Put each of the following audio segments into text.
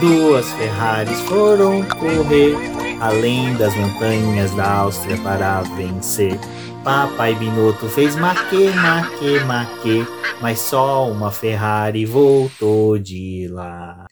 Duas Ferraris foram correr além das montanhas da Áustria para vencer. Papai Binotto fez maque, maque, maque, mas só uma Ferrari voltou de lá.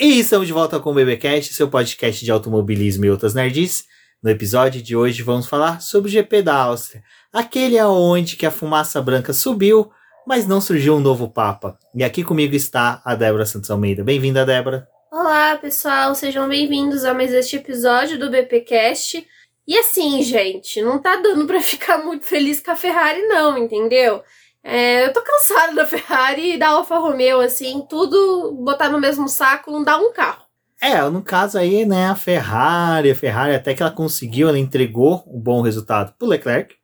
E estamos de volta com o BBcast, seu podcast de automobilismo e outras nerds. No episódio de hoje vamos falar sobre o GP da Áustria, aquele aonde que a fumaça branca subiu, mas não surgiu um novo papa. E aqui comigo está a Débora Santos Almeida. Bem-vinda, Débora. Olá, pessoal, sejam bem-vindos a mais este episódio do BPcast. E assim, gente, não tá dando para ficar muito feliz com a Ferrari não, entendeu? É, eu tô cansada da Ferrari e da Alfa Romeo, assim, tudo botar no mesmo saco não dá um carro. É, no caso aí, né, a Ferrari, a Ferrari até que ela conseguiu, ela entregou um bom resultado pro Leclerc.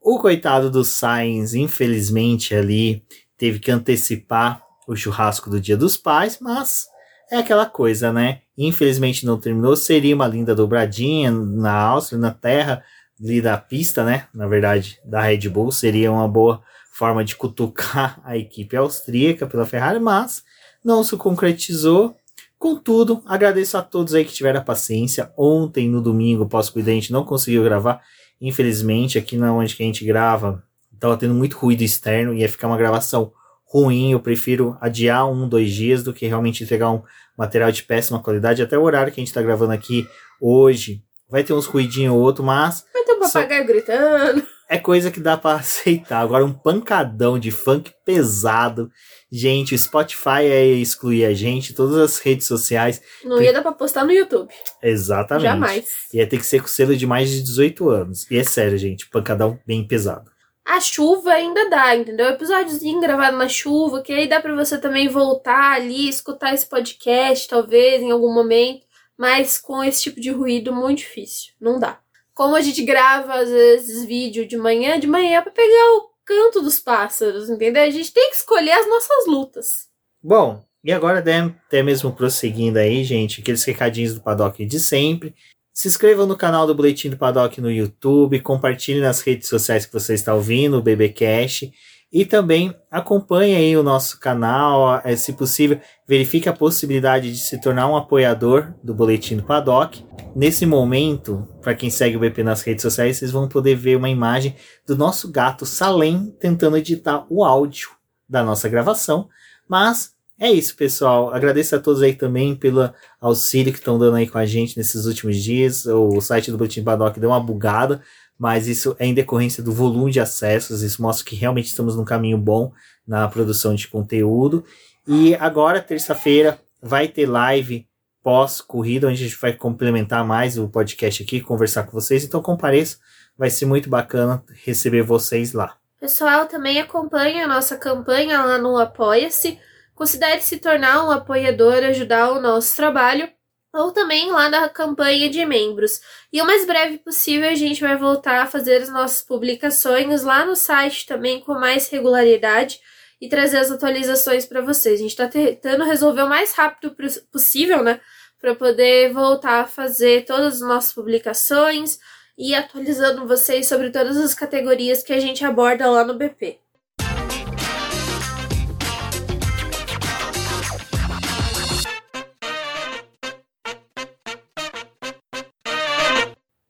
O coitado do Sainz, infelizmente, ali teve que antecipar o churrasco do Dia dos Pais, mas é aquela coisa, né? Infelizmente não terminou, seria uma linda dobradinha na Áustria, na terra ali da pista, né? Na verdade, da Red Bull, seria uma boa forma de cutucar a equipe austríaca pela Ferrari, mas não se concretizou Contudo, agradeço a todos aí que tiveram a paciência. Ontem, no domingo, pós-cuidar, a gente não conseguiu gravar. Infelizmente, aqui na onde que a gente grava, estava tendo muito ruído externo e ia ficar uma gravação ruim. Eu prefiro adiar um, dois dias do que realmente entregar um material de péssima qualidade. Até o horário que a gente está gravando aqui hoje, vai ter uns ruidinhos ou outro, mas. Vai ter um papagaio só... gritando é coisa que dá para aceitar. Agora, um pancadão de funk pesado. Gente, o Spotify é excluir a gente, todas as redes sociais. Não ia dar pra postar no YouTube. Exatamente. Jamais. Ia ter que ser com selo de mais de 18 anos. E é sério, gente, pancadão bem pesado. A chuva ainda dá, entendeu? Episódiozinho gravado na chuva, que aí dá para você também voltar ali, escutar esse podcast, talvez, em algum momento. Mas com esse tipo de ruído, muito difícil. Não dá. Como a gente grava, às vezes, vídeo de manhã, de manhã é pra pegar o canto dos pássaros, entendeu? A gente tem que escolher as nossas lutas. Bom, e agora, até mesmo prosseguindo aí, gente, aqueles recadinhos do Paddock de sempre. Se inscrevam no canal do Boletim do Paddock no YouTube, compartilhe nas redes sociais que você está ouvindo, o BBcast. E também acompanhe aí o nosso canal, é, se possível, verifique a possibilidade de se tornar um apoiador do Boletim do Paddock. Nesse momento, para quem segue o BP nas redes sociais, vocês vão poder ver uma imagem do nosso gato Salem tentando editar o áudio da nossa gravação. Mas é isso, pessoal. Agradeço a todos aí também pelo auxílio que estão dando aí com a gente nesses últimos dias. O site do Boletim Paddock deu uma bugada mas isso é em decorrência do volume de acessos, isso mostra que realmente estamos num caminho bom na produção de conteúdo. E agora, terça-feira, vai ter live pós-corrida, onde a gente vai complementar mais o podcast aqui, conversar com vocês. Então compareça, vai ser muito bacana receber vocês lá. Pessoal, também acompanhe a nossa campanha lá no Apoia-se. Considere se tornar um apoiador, ajudar o nosso trabalho ou também lá na campanha de membros. E o mais breve possível a gente vai voltar a fazer as nossas publicações lá no site também com mais regularidade e trazer as atualizações para vocês. A gente está tentando resolver o mais rápido possível, né? Para poder voltar a fazer todas as nossas publicações e atualizando vocês sobre todas as categorias que a gente aborda lá no BP.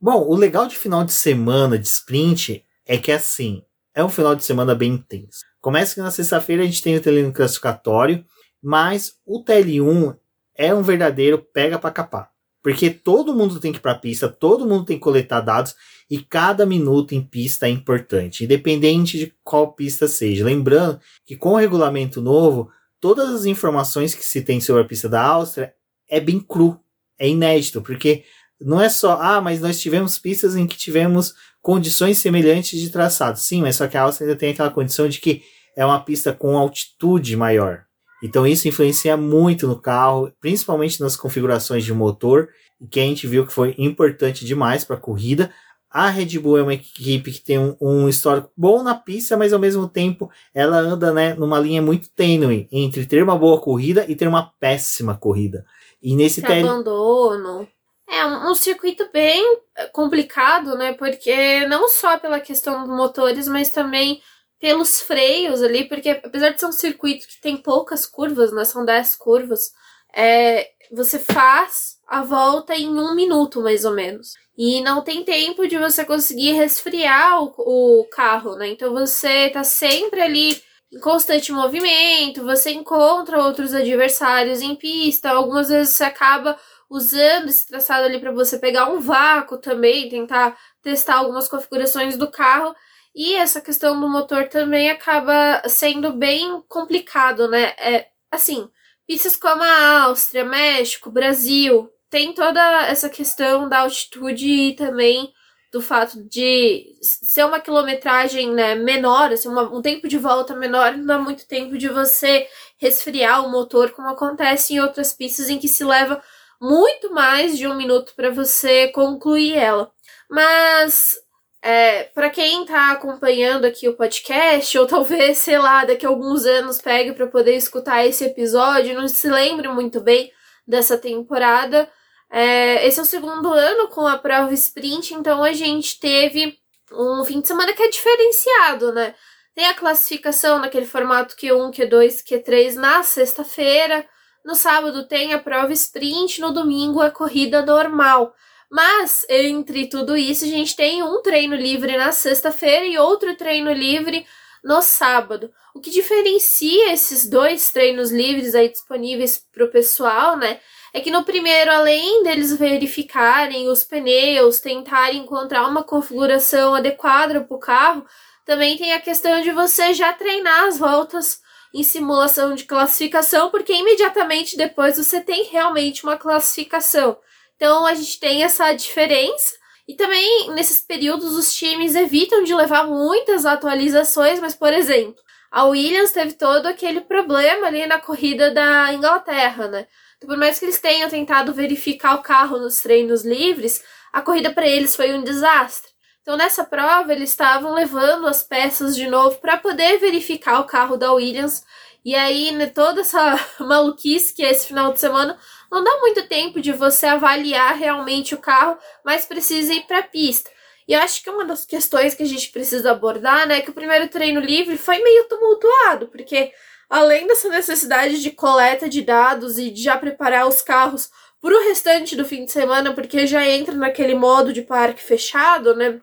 Bom, o legal de final de semana de sprint é que assim, é um final de semana bem intenso. Começa que na sexta-feira a gente tem o treino classificatório, mas o TL1 é um verdadeiro pega para capar. Porque todo mundo tem que ir para a pista, todo mundo tem que coletar dados e cada minuto em pista é importante, independente de qual pista seja. Lembrando que com o regulamento novo, todas as informações que se tem sobre a pista da Áustria é bem cru, é inédito, porque não é só, ah, mas nós tivemos pistas em que tivemos condições semelhantes de traçado. Sim, mas só que a Áustria ainda tem aquela condição de que é uma pista com altitude maior. Então isso influencia muito no carro, principalmente nas configurações de motor, que a gente viu que foi importante demais para a corrida. A Red Bull é uma equipe que tem um, um, histórico bom na pista, mas ao mesmo tempo ela anda né, numa linha muito tênue entre ter uma boa corrida e ter uma péssima corrida. E nesse TL... abandono. É um circuito bem eh, complicado, né? Porque não só pela questão dos motores, mas também pelos freios ali, porque apesar de ser um circuito que tem poucas curvas, né? São 10 curvas, é, você faz a volta em um minuto, mais ou menos. E não tem tempo de você conseguir resfriar o, o carro, né? Então você tá sempre ali em constante movimento, você encontra outros adversários em pista, algumas vezes você acaba usando esse traçado ali para você pegar um vácuo também, tentar testar algumas configurações do carro. E essa questão do motor também acaba sendo bem complicado, né? É assim, pistas como a Áustria, México, Brasil, tem toda essa questão da altitude e também do fato de ser uma quilometragem né, menor, assim, uma, um tempo de volta menor, não dá muito tempo de você resfriar o motor, como acontece em outras pistas em que se leva muito mais de um minuto para você concluir ela. Mas é, para quem está acompanhando aqui o podcast, ou talvez, sei lá, daqui a alguns anos pegue para poder escutar esse episódio, não se lembre muito bem dessa temporada. É, esse é o segundo ano com a prova sprint, então a gente teve um fim de semana que é diferenciado, né? Tem a classificação naquele formato Q1, Q2, Q3 na sexta-feira. No sábado tem a prova sprint, no domingo a corrida normal. Mas, entre tudo isso, a gente tem um treino livre na sexta-feira e outro treino livre no sábado. O que diferencia esses dois treinos livres aí disponíveis para o pessoal, né? É que no primeiro, além deles verificarem os pneus, tentarem encontrar uma configuração adequada para o carro, também tem a questão de você já treinar as voltas em simulação de classificação, porque imediatamente depois você tem realmente uma classificação. Então a gente tem essa diferença. E também nesses períodos os times evitam de levar muitas atualizações, mas por exemplo, a Williams teve todo aquele problema ali na corrida da Inglaterra, né? Então, por mais que eles tenham tentado verificar o carro nos treinos livres, a corrida para eles foi um desastre. Então, nessa prova, eles estavam levando as peças de novo para poder verificar o carro da Williams. E aí, né, toda essa maluquice que é esse final de semana, não dá muito tempo de você avaliar realmente o carro, mas precisa ir para a pista. E eu acho que uma das questões que a gente precisa abordar, né, é que o primeiro treino livre foi meio tumultuado, porque além dessa necessidade de coleta de dados e de já preparar os carros para o restante do fim de semana, porque já entra naquele modo de parque fechado, né?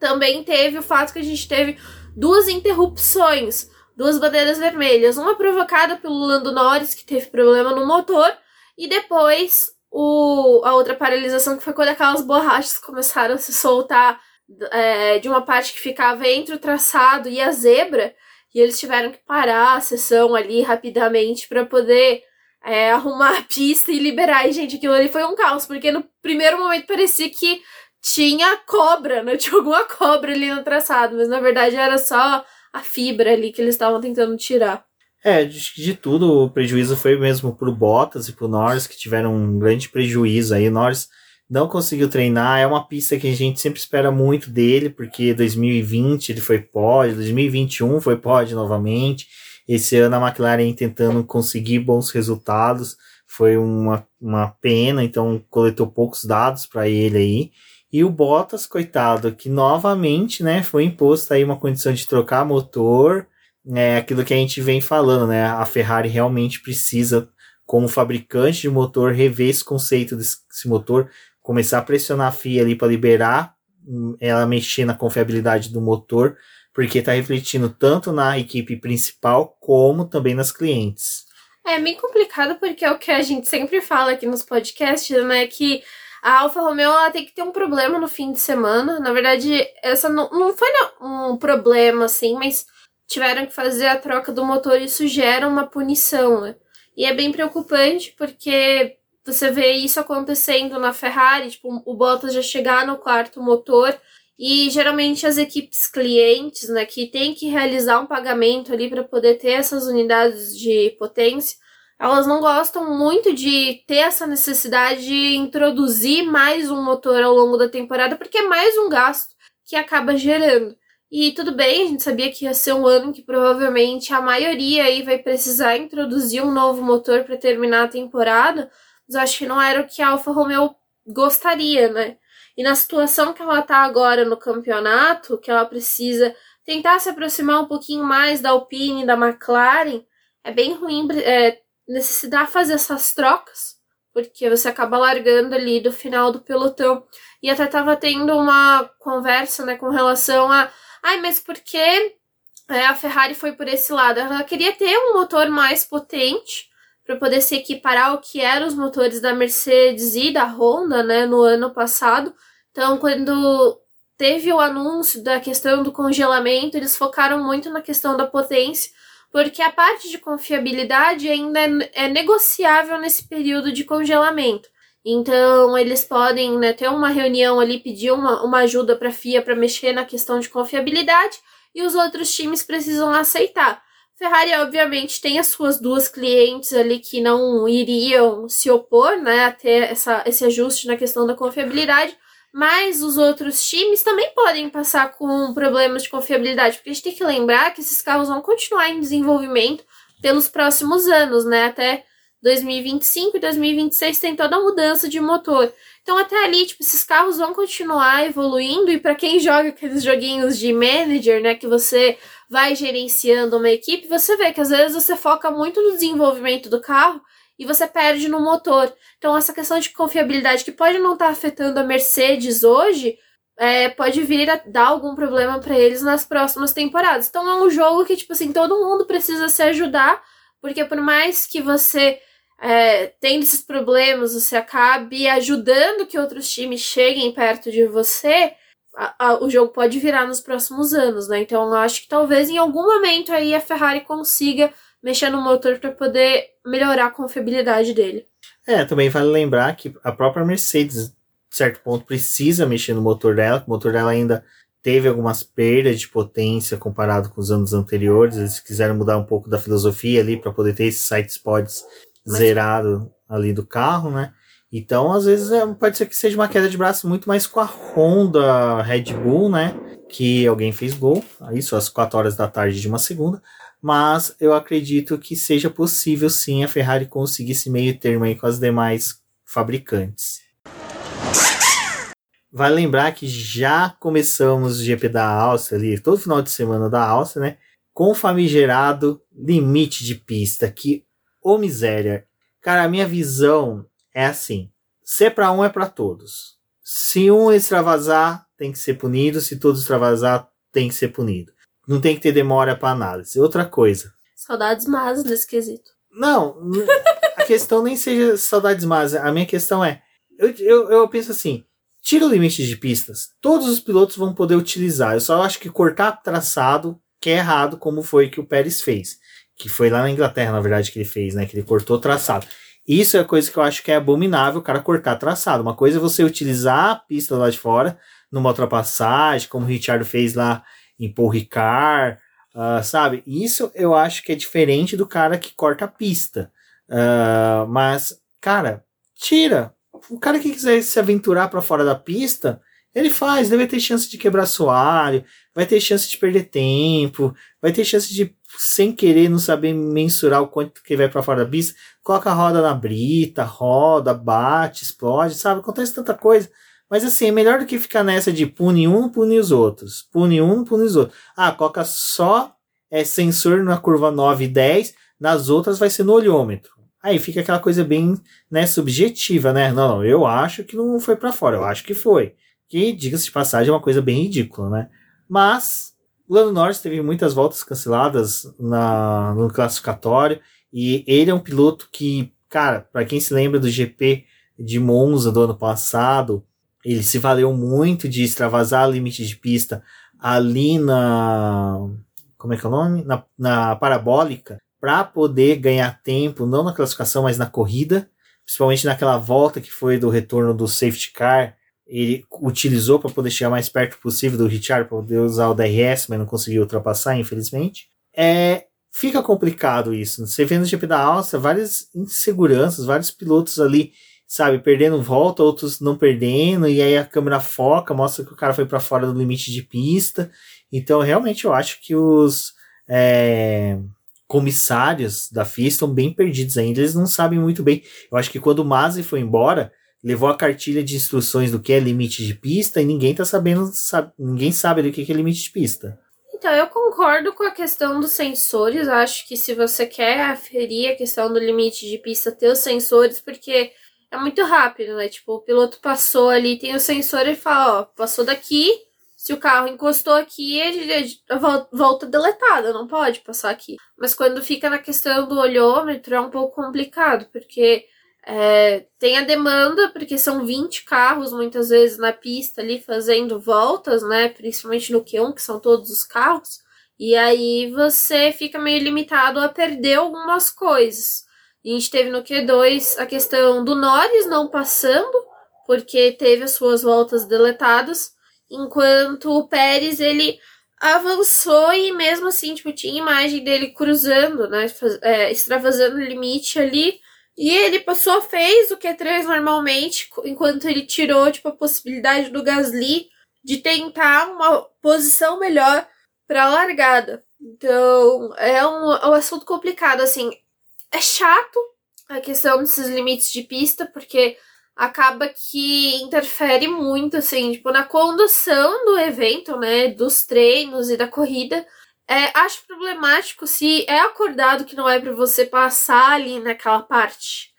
Também teve o fato que a gente teve duas interrupções, duas bandeiras vermelhas, uma provocada pelo Lando Norris, que teve problema no motor, e depois o, a outra paralisação, que foi quando aquelas borrachas começaram a se soltar é, de uma parte que ficava entre o traçado e a zebra, e eles tiveram que parar a sessão ali rapidamente para poder é, arrumar a pista e liberar. E, gente, aquilo ali foi um caos, porque no primeiro momento parecia que tinha cobra, né? Tinha alguma cobra ali no traçado, mas na verdade era só a fibra ali que eles estavam tentando tirar. É, de, de, tudo, o prejuízo foi mesmo pro Bottas e pro Norris, que tiveram um grande prejuízo aí. O Norris não conseguiu treinar, é uma pista que a gente sempre espera muito dele, porque 2020 ele foi pódio, 2021 foi pódio novamente. Esse ano a McLaren tentando conseguir bons resultados, foi uma, uma pena, então coletou poucos dados para ele aí. E o Bottas, coitado, que novamente, né, foi imposto aí uma condição de trocar motor, é aquilo que a gente vem falando, né? A Ferrari realmente precisa, como fabricante de motor, rever esse conceito desse motor, começar a pressionar a FIA ali para liberar hum, ela mexer na confiabilidade do motor, porque está refletindo tanto na equipe principal como também nas clientes. É bem complicado porque é o que a gente sempre fala aqui nos podcasts, né? Que a Alfa Romeo ela tem que ter um problema no fim de semana. Na verdade, essa não, não foi um problema assim, mas tiveram que fazer a troca do motor e isso gera uma punição, né? E é bem preocupante porque você vê isso acontecendo na Ferrari, tipo, o Bottas já chegar no quarto motor e geralmente as equipes clientes, né, que tem que realizar um pagamento ali para poder ter essas unidades de potência, elas não gostam muito de ter essa necessidade de introduzir mais um motor ao longo da temporada, porque é mais um gasto que acaba gerando. E tudo bem, a gente sabia que ia ser um ano que provavelmente a maioria aí vai precisar introduzir um novo motor para terminar a temporada, mas acho que não era o que a Alfa Romeo gostaria, né? E na situação que ela tá agora no campeonato, que ela precisa tentar se aproximar um pouquinho mais da Alpine da McLaren, é bem ruim é, necessitar fazer essas trocas, porque você acaba largando ali do final do pelotão. E até tava tendo uma conversa, né, com relação a, ai, mas por que é, a Ferrari foi por esse lado? Ela queria ter um motor mais potente para poder se equiparar ao que eram os motores da Mercedes e da Honda, né, no ano passado. Então, quando teve o anúncio da questão do congelamento, eles focaram muito na questão da potência, porque a parte de confiabilidade ainda é, negociável nesse período de congelamento. Então, eles podem né, ter uma reunião ali, pedir uma, uma ajuda para a FIA para mexer na questão de confiabilidade e os outros times precisam aceitar. Ferrari, obviamente, tem as suas duas clientes ali que não iriam se opor né, a ter essa, esse ajuste na questão da confiabilidade, mas os outros times também podem passar com problemas de confiabilidade, porque a gente tem que lembrar que esses carros vão continuar em desenvolvimento pelos próximos anos, né? Até 2025 e 2026 tem toda a mudança de motor. Então até ali, tipo, esses carros vão continuar evoluindo e para quem joga aqueles joguinhos de manager, né, que você vai gerenciando uma equipe, você vê que às vezes você foca muito no desenvolvimento do carro e você perde no motor. Então, essa questão de confiabilidade que pode não estar tá afetando a Mercedes hoje, é, pode vir a dar algum problema para eles nas próximas temporadas. Então, é um jogo que, tipo assim, todo mundo precisa se ajudar, porque por mais que você é, tendo esses problemas, você acabe ajudando que outros times cheguem perto de você, a, a, o jogo pode virar nos próximos anos, né? Então, eu acho que talvez em algum momento aí a Ferrari consiga mexer no motor para poder melhorar a confiabilidade dele. É, também vale lembrar que a própria Mercedes, de certo ponto, precisa mexer no motor dela, o motor dela ainda teve algumas perdas de potência comparado com os anos anteriores. Eles quiseram mudar um pouco da filosofia ali para poder ter esse side spots Mas... zerado ali do carro, né? Então, às vezes, é, pode ser que seja uma queda de braço muito mais com a Honda Red Bull, né? Que alguém fez gol, isso às 4 horas da tarde de uma segunda mas eu acredito que seja possível sim a Ferrari conseguir esse meio termo aí com as demais fabricantes. Vai lembrar que já começamos o GP da Áustria ali, todo final de semana da Áustria, né? Com o famigerado limite de pista, que, ô miséria. Cara, a minha visão é assim: se é para um, é para todos. Se um extravasar, tem que ser punido. Se todos extravasar, tem que ser punido. Não tem que ter demora para análise. Outra coisa. Saudades más nesse quesito. Não, a questão nem seja saudades más. A minha questão é. Eu, eu, eu penso assim: tira o limite de pistas. Todos os pilotos vão poder utilizar. Eu só acho que cortar traçado que é errado, como foi que o Pérez fez. Que foi lá na Inglaterra, na verdade, que ele fez, né? Que ele cortou traçado. Isso é coisa que eu acho que é abominável, o cara cortar traçado. Uma coisa é você utilizar a pista lá de fora, numa ultrapassagem, como o Richard fez lá em Paul Ricard, uh, sabe? Isso eu acho que é diferente do cara que corta a pista. Uh, mas, cara, tira. O cara que quiser se aventurar para fora da pista, ele faz, deve ter chance de quebrar soalho, vai ter chance de perder tempo, vai ter chance de, sem querer, não saber mensurar o quanto que vai para fora da pista, coloca a roda na brita, roda, bate, explode, sabe? Acontece tanta coisa. Mas assim, é melhor do que ficar nessa de pune um, pune os outros. Pune um, pune os outros. Ah, coloca só é, sensor na curva 9 e 10, nas outras vai ser no olhômetro. Aí fica aquela coisa bem né, subjetiva, né? Não, não, eu acho que não foi para fora, eu acho que foi. Que, diga-se de passagem, é uma coisa bem ridícula, né? Mas o Lando Norris teve muitas voltas canceladas na, no classificatório e ele é um piloto que, cara, para quem se lembra do GP de Monza do ano passado, ele se valeu muito de extravasar limite de pista ali na. Como é que é o nome? Na, na parabólica, para poder ganhar tempo, não na classificação, mas na corrida. Principalmente naquela volta que foi do retorno do safety car. Ele utilizou para poder chegar mais perto possível do Richard, para poder usar o DRS, mas não conseguiu ultrapassar, infelizmente. É, fica complicado isso. Você vê no GP da Áustria várias inseguranças, vários pilotos ali sabe, perdendo volta, outros não perdendo, e aí a câmera foca, mostra que o cara foi para fora do limite de pista. Então, realmente, eu acho que os é, comissários da FIA estão bem perdidos ainda, eles não sabem muito bem. Eu acho que quando o Masi foi embora, levou a cartilha de instruções do que é limite de pista e ninguém tá sabendo, sabe, ninguém sabe do que é limite de pista. Então, eu concordo com a questão dos sensores. Acho que se você quer aferir a questão do limite de pista, ter os sensores, porque é muito rápido, né? Tipo, o piloto passou ali, tem o sensor e fala, ó, passou daqui. Se o carro encostou aqui, ele volta deletada, não pode passar aqui. Mas quando fica na questão do olhômetro, é um pouco complicado, porque é, tem a demanda, porque são 20 carros muitas vezes na pista ali fazendo voltas, né? Principalmente no Q1, que são todos os carros. E aí você fica meio limitado a perder algumas coisas. A gente teve no Q2 a questão do Norris não passando, porque teve as suas voltas deletadas, enquanto o Pérez ele avançou e mesmo assim, tipo, tinha imagem dele cruzando, né, é, extravasando o limite ali, e ele passou, fez o Q3 normalmente, enquanto ele tirou, tipo, a possibilidade do Gasly de tentar uma posição melhor para a largada. Então, é um, é um assunto complicado, assim, é chato a questão desses limites de pista, porque acaba que interfere muito, assim, tipo, na condução do evento, né, dos treinos e da corrida. É, acho problemático se é acordado que não é para você passar ali naquela parte.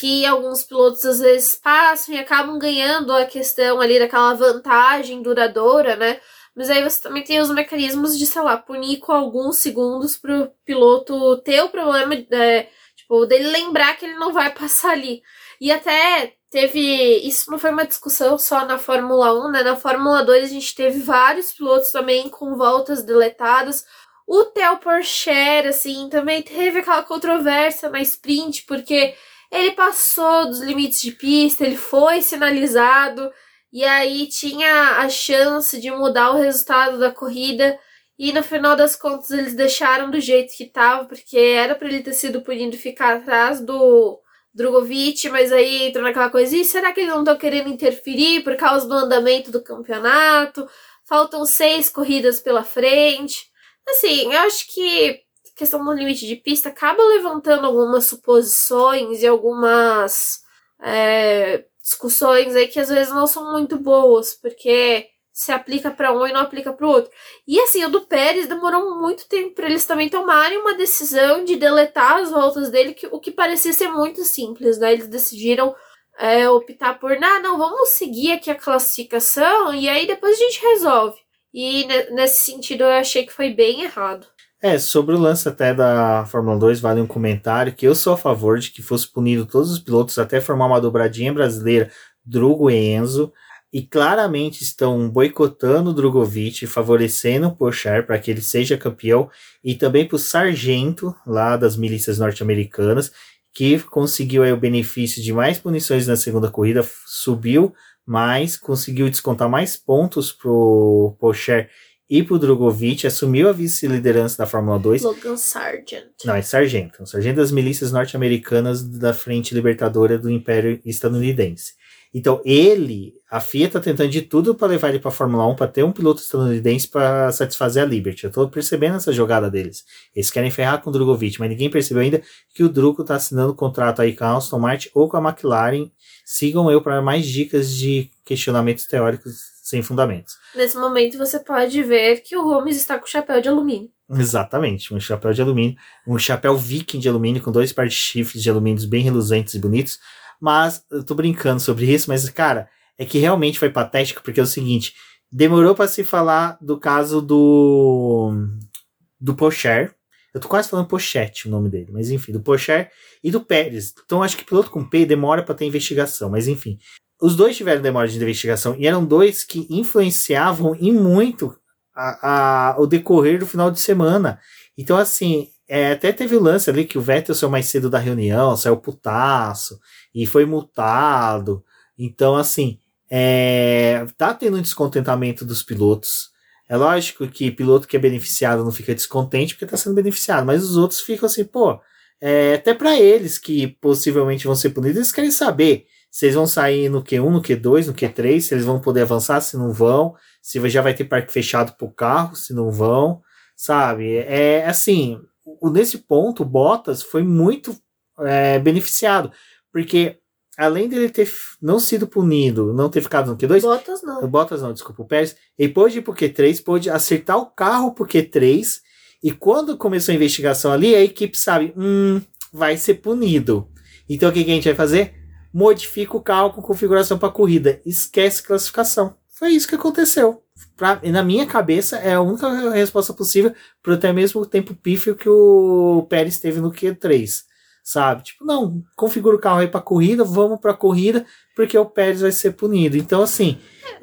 Que alguns pilotos às vezes passam e acabam ganhando a questão ali daquela vantagem duradoura, né? Mas aí você também tem os mecanismos de, sei lá, punir com alguns segundos pro piloto ter o problema, é, tipo, dele lembrar que ele não vai passar ali. E até teve. Isso não foi uma discussão só na Fórmula 1, né? Na Fórmula 2 a gente teve vários pilotos também com voltas deletadas. O Theo Porcher, assim, também teve aquela controvérsia na sprint, porque ele passou dos limites de pista, ele foi sinalizado, e aí tinha a chance de mudar o resultado da corrida. E no final das contas eles deixaram do jeito que estava, porque era para ele ter sido punido ficar atrás do Drogovic, mas aí entrou naquela coisa, e será que eles não estão querendo interferir por causa do andamento do campeonato? Faltam seis corridas pela frente. Assim, eu acho que a questão do limite de pista acaba levantando algumas suposições e algumas é, discussões aí que às vezes não são muito boas, porque se aplica para um e não aplica para o outro. E assim, o do Pérez demorou muito tempo para eles também tomarem uma decisão de deletar as voltas dele, que, o que parecia ser muito simples, né? Eles decidiram é, optar por, não, não, vamos seguir aqui a classificação e aí depois a gente resolve. E nesse sentido eu achei que foi bem errado. É, sobre o lance até da Fórmula 2, vale um comentário que eu sou a favor de que fosse punido todos os pilotos até formar uma dobradinha brasileira, Drugo e Enzo e claramente estão boicotando o Drogovic, favorecendo o Pochar para que ele seja campeão, e também para o sargento lá das milícias norte-americanas, que conseguiu aí o benefício de mais punições na segunda corrida, subiu mais, conseguiu descontar mais pontos para o Pochar e para o Drogovic, assumiu a vice-liderança da Fórmula 2. Logan Sargent. Não, é sargento. Sargento das milícias norte-americanas da Frente Libertadora do Império Estadunidense. Então ele, a FIA tá tentando de tudo para levar ele para Fórmula 1 para ter um piloto estadunidense para satisfazer a Liberty. Eu tô percebendo essa jogada deles. Eles querem ferrar com o Drogovic, mas ninguém percebeu ainda que o Drugo tá assinando contrato aí com a Aston Martin ou com a McLaren. Sigam eu para mais dicas de questionamentos teóricos sem fundamentos. Nesse momento você pode ver que o Holmes está com chapéu de alumínio. Exatamente, um chapéu de alumínio, um chapéu viking de alumínio com dois pares de chifres de alumínio bem reluzentes e bonitos. Mas eu tô brincando sobre isso, mas cara, é que realmente foi patético, porque é o seguinte, demorou para se falar do caso do do Pocher. Eu tô quase falando Pochette o nome dele, mas enfim, do Pocher e do Pérez. Então acho que piloto com P demora para ter investigação, mas enfim. Os dois tiveram demora de investigação e eram dois que influenciavam e muito a, a, o decorrer do final de semana. Então, assim, é, até teve o lance ali que o Vettel saiu mais cedo da reunião, saiu putaço e foi multado. Então, assim, é, tá tendo um descontentamento dos pilotos. É lógico que piloto que é beneficiado não fica descontente porque está sendo beneficiado, mas os outros ficam assim, pô, é, até para eles que possivelmente vão ser punidos, eles querem saber eles vão sair no Q1, no Q2, no Q3, se eles vão poder avançar, se não vão, se já vai ter parque fechado pro carro, se não vão, sabe? É assim, nesse ponto, o Bottas foi muito é, beneficiado, porque além dele ter não sido punido, não ter ficado no Q2. Bottas não. Bottas não, desculpa. O Pérez. Ele pôde ir pro Q3, pôde acertar o carro pro Q3. E quando começou a investigação ali, a equipe sabe, hum, vai ser punido. Então o que, que a gente vai fazer? Modifica o carro com configuração para corrida. Esquece classificação. Foi isso que aconteceu. Pra, na minha cabeça, é a única resposta possível para até mesmo o tempo pífio que o Pérez teve no Q3 sabe? Tipo, não, configura o carro aí pra corrida, vamos pra corrida, porque o Pérez vai ser punido. Então, assim.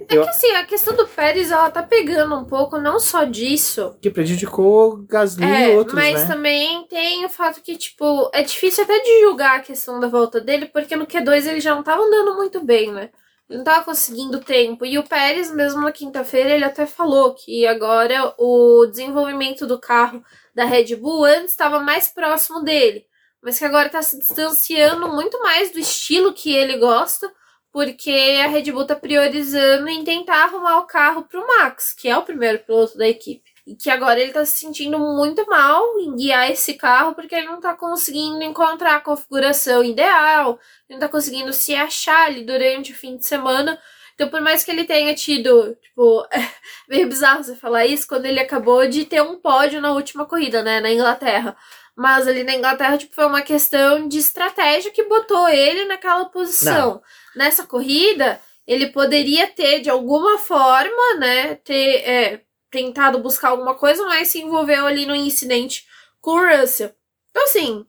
É, eu... que assim, a questão do Pérez, ela tá pegando um pouco, não só disso. Que prejudicou Gasly é, e outros, mas né? também tem o fato que, tipo, é difícil até de julgar a questão da volta dele, porque no Q2 ele já não tava andando muito bem, né? Ele não tava conseguindo tempo. E o Pérez, mesmo na quinta-feira, ele até falou que agora o desenvolvimento do carro da Red Bull antes estava mais próximo dele mas que agora está se distanciando muito mais do estilo que ele gosta, porque a Red Bull está priorizando em tentar arrumar o carro para o Max, que é o primeiro piloto da equipe. E que agora ele está se sentindo muito mal em guiar esse carro, porque ele não está conseguindo encontrar a configuração ideal, não está conseguindo se achar ali durante o fim de semana. Então, por mais que ele tenha tido, tipo, é meio bizarro você falar isso, quando ele acabou de ter um pódio na última corrida, né, na Inglaterra. Mas ali na Inglaterra, tipo, foi uma questão de estratégia que botou ele naquela posição. Não. Nessa corrida, ele poderia ter, de alguma forma, né, ter é, tentado buscar alguma coisa, mas se envolveu ali no incidente com o Russell. Então, assim,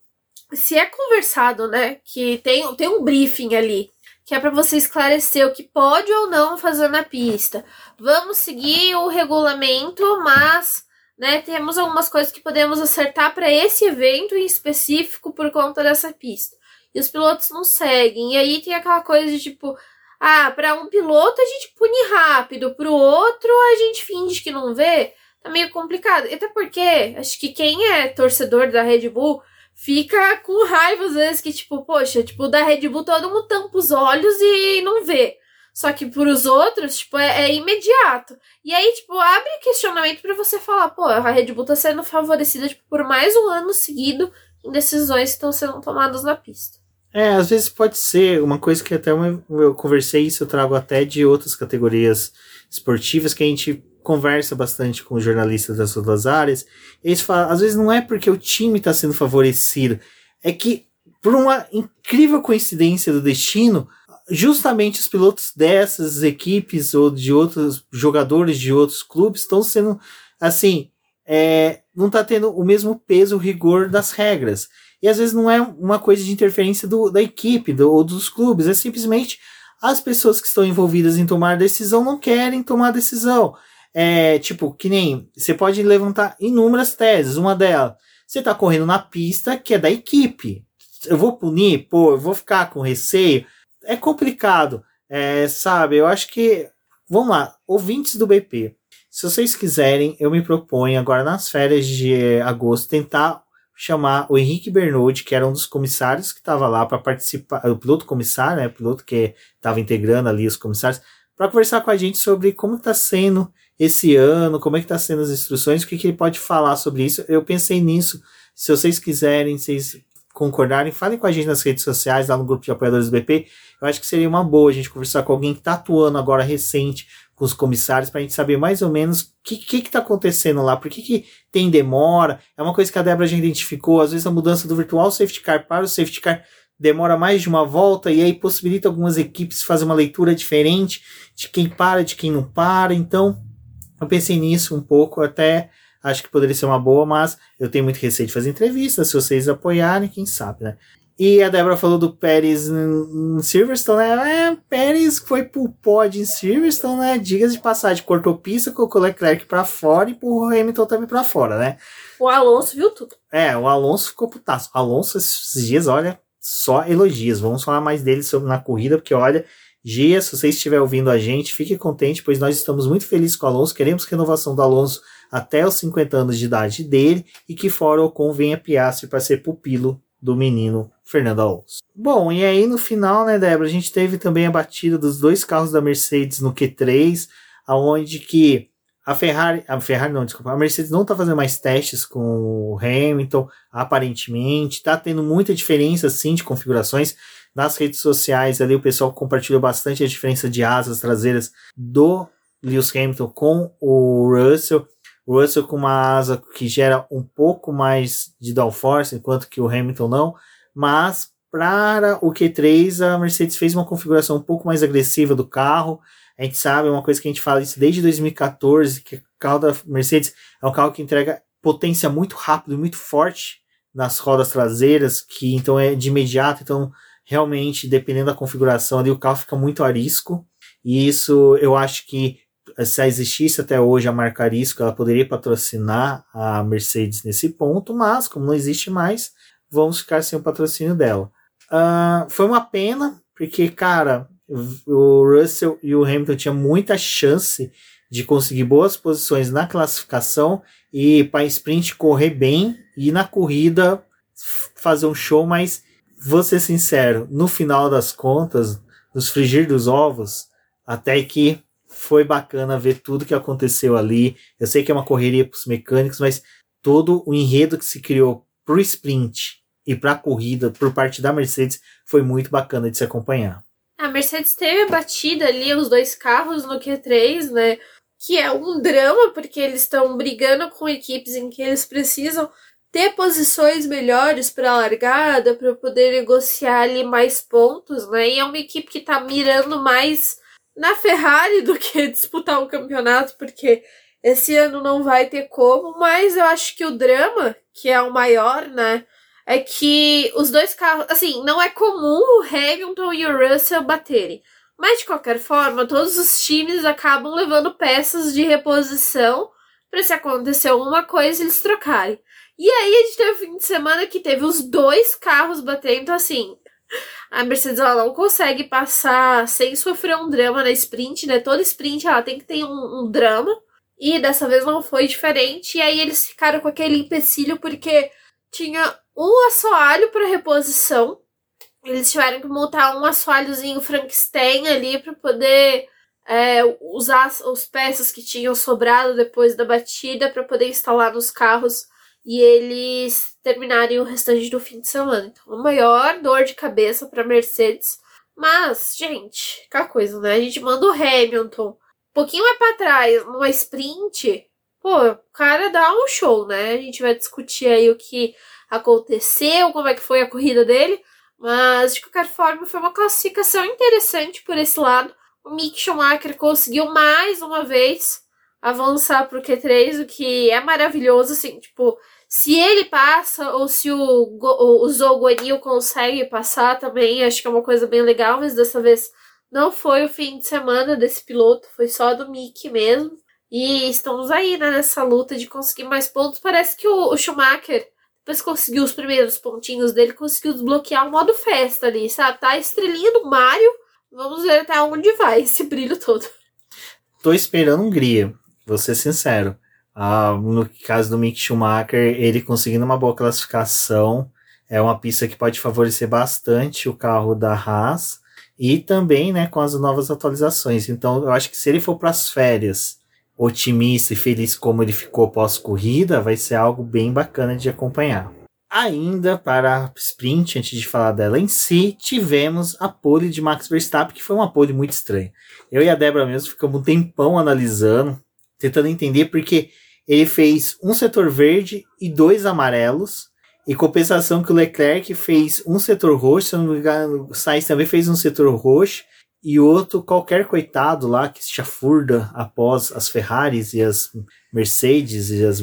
se é conversado, né, que tem, tem um briefing ali, que é para você esclarecer o que pode ou não fazer na pista. Vamos seguir o regulamento, mas né? Temos algumas coisas que podemos acertar para esse evento em específico por conta dessa pista. E os pilotos não seguem. E aí tem aquela coisa de tipo, ah, para um piloto a gente pune rápido, para o outro a gente finge que não vê. Tá meio complicado. Até porque acho que quem é torcedor da Red Bull fica com raiva às vezes que tipo, poxa, tipo, da Red Bull todo mundo tampa os olhos e não vê. Só que pros outros, tipo, é, é, imediato. E aí, tipo, abre questionamento para você falar, pô, a Red Bull tá sendo favorecida tipo, por mais um ano seguido em decisões que estão sendo tomadas na pista. É, às vezes pode ser uma coisa que até eu conversei isso, eu trago até de outras categorias esportivas que a gente conversa bastante com jornalistas das outras áreas. Eles falam, às vezes não é porque o time está sendo favorecido, é que por uma incrível coincidência do destino, justamente os pilotos dessas equipes ou de outros jogadores de outros clubes estão sendo assim, é, não está tendo o mesmo peso, o rigor das regras. E às vezes não é uma coisa de interferência do, da equipe do, ou dos clubes, é simplesmente as pessoas que estão envolvidas em tomar decisão não querem tomar decisão. É tipo, que nem você pode levantar inúmeras teses. Uma delas, você está correndo na pista que é da equipe. Eu vou punir, pô, eu vou ficar com receio é complicado, é, sabe? Eu acho que. Vamos lá, ouvintes do BP. Se vocês quiserem, eu me proponho agora nas férias de agosto tentar chamar o Henrique Bernoulli, que era um dos comissários que estava lá para participar, o piloto comissário, né, o piloto que estava integrando ali os comissários, para conversar com a gente sobre como está sendo esse ano, como é que está sendo as instruções, o que, que ele pode falar sobre isso. Eu pensei nisso. Se vocês quiserem, vocês concordarem, falem com a gente nas redes sociais, lá no grupo de apoiadores do BP. Eu acho que seria uma boa a gente conversar com alguém que está atuando agora recente com os comissários para a gente saber mais ou menos o que, que, que tá acontecendo lá, por que, que tem demora. É uma coisa que a Débora já identificou, às vezes a mudança do virtual safety car para o safety car demora mais de uma volta e aí possibilita algumas equipes fazer uma leitura diferente de quem para, de quem não para. Então, eu pensei nisso um pouco, até acho que poderia ser uma boa, mas eu tenho muito receio de fazer entrevistas, se vocês apoiarem, quem sabe, né? E a Débora falou do Pérez em Silverstone, né? É, Pérez foi pro pódio em Silverstone, né? Digas de passagem, cortou pista, colocou Leclerc pra fora e pro Hamilton também pra fora, né? O Alonso viu tudo. É, o Alonso ficou putaço. Alonso esses dias, olha, só elogios. Vamos falar mais dele sobre na corrida, porque olha, Gia, se você estiver ouvindo a gente, fique contente, pois nós estamos muito felizes com o Alonso, queremos renovação do Alonso até os 50 anos de idade dele e que fora o convenha Piastri para ser pupilo do menino Fernando Alonso. Bom, e aí no final, né, Débora, a gente teve também a batida dos dois carros da Mercedes no Q3, aonde que a Ferrari, a Ferrari não, desculpa, a Mercedes não está fazendo mais testes com o Hamilton, aparentemente, está tendo muita diferença assim de configurações. nas redes sociais ali o pessoal compartilhou bastante a diferença de asas traseiras do Lewis Hamilton com o Russell. O Russell com uma asa que gera um pouco mais de downforce, enquanto que o Hamilton não. Mas para o Q3, a Mercedes fez uma configuração um pouco mais agressiva do carro. A gente sabe, é uma coisa que a gente fala isso desde 2014, que o carro da Mercedes é um carro que entrega potência muito rápido e muito forte nas rodas traseiras, que então é de imediato, então realmente, dependendo da configuração ali, o carro fica muito arisco. E isso eu acho que se existisse até hoje a marca Arisco, ela poderia patrocinar a Mercedes nesse ponto, mas como não existe mais, vamos ficar sem o patrocínio dela. Uh, foi uma pena, porque, cara, o Russell e o Hamilton tinham muita chance de conseguir boas posições na classificação e para sprint correr bem e na corrida fazer um show, mas vou ser sincero, no final das contas, nos frigir dos ovos, até que foi bacana ver tudo que aconteceu ali. Eu sei que é uma correria para os mecânicos, mas todo o enredo que se criou pro sprint e para a corrida por parte da Mercedes foi muito bacana de se acompanhar. A Mercedes teve batida ali os dois carros no Q3, né? Que é um drama, porque eles estão brigando com equipes em que eles precisam ter posições melhores para a largada, para poder negociar ali mais pontos, né? E é uma equipe que está mirando mais na Ferrari do que disputar o campeonato, porque esse ano não vai ter como, mas eu acho que o drama, que é o maior, né? É que os dois carros, assim, não é comum o Hamilton e o Russell baterem. Mas de qualquer forma, todos os times acabam levando peças de reposição para se acontecer alguma coisa eles trocarem. E aí a gente teve o fim de semana que teve os dois carros batendo, então assim, a Mercedes ela não consegue passar sem sofrer um drama na sprint, né? Toda sprint ela tem que ter um, um drama. E dessa vez não foi diferente. E aí eles ficaram com aquele empecilho porque tinha um assoalho para reposição. Eles tiveram que montar um assoalhozinho Frankenstein ali para poder é, usar os peças que tinham sobrado depois da batida para poder instalar nos carros e eles terminarem o restante do fim de semana. Então, a maior dor de cabeça para Mercedes. Mas, gente, aquela coisa, né? A gente manda o Hamilton um pouquinho mais para trás, numa sprint. Pô, o cara dá um show, né? A gente vai discutir aí o que aconteceu, como é que foi a corrida dele. Mas, de qualquer forma, foi uma classificação interessante por esse lado. O Mick Schumacher conseguiu mais uma vez avançar pro Q3, o que é maravilhoso, assim, tipo, se ele passa ou se o, o, o Zoguanil consegue passar também, acho que é uma coisa bem legal, mas dessa vez não foi o fim de semana desse piloto, foi só do Mick mesmo. E estamos aí né, nessa luta de conseguir mais pontos. Parece que o, o Schumacher, depois conseguiu os primeiros pontinhos dele, conseguiu desbloquear o modo festa ali, sabe? Tá a estrelinha do Mario. Vamos ver até onde vai esse brilho todo. Tô esperando Hungria, vou ser sincero. Ah, no caso do Mick Schumacher, ele conseguindo uma boa classificação, é uma pista que pode favorecer bastante o carro da Haas e também né, com as novas atualizações. Então, eu acho que se ele for para as férias otimista e feliz como ele ficou pós-corrida, vai ser algo bem bacana de acompanhar. Ainda para a sprint, antes de falar dela em si, tivemos a pole de Max Verstappen, que foi uma pole muito estranha. Eu e a Débora mesmo ficamos um tempão analisando, tentando entender, porque ele fez um setor verde e dois amarelos. Em compensação que o Leclerc fez um setor roxo, se não me engano, o Sainz também fez um setor roxo. E outro, qualquer coitado lá que se chafurda após as Ferraris e as Mercedes e as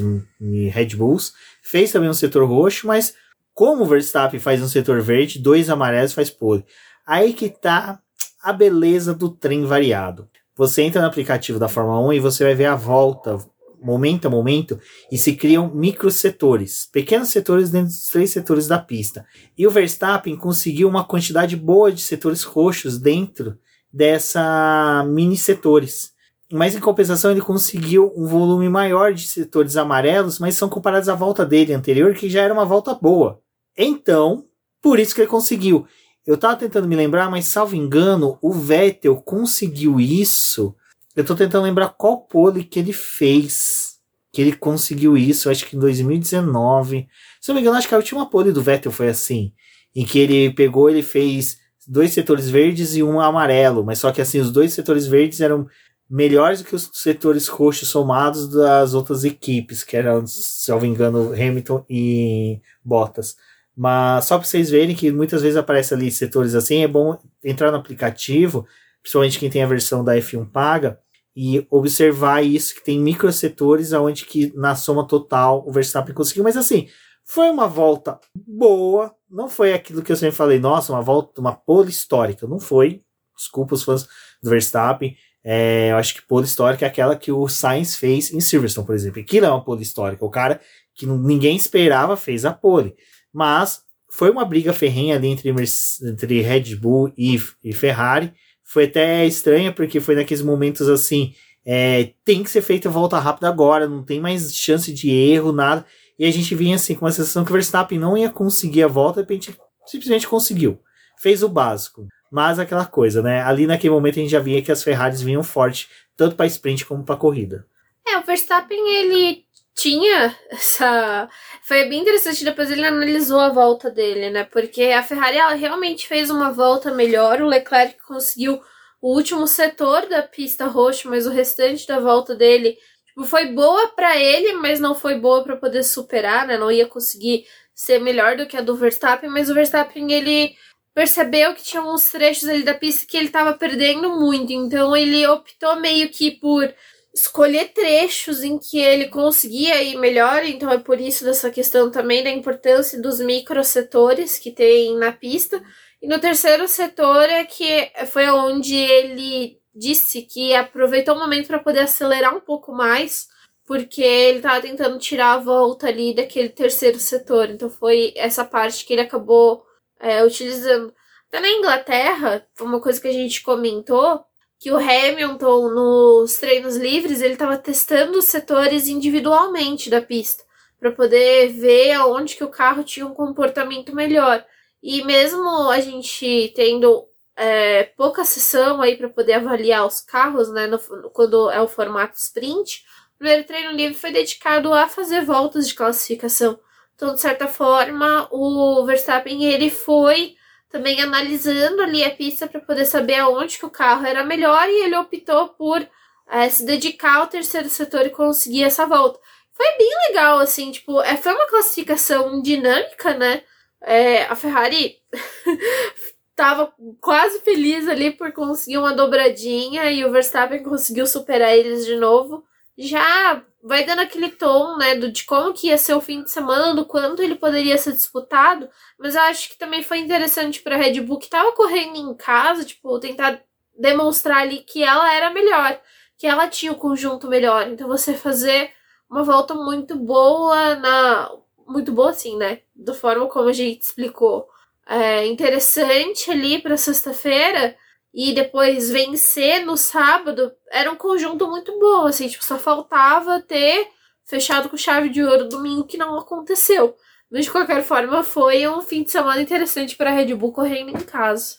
Red Bulls, fez também um setor roxo, mas como o Verstappen faz um setor verde, dois amarelos faz pole. Aí que tá a beleza do trem variado. Você entra no aplicativo da Fórmula 1 e você vai ver a volta momento a momento e se criam microsetores, pequenos setores dentro dos três setores da pista. E o Verstappen conseguiu uma quantidade boa de setores roxos dentro dessa mini setores. Mas em compensação ele conseguiu um volume maior de setores amarelos, mas são comparados à volta dele anterior, que já era uma volta boa. Então, por isso que ele conseguiu. Eu estava tentando me lembrar, mas salvo engano, o Vettel conseguiu isso eu tô tentando lembrar qual pole que ele fez. Que ele conseguiu isso, acho que em 2019. Se eu não me engano, acho que a última pole do Vettel foi assim. Em que ele pegou, ele fez dois setores verdes e um amarelo, mas só que assim, os dois setores verdes eram melhores do que os setores roxos somados das outras equipes, que eram, se eu não me engano, Hamilton e Bottas. Mas só para vocês verem que muitas vezes aparece ali setores assim, é bom entrar no aplicativo, principalmente quem tem a versão da F1 paga, e observar isso, que tem microsetores aonde que na soma total o Verstappen conseguiu. Mas assim, foi uma volta boa, não foi aquilo que eu sempre falei, nossa, uma volta, uma pole histórica, não foi. Desculpa os fãs do Verstappen. É, eu acho que pole histórica é aquela que o Sainz fez em Silverstone, por exemplo. Aquilo é uma pole histórica. O cara que ninguém esperava fez a pole. Mas foi uma briga ferrenha ali entre, entre Red Bull e, e Ferrari. Foi até estranha, porque foi naqueles momentos assim. É, tem que ser feita volta rápida agora, não tem mais chance de erro, nada. E a gente vinha assim com uma sensação que o Verstappen não ia conseguir a volta, de repente simplesmente conseguiu. Fez o básico. Mas aquela coisa, né? Ali naquele momento a gente já via que as Ferraris vinham forte, tanto para sprint como para corrida. É, o Verstappen ele tinha essa. Foi bem interessante, depois ele analisou a volta dele, né? Porque a Ferrari ela realmente fez uma volta melhor, o Leclerc conseguiu o último setor da pista roxa, mas o restante da volta dele tipo, foi boa para ele, mas não foi boa para poder superar, né? Não ia conseguir ser melhor do que a do Verstappen, mas o Verstappen ele percebeu que tinha uns trechos ali da pista que ele estava perdendo muito, então ele optou meio que por escolher trechos em que ele conseguia ir melhor, então é por isso dessa questão também da importância dos microsetores que tem na pista. E no terceiro setor é que foi onde ele disse que aproveitou o momento para poder acelerar um pouco mais, porque ele estava tentando tirar a volta ali daquele terceiro setor. Então foi essa parte que ele acabou é, utilizando. Até na Inglaterra, uma coisa que a gente comentou, que o Hamilton, nos treinos livres, ele estava testando os setores individualmente da pista, para poder ver aonde que o carro tinha um comportamento melhor. E mesmo a gente tendo é, pouca sessão aí para poder avaliar os carros, né, no, quando é o formato sprint, o primeiro treino livre foi dedicado a fazer voltas de classificação. Então, de certa forma, o Verstappen ele foi também analisando ali a pista para poder saber aonde que o carro era melhor e ele optou por é, se dedicar ao terceiro setor e conseguir essa volta. Foi bem legal, assim, tipo, é, foi uma classificação dinâmica, né? É, a Ferrari tava quase feliz ali por conseguir uma dobradinha e o Verstappen conseguiu superar eles de novo. Já vai dando aquele tom, né, do, de como que ia ser o fim de semana, do quanto ele poderia ser disputado, mas eu acho que também foi interessante para Red Bull que tava correndo em casa, tipo, tentar demonstrar ali que ela era melhor, que ela tinha o conjunto melhor. Então você fazer uma volta muito boa na muito boa assim, né, da forma como a gente explicou. É interessante ali para sexta-feira e depois vencer no sábado, era um conjunto muito bom, assim, tipo, só faltava ter fechado com chave de ouro domingo que não aconteceu. Mas de qualquer forma, foi um fim de semana interessante para a Red Bull correndo em casa.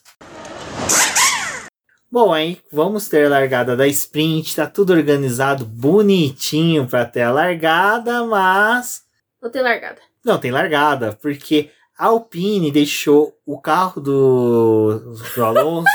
Bom, aí vamos ter a largada da sprint, tá tudo organizado bonitinho para ter a largada, mas não tem largada. Não tem largada, porque a Alpine deixou o carro do, do Alonso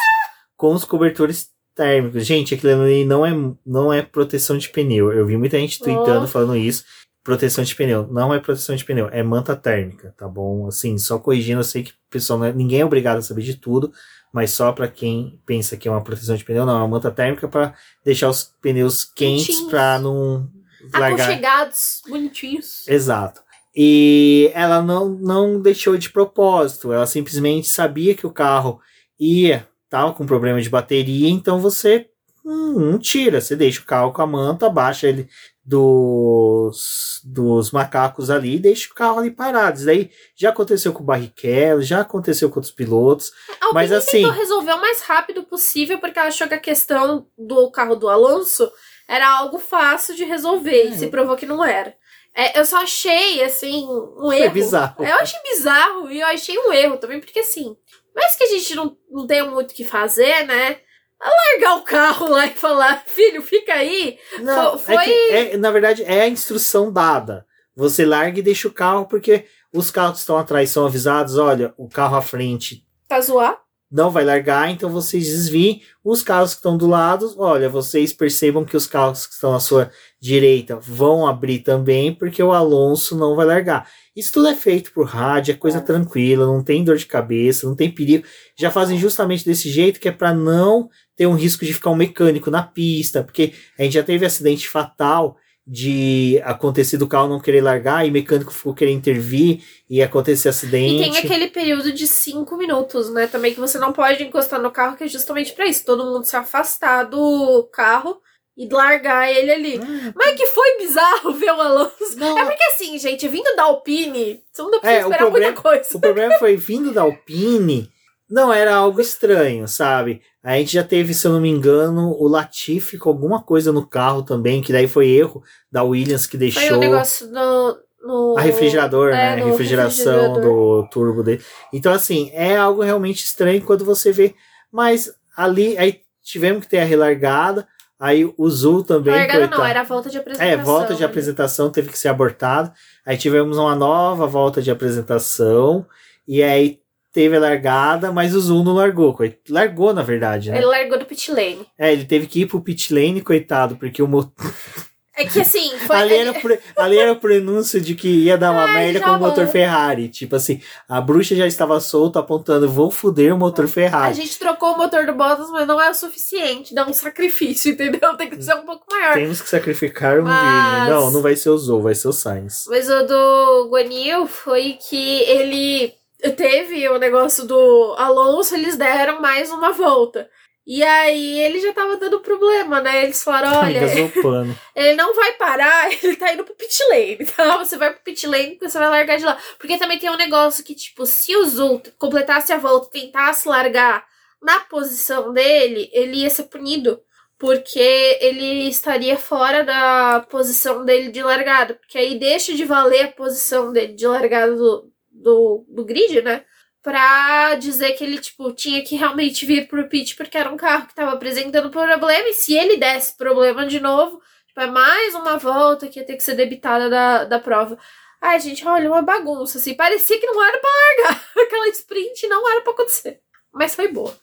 com os cobertores térmicos. Gente, aquilo ali não é, não é proteção de pneu. Eu vi muita gente tweetando oh. falando isso. Proteção de pneu. Não é proteção de pneu, é manta térmica, tá bom? Assim, só corrigindo, eu sei que pessoal é, ninguém é obrigado a saber de tudo, mas só para quem pensa que é uma proteção de pneu, não, é uma manta térmica para deixar os pneus quentes para não largar. Aconchegados, bonitinhos. Exato. E ela não, não deixou de propósito, ela simplesmente sabia que o carro ia tava com problema de bateria, então você hum, não tira, você deixa o carro com a manta, baixa ele dos, dos macacos ali e deixa o carro ali parado. Isso daí já aconteceu com o Barrichello, já aconteceu com outros pilotos. Alguém mas assim. tentou resolver o mais rápido possível porque ela achou que a questão do carro do Alonso era algo fácil de resolver é. e se provou que não era. É, eu só achei, assim, um Foi erro. bizarro. Eu achei bizarro e eu achei um erro também, porque assim, mas que a gente não, não tem muito o que fazer, né? Largar o carro lá e falar, filho, fica aí. Não, foi. É que, é, na verdade, é a instrução dada. Você larga e deixa o carro, porque os carros que estão atrás são avisados: olha, o carro à frente. Tá zoar? Não vai largar, então vocês desviem. Os carros que estão do lado, olha, vocês percebam que os carros que estão à sua direita vão abrir também, porque o Alonso não vai largar. Isso tudo é feito por rádio, é coisa é. tranquila, não tem dor de cabeça, não tem perigo. Já fazem justamente desse jeito que é para não ter um risco de ficar um mecânico na pista, porque a gente já teve acidente fatal de acontecer do carro não querer largar e mecânico ficou querer intervir e acontecer acidente. E tem aquele período de cinco minutos, né? Também que você não pode encostar no carro, que é justamente para isso. Todo mundo se afastar do carro e largar ele ali. Ah, Mas que foi bizarro ver o Alonso. Não. É porque assim, gente, vindo da Alpine, você não precisa é, esperar problema, muita coisa. O problema foi vindo da Alpine, não era algo estranho, sabe? A gente já teve, se eu não me engano, o Latifi com alguma coisa no carro também, que daí foi erro da Williams que deixou. Foi o negócio do. No... A refrigerador, é, né? A refrigeração refrigerador. do turbo dele. Então, assim, é algo realmente estranho quando você vê. Mas ali, aí tivemos que ter a relargada. Aí o Zul também. Largada não, era a volta de apresentação. É, volta de apresentação teve que ser abortada. Aí tivemos uma nova volta de apresentação. E aí teve a largada, mas o Zul não largou. Largou, na verdade, né? Ele largou do pit lane. É, ele teve que ir pro pit lane, coitado, porque o motor. É que assim, foi. ali, era por, ali era o prenúncio de que ia dar uma Ai, merda com o motor Ferrari. Tipo assim, a bruxa já estava solta apontando: vou foder o motor Ferrari. A gente trocou o motor do Bottas, mas não é o suficiente. Dá um sacrifício, entendeu? Tem que ser um pouco maior. Temos que sacrificar um mas... vídeo. Não, não vai ser o Zou, vai ser o Sainz. Mas o do Guanil foi que ele teve o negócio do Alonso, eles deram mais uma volta. E aí ele já tava dando problema, né? Eles falaram, olha, ele não vai parar, ele tá indo pro pit lane, tá? Você vai pro pit lane porque você vai largar de lá. Porque também tem um negócio que, tipo, se o Zul completasse a volta e tentasse largar na posição dele, ele ia ser punido. Porque ele estaria fora da posição dele de largada. Porque aí deixa de valer a posição dele de largada do, do, do grid, né? Pra dizer que ele, tipo, tinha que realmente vir pro pit porque era um carro que tava apresentando problema. E se ele desse problema de novo, tipo, é mais uma volta que ia ter que ser debitada da, da prova. Ai, gente, olha, uma bagunça, assim. Parecia que não era pra largar. Aquela sprint não era pra acontecer. Mas foi boa.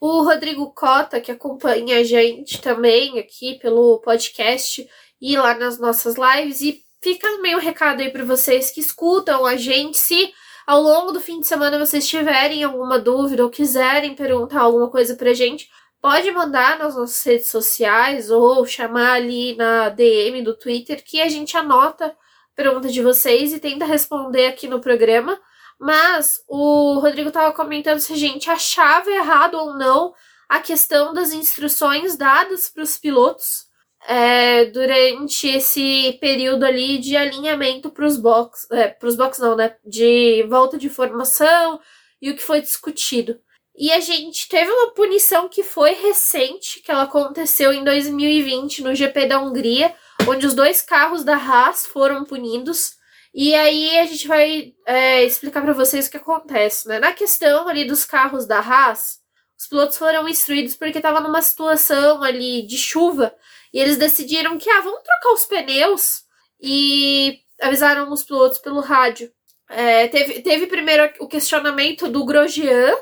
O Rodrigo Cota, que acompanha a gente também aqui pelo podcast e lá nas nossas lives, e fica meio recado aí para vocês que escutam a gente. Se ao longo do fim de semana vocês tiverem alguma dúvida ou quiserem perguntar alguma coisa pra gente, pode mandar nas nossas redes sociais ou chamar ali na DM do Twitter que a gente anota a pergunta de vocês e tenta responder aqui no programa. Mas o Rodrigo estava comentando se a gente achava errado ou não a questão das instruções dadas para os pilotos é, durante esse período ali de alinhamento para os box, é, para os box não, né? De volta de formação e o que foi discutido. E a gente teve uma punição que foi recente, que ela aconteceu em 2020 no GP da Hungria, onde os dois carros da Haas foram punidos. E aí a gente vai é, explicar para vocês o que acontece, né? Na questão ali dos carros da Haas, os pilotos foram instruídos porque estava numa situação ali de chuva e eles decidiram que, ah, vamos trocar os pneus e avisaram os pilotos pelo rádio. É, teve, teve primeiro o questionamento do Grosjean,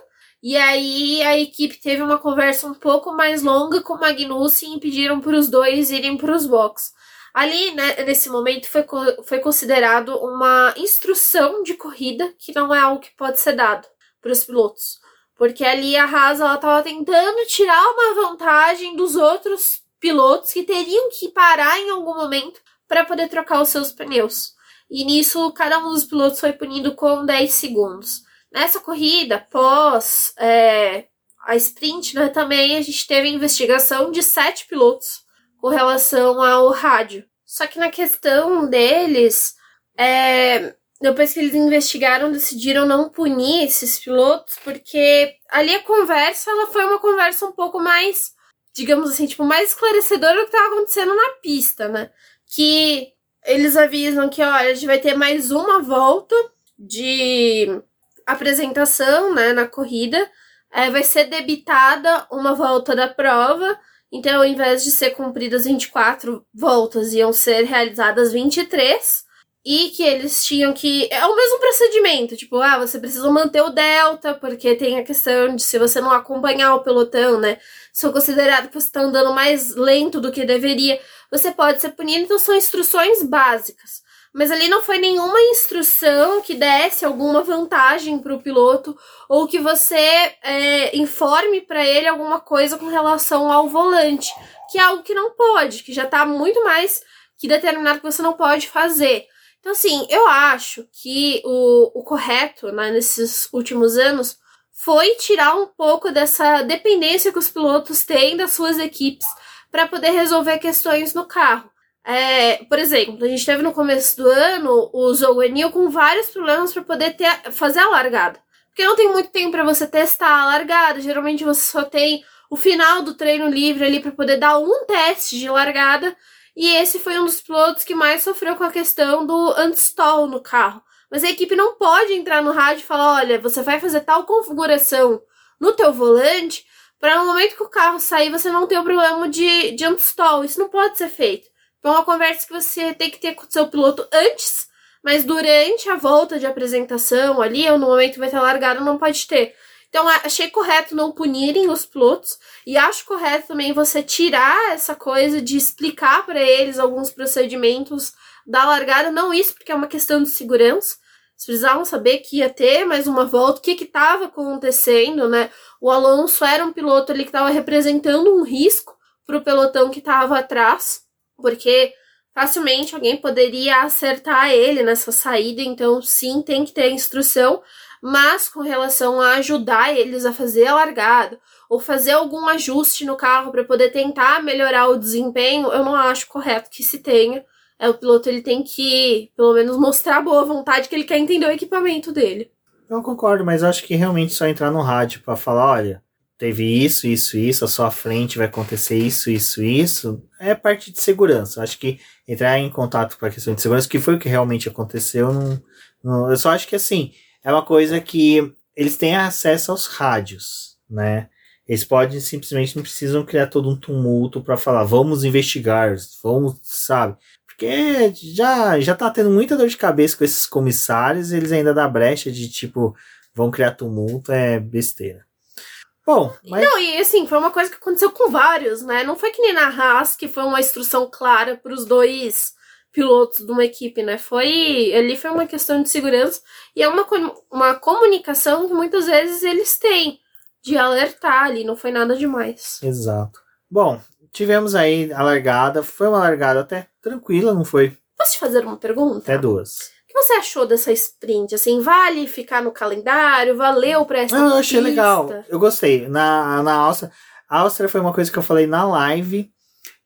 e aí a equipe teve uma conversa um pouco mais longa com o Magnussen e pediram para os dois irem para os boxes. Ali, né, nesse momento, foi, foi considerado uma instrução de corrida, que não é algo que pode ser dado para os pilotos. Porque ali a Haas estava tentando tirar uma vantagem dos outros pilotos que teriam que parar em algum momento para poder trocar os seus pneus. E nisso, cada um dos pilotos foi punido com 10 segundos. Nessa corrida, pós é, a sprint, né, também a gente teve a investigação de sete pilotos com relação ao rádio. Só que na questão deles, é, depois que eles investigaram, decidiram não punir esses pilotos, porque ali a conversa ela foi uma conversa um pouco mais digamos assim, tipo, mais esclarecedor do que estava acontecendo na pista, né? Que eles avisam que, olha, a gente vai ter mais uma volta de apresentação, né, na corrida. É, vai ser debitada uma volta da prova. Então, ao invés de ser cumpridas 24 voltas, iam ser realizadas 23. e que eles tinham que. É o mesmo procedimento, tipo, ah, você precisa manter o delta, porque tem a questão de se você não acompanhar o pelotão, né? Se for considerado que você está andando mais lento do que deveria, você pode ser punido. Então, são instruções básicas. Mas ali não foi nenhuma instrução que desse alguma vantagem para o piloto ou que você é, informe para ele alguma coisa com relação ao volante, que é algo que não pode, que já está muito mais que determinado que você não pode fazer. Então, assim, eu acho que o, o correto né, nesses últimos anos foi tirar um pouco dessa dependência que os pilotos têm das suas equipes para poder resolver questões no carro. É, por exemplo, a gente teve no começo do ano o Zoguenil com vários problemas para poder ter, fazer a largada. Porque não tem muito tempo para você testar a largada, geralmente você só tem o final do treino livre ali para poder dar um teste de largada e esse foi um dos pilotos que mais sofreu com a questão do anti-stall no carro. Mas a equipe não pode entrar no rádio e falar: olha, você vai fazer tal configuração no teu volante para no momento que o carro sair você não ter o problema de, de anti-stall. Isso não pode ser feito. É uma conversa que você tem que ter com o seu piloto antes, mas durante a volta de apresentação ali, ou no momento que vai ter largado, não pode ter. Então, achei correto não punirem os pilotos e acho correto também você tirar essa coisa de explicar para eles alguns procedimentos da largada. Não isso, porque é uma questão de segurança. Eles precisavam saber que ia ter mais uma volta, o que estava acontecendo, né? O Alonso era um piloto ali que estava representando um risco para o pelotão que estava atrás, porque facilmente alguém poderia acertar ele nessa saída, então sim, tem que ter instrução, mas com relação a ajudar eles a fazer a largada ou fazer algum ajuste no carro para poder tentar melhorar o desempenho, eu não acho correto que se tenha. É o piloto ele tem que, pelo menos, mostrar boa vontade que ele quer entender o equipamento dele. Eu concordo, mas acho que realmente só entrar no rádio para falar, olha, teve isso, isso, isso, a sua frente vai acontecer isso, isso, isso, é parte de segurança. Acho que entrar em contato com a questão de segurança, que foi o que realmente aconteceu, não, não eu só acho que assim, é uma coisa que eles têm acesso aos rádios, né? Eles podem simplesmente não precisam criar todo um tumulto para falar, vamos investigar, vamos, sabe? Porque já já tá tendo muita dor de cabeça com esses comissários, eles ainda dá brecha de tipo, vão criar tumulto, é besteira. Bom, mas... Não, e assim, foi uma coisa que aconteceu com vários, né? Não foi que nem na Haas, que foi uma instrução clara para os dois pilotos de uma equipe, né? Foi ali foi uma questão de segurança e é uma, uma comunicação que muitas vezes eles têm de alertar ali, não foi nada demais. Exato. Bom, tivemos aí a largada, foi uma largada até tranquila, não foi? Posso te fazer uma pergunta? Até duas. O que você achou dessa sprint? Assim, vale ficar no calendário? Valeu pra essa Não, eu achei legal. Eu gostei. Na, na Áustria, a Áustria foi uma coisa que eu falei na live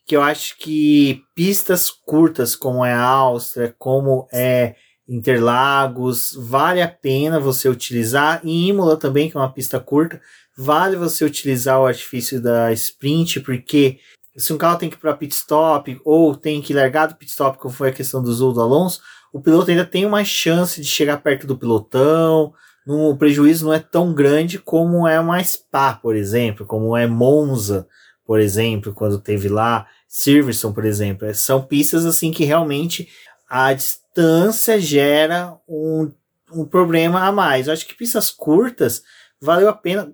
que eu acho que pistas curtas, como é a Áustria, como é Interlagos, vale a pena você utilizar. E Imola também, que é uma pista curta, vale você utilizar o artifício da sprint, porque se um carro tem que ir para pit stop ou tem que largar do pit stop, como foi a questão do Zul do Alonso, o piloto ainda tem uma chance de chegar perto do pilotão. No, o prejuízo não é tão grande como é uma Spa, por exemplo, como é Monza por exemplo, quando teve lá, Silverstone, por exemplo. São pistas assim que realmente a distância gera um, um problema a mais. Eu acho que pistas curtas valeu a pena.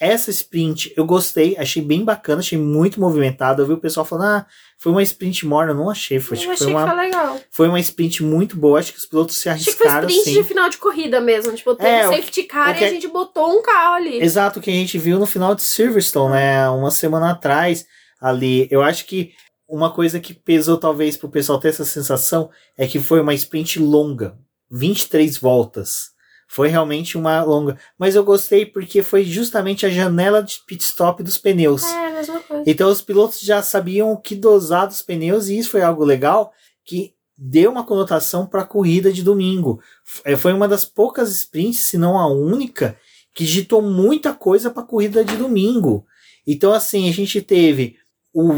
Essa sprint eu gostei, achei bem bacana, achei muito movimentado. Eu vi o pessoal falando, ah, foi uma sprint morna. Não achei, foi, eu achei foi uma, foi legal. Foi uma sprint muito boa. Acho que os pilotos se arriscaram. Acho que foi sprint assim. de final de corrida mesmo. Tipo, teve é, safety car que, e a gente botou um carro ali. Exato, o que a gente viu no final de Silverstone, né? Uma semana atrás ali. Eu acho que uma coisa que pesou talvez pro pessoal ter essa sensação é que foi uma sprint longa. 23 voltas. Foi realmente uma longa. Mas eu gostei porque foi justamente a janela de pit stop dos pneus. É, mesma coisa. Então os pilotos já sabiam o que dosar dos pneus e isso foi algo legal que deu uma conotação para a corrida de domingo. É, foi uma das poucas sprints, se não a única, que ditou muita coisa para a corrida de domingo. Então assim, a gente teve o,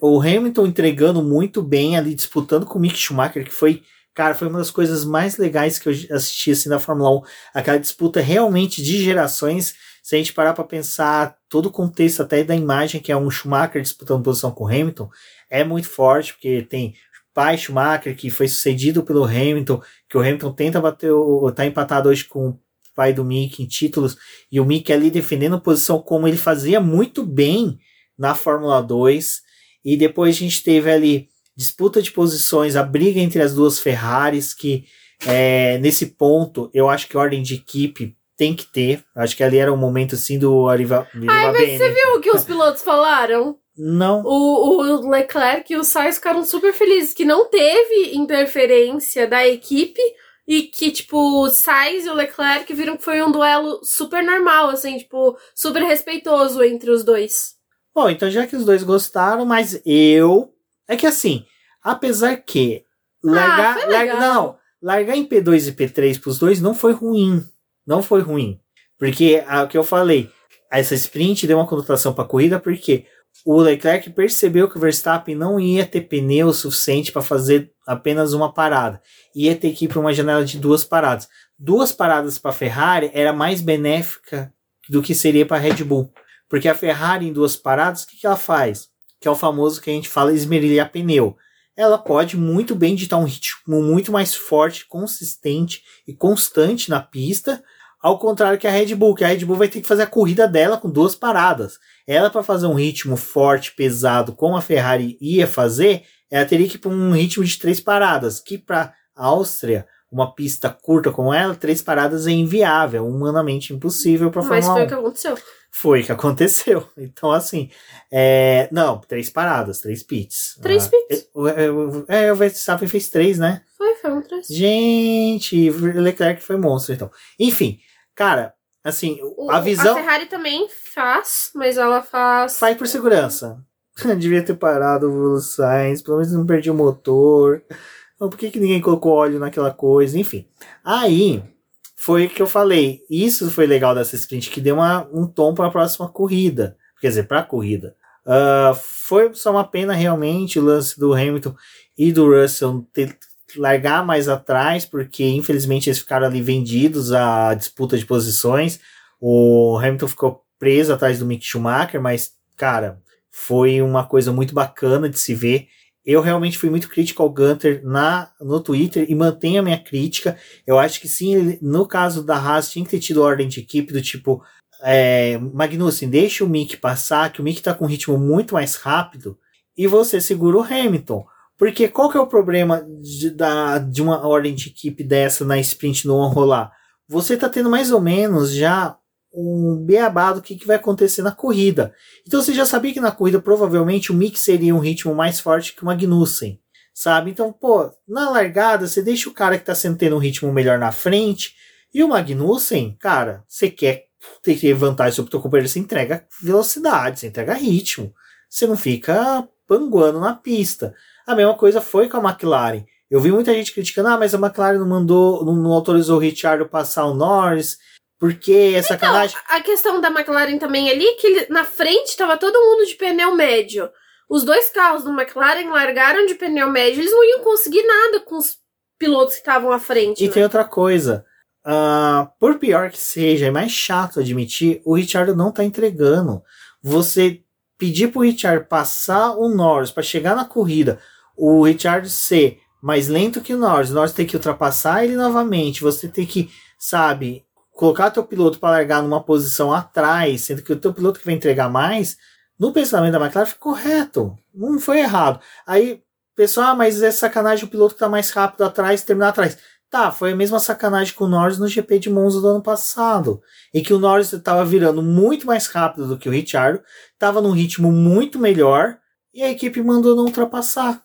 o Hamilton entregando muito bem ali, disputando com o Mick Schumacher, que foi Cara, foi uma das coisas mais legais que eu assisti assim na Fórmula 1. Aquela disputa realmente de gerações. Se a gente parar para pensar todo o contexto até da imagem, que é um Schumacher disputando posição com Hamilton, é muito forte, porque tem pai Schumacher, que foi sucedido pelo Hamilton, que o Hamilton tenta bater, tá empatado hoje com o pai do Mick em títulos, e o Mick ali defendendo posição como ele fazia muito bem na Fórmula 2. E depois a gente teve ali disputa de posições, a briga entre as duas Ferraris, que é, nesse ponto eu acho que ordem de equipe tem que ter. Acho que ali era o um momento assim do Arriva. Ai, mas você viu o que os pilotos falaram? Não. O, o Leclerc e o Sainz ficaram super felizes que não teve interferência da equipe e que, tipo, o Sainz e o Leclerc viram que foi um duelo super normal, assim, tipo, super respeitoso entre os dois. Bom, então já que os dois gostaram, mas eu. É que assim, apesar que. Largar. Ah, larga, não, largar em P2 e P3 pros dois não foi ruim. Não foi ruim. Porque é o que eu falei. Essa sprint deu uma conotação pra corrida, porque o Leclerc percebeu que o Verstappen não ia ter pneu suficiente para fazer apenas uma parada. Ia ter que ir para uma janela de duas paradas. Duas paradas para a Ferrari era mais benéfica do que seria para a Red Bull. Porque a Ferrari em duas paradas, o que, que ela faz? Que é o famoso que a gente fala esmerilhar pneu. Ela pode muito bem ditar um ritmo muito mais forte, consistente e constante na pista, ao contrário que a Red Bull, que a Red Bull vai ter que fazer a corrida dela com duas paradas. Ela, para fazer um ritmo forte, pesado, como a Ferrari ia fazer, ela teria que ir para um ritmo de três paradas, que para a Áustria uma pista curta como ela, três paradas é inviável, humanamente impossível para Fórmula 1. Mas foi o que aconteceu. Foi o que aconteceu. Então, assim, é... não, três paradas, três pits. Três ah, pits? É, é, o Verstappen fez três, né? Foi, foi um três. Gente, Leclerc foi monstro, então. Enfim, cara, assim, o, a visão... A Ferrari também faz, mas ela faz... Faz por segurança. Devia ter parado o Sainz, pelo menos não perdi o motor. Por que, que ninguém colocou óleo naquela coisa? Enfim. Aí foi que eu falei. Isso foi legal dessa sprint, que deu uma, um tom para a próxima corrida. Quer dizer, para a corrida. Uh, foi só uma pena realmente o lance do Hamilton e do Russell ter, largar mais atrás, porque infelizmente eles ficaram ali vendidos à disputa de posições. O Hamilton ficou preso atrás do Mick Schumacher, mas, cara, foi uma coisa muito bacana de se ver eu realmente fui muito crítico ao Gunter na, no Twitter e mantenho a minha crítica. Eu acho que sim, no caso da Haas, tinha que ter tido ordem de equipe do tipo. É, Magnussen, deixa o Mick passar, que o Mick tá com um ritmo muito mais rápido, e você segura o Hamilton. Porque qual que é o problema de, da, de uma ordem de equipe dessa na sprint no rolar? Você tá tendo mais ou menos já um beabá do que, que vai acontecer na corrida. Então você já sabia que na corrida provavelmente o Mick seria um ritmo mais forte que o Magnussen, sabe? Então, pô, na largada você deixa o cara que tá sendo tendo um ritmo melhor na frente e o Magnussen, cara, você quer ter vantagem sobre o teu companheiro, você entrega velocidade, você entrega ritmo. Você não fica panguando na pista. A mesma coisa foi com a McLaren. Eu vi muita gente criticando, ah, mas a McLaren não mandou, não, não autorizou o Richard passar o Norris. Porque é sacanagem. Então, a questão da McLaren também ali, que ele, na frente estava todo mundo de pneu médio. Os dois carros do McLaren largaram de pneu médio, eles não iam conseguir nada com os pilotos que estavam à frente. E né? tem outra coisa. Uh, por pior que seja, é mais chato admitir, o Richard não tá entregando. Você pedir pro Richard passar o Norris para chegar na corrida, o Richard ser mais lento que o Norris, o Norris tem que ultrapassar ele novamente, você tem que, sabe, colocar teu piloto para largar numa posição atrás, sendo que o teu piloto que vai entregar mais, no pensamento da McLaren ficou correto. Não foi errado. Aí, pessoal, ah, mas é sacanagem o piloto que tá mais rápido atrás terminar atrás. Tá, foi a mesma sacanagem com o Norris no GP de Monza do ano passado. Em que o Norris estava virando muito mais rápido do que o Ricciardo, estava num ritmo muito melhor, e a equipe mandou não ultrapassar.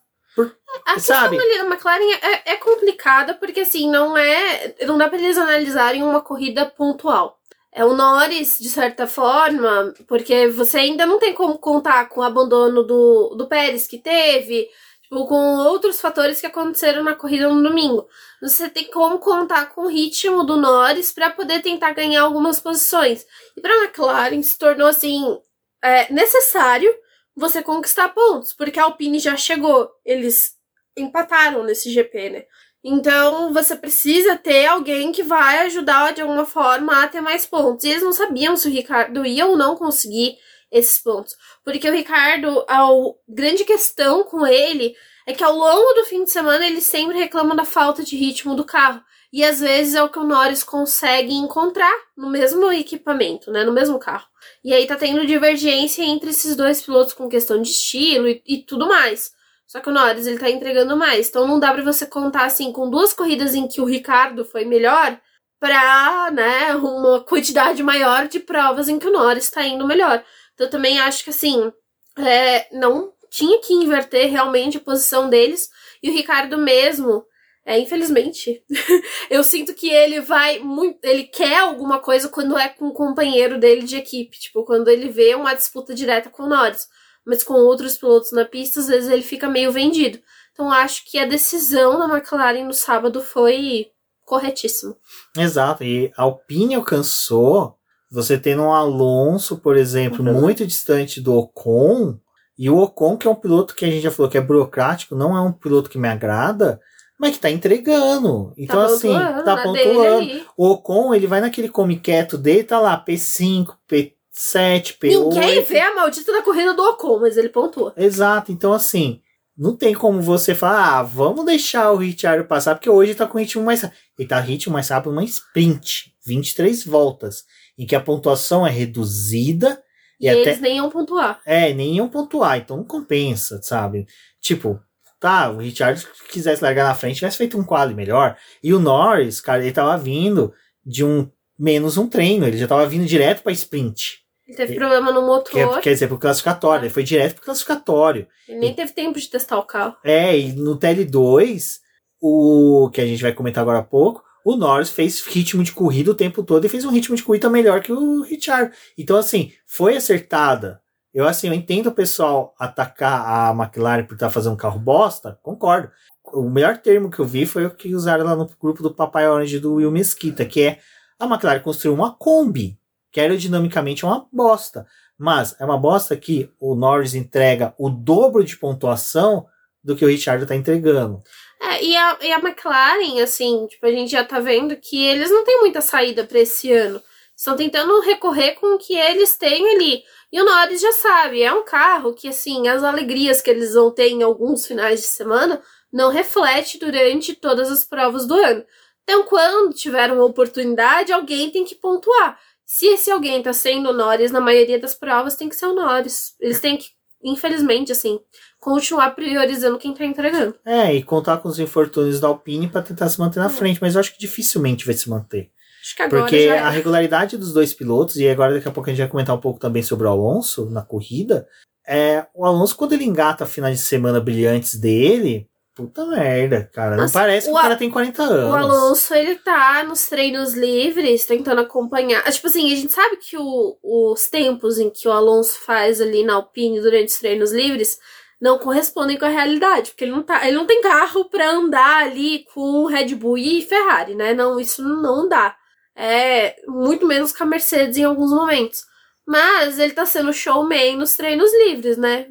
A sabe? questão da McLaren é, é, complicada porque assim não é não dá para eles analisarem uma corrida pontual. É o Norris de certa forma, porque você ainda não tem como contar com o abandono do, do Pérez que teve, tipo, com outros fatores que aconteceram na corrida no domingo. Você tem como contar com o ritmo do Norris para poder tentar ganhar algumas posições. E para a McLaren se tornou assim é, necessário você conquistar pontos, porque a Alpine já chegou, eles empataram nesse GP, né? Então você precisa ter alguém que vai ajudar de alguma forma a ter mais pontos. E eles não sabiam se o Ricardo ia ou não conseguir esses pontos. Porque o Ricardo, a grande questão com ele é que ao longo do fim de semana eles sempre reclamam da falta de ritmo do carro. E às vezes é o que o Norris consegue encontrar no mesmo equipamento, né? No mesmo carro. E aí tá tendo divergência entre esses dois pilotos com questão de estilo e, e tudo mais. Só que o Norris ele tá entregando mais. Então não dá para você contar assim com duas corridas em que o Ricardo foi melhor para, né, uma quantidade maior de provas em que o Norris tá indo melhor. Então eu também acho que assim, é, não tinha que inverter realmente a posição deles. E o Ricardo mesmo, é, infelizmente, eu sinto que ele vai muito. Ele quer alguma coisa quando é com o companheiro dele de equipe. Tipo, quando ele vê uma disputa direta com o Norris mas com outros pilotos na pista, às vezes ele fica meio vendido. Então acho que a decisão da McLaren no sábado foi corretíssima. Exato, e a Alpine alcançou você tendo um Alonso, por exemplo, uhum. muito distante do Ocon, e o Ocon, que é um piloto que a gente já falou que é burocrático, não é um piloto que me agrada, mas que tá entregando. Então, tá assim, tá pontuando. O Ocon, ele vai naquele come quieto dele, tá lá, P5, P 7, P8. Ninguém vê a maldita da corrida do Ocon, mas ele pontuou. Exato, então assim, não tem como você falar, ah, vamos deixar o Richard passar, porque hoje tá com ritmo mais rápido. Ele tá ritmo mais rápido numa sprint, 23 voltas, em que a pontuação é reduzida. E, e até... eles nem iam pontuar. É, nem iam pontuar, então não compensa, sabe? Tipo, tá, o Richard quisesse largar na frente, tivesse feito um quali melhor. E o Norris, cara, ele tava vindo de um menos um treino, ele já tava vindo direto pra sprint. Ele teve problema no motor. Quer, quer dizer, pro classificatório. Ele foi direto pro classificatório. Ele nem e, teve tempo de testar o carro. É, e no TL2, o que a gente vai comentar agora há pouco, o Norris fez ritmo de corrida o tempo todo e fez um ritmo de corrida melhor que o Richard. Então, assim, foi acertada. Eu, assim, eu entendo o pessoal atacar a McLaren por estar tá fazendo um carro bosta, concordo. O melhor termo que eu vi foi o que usaram lá no grupo do Papai Orange do Will Mesquita, que é a McLaren construiu uma Kombi que aerodinamicamente é uma bosta. Mas é uma bosta que o Norris entrega o dobro de pontuação do que o Richard está entregando. É, e a, e a McLaren, assim, tipo, a gente já tá vendo que eles não têm muita saída para esse ano. Estão tentando recorrer com o que eles têm ali. E o Norris já sabe, é um carro que, assim, as alegrias que eles vão ter em alguns finais de semana não reflete durante todas as provas do ano. Então, quando tiver uma oportunidade, alguém tem que pontuar. Se esse alguém tá sendo o Norris, na maioria das provas tem que ser o Norris. Eles têm que, infelizmente, assim, continuar priorizando quem tá entregando. É, e contar com os infortúnios da Alpine para tentar se manter na é. frente, mas eu acho que dificilmente vai se manter. Acho que agora Porque é. a regularidade dos dois pilotos, e agora daqui a pouco a gente vai comentar um pouco também sobre o Alonso na corrida, é, o Alonso, quando ele engata finais de semana brilhantes dele, Puta merda, cara. Não parece que o, cara tem 40 anos. O Alonso, ele tá nos treinos livres, tentando acompanhar. Ah, tipo assim, a gente sabe que o, os tempos em que o Alonso faz ali na Alpine durante os treinos livres não correspondem com a realidade, porque ele não, tá, ele não tem carro para andar ali com Red Bull e Ferrari, né? Não, isso não dá. É muito menos com a Mercedes em alguns momentos. Mas ele tá sendo showman nos treinos livres, né?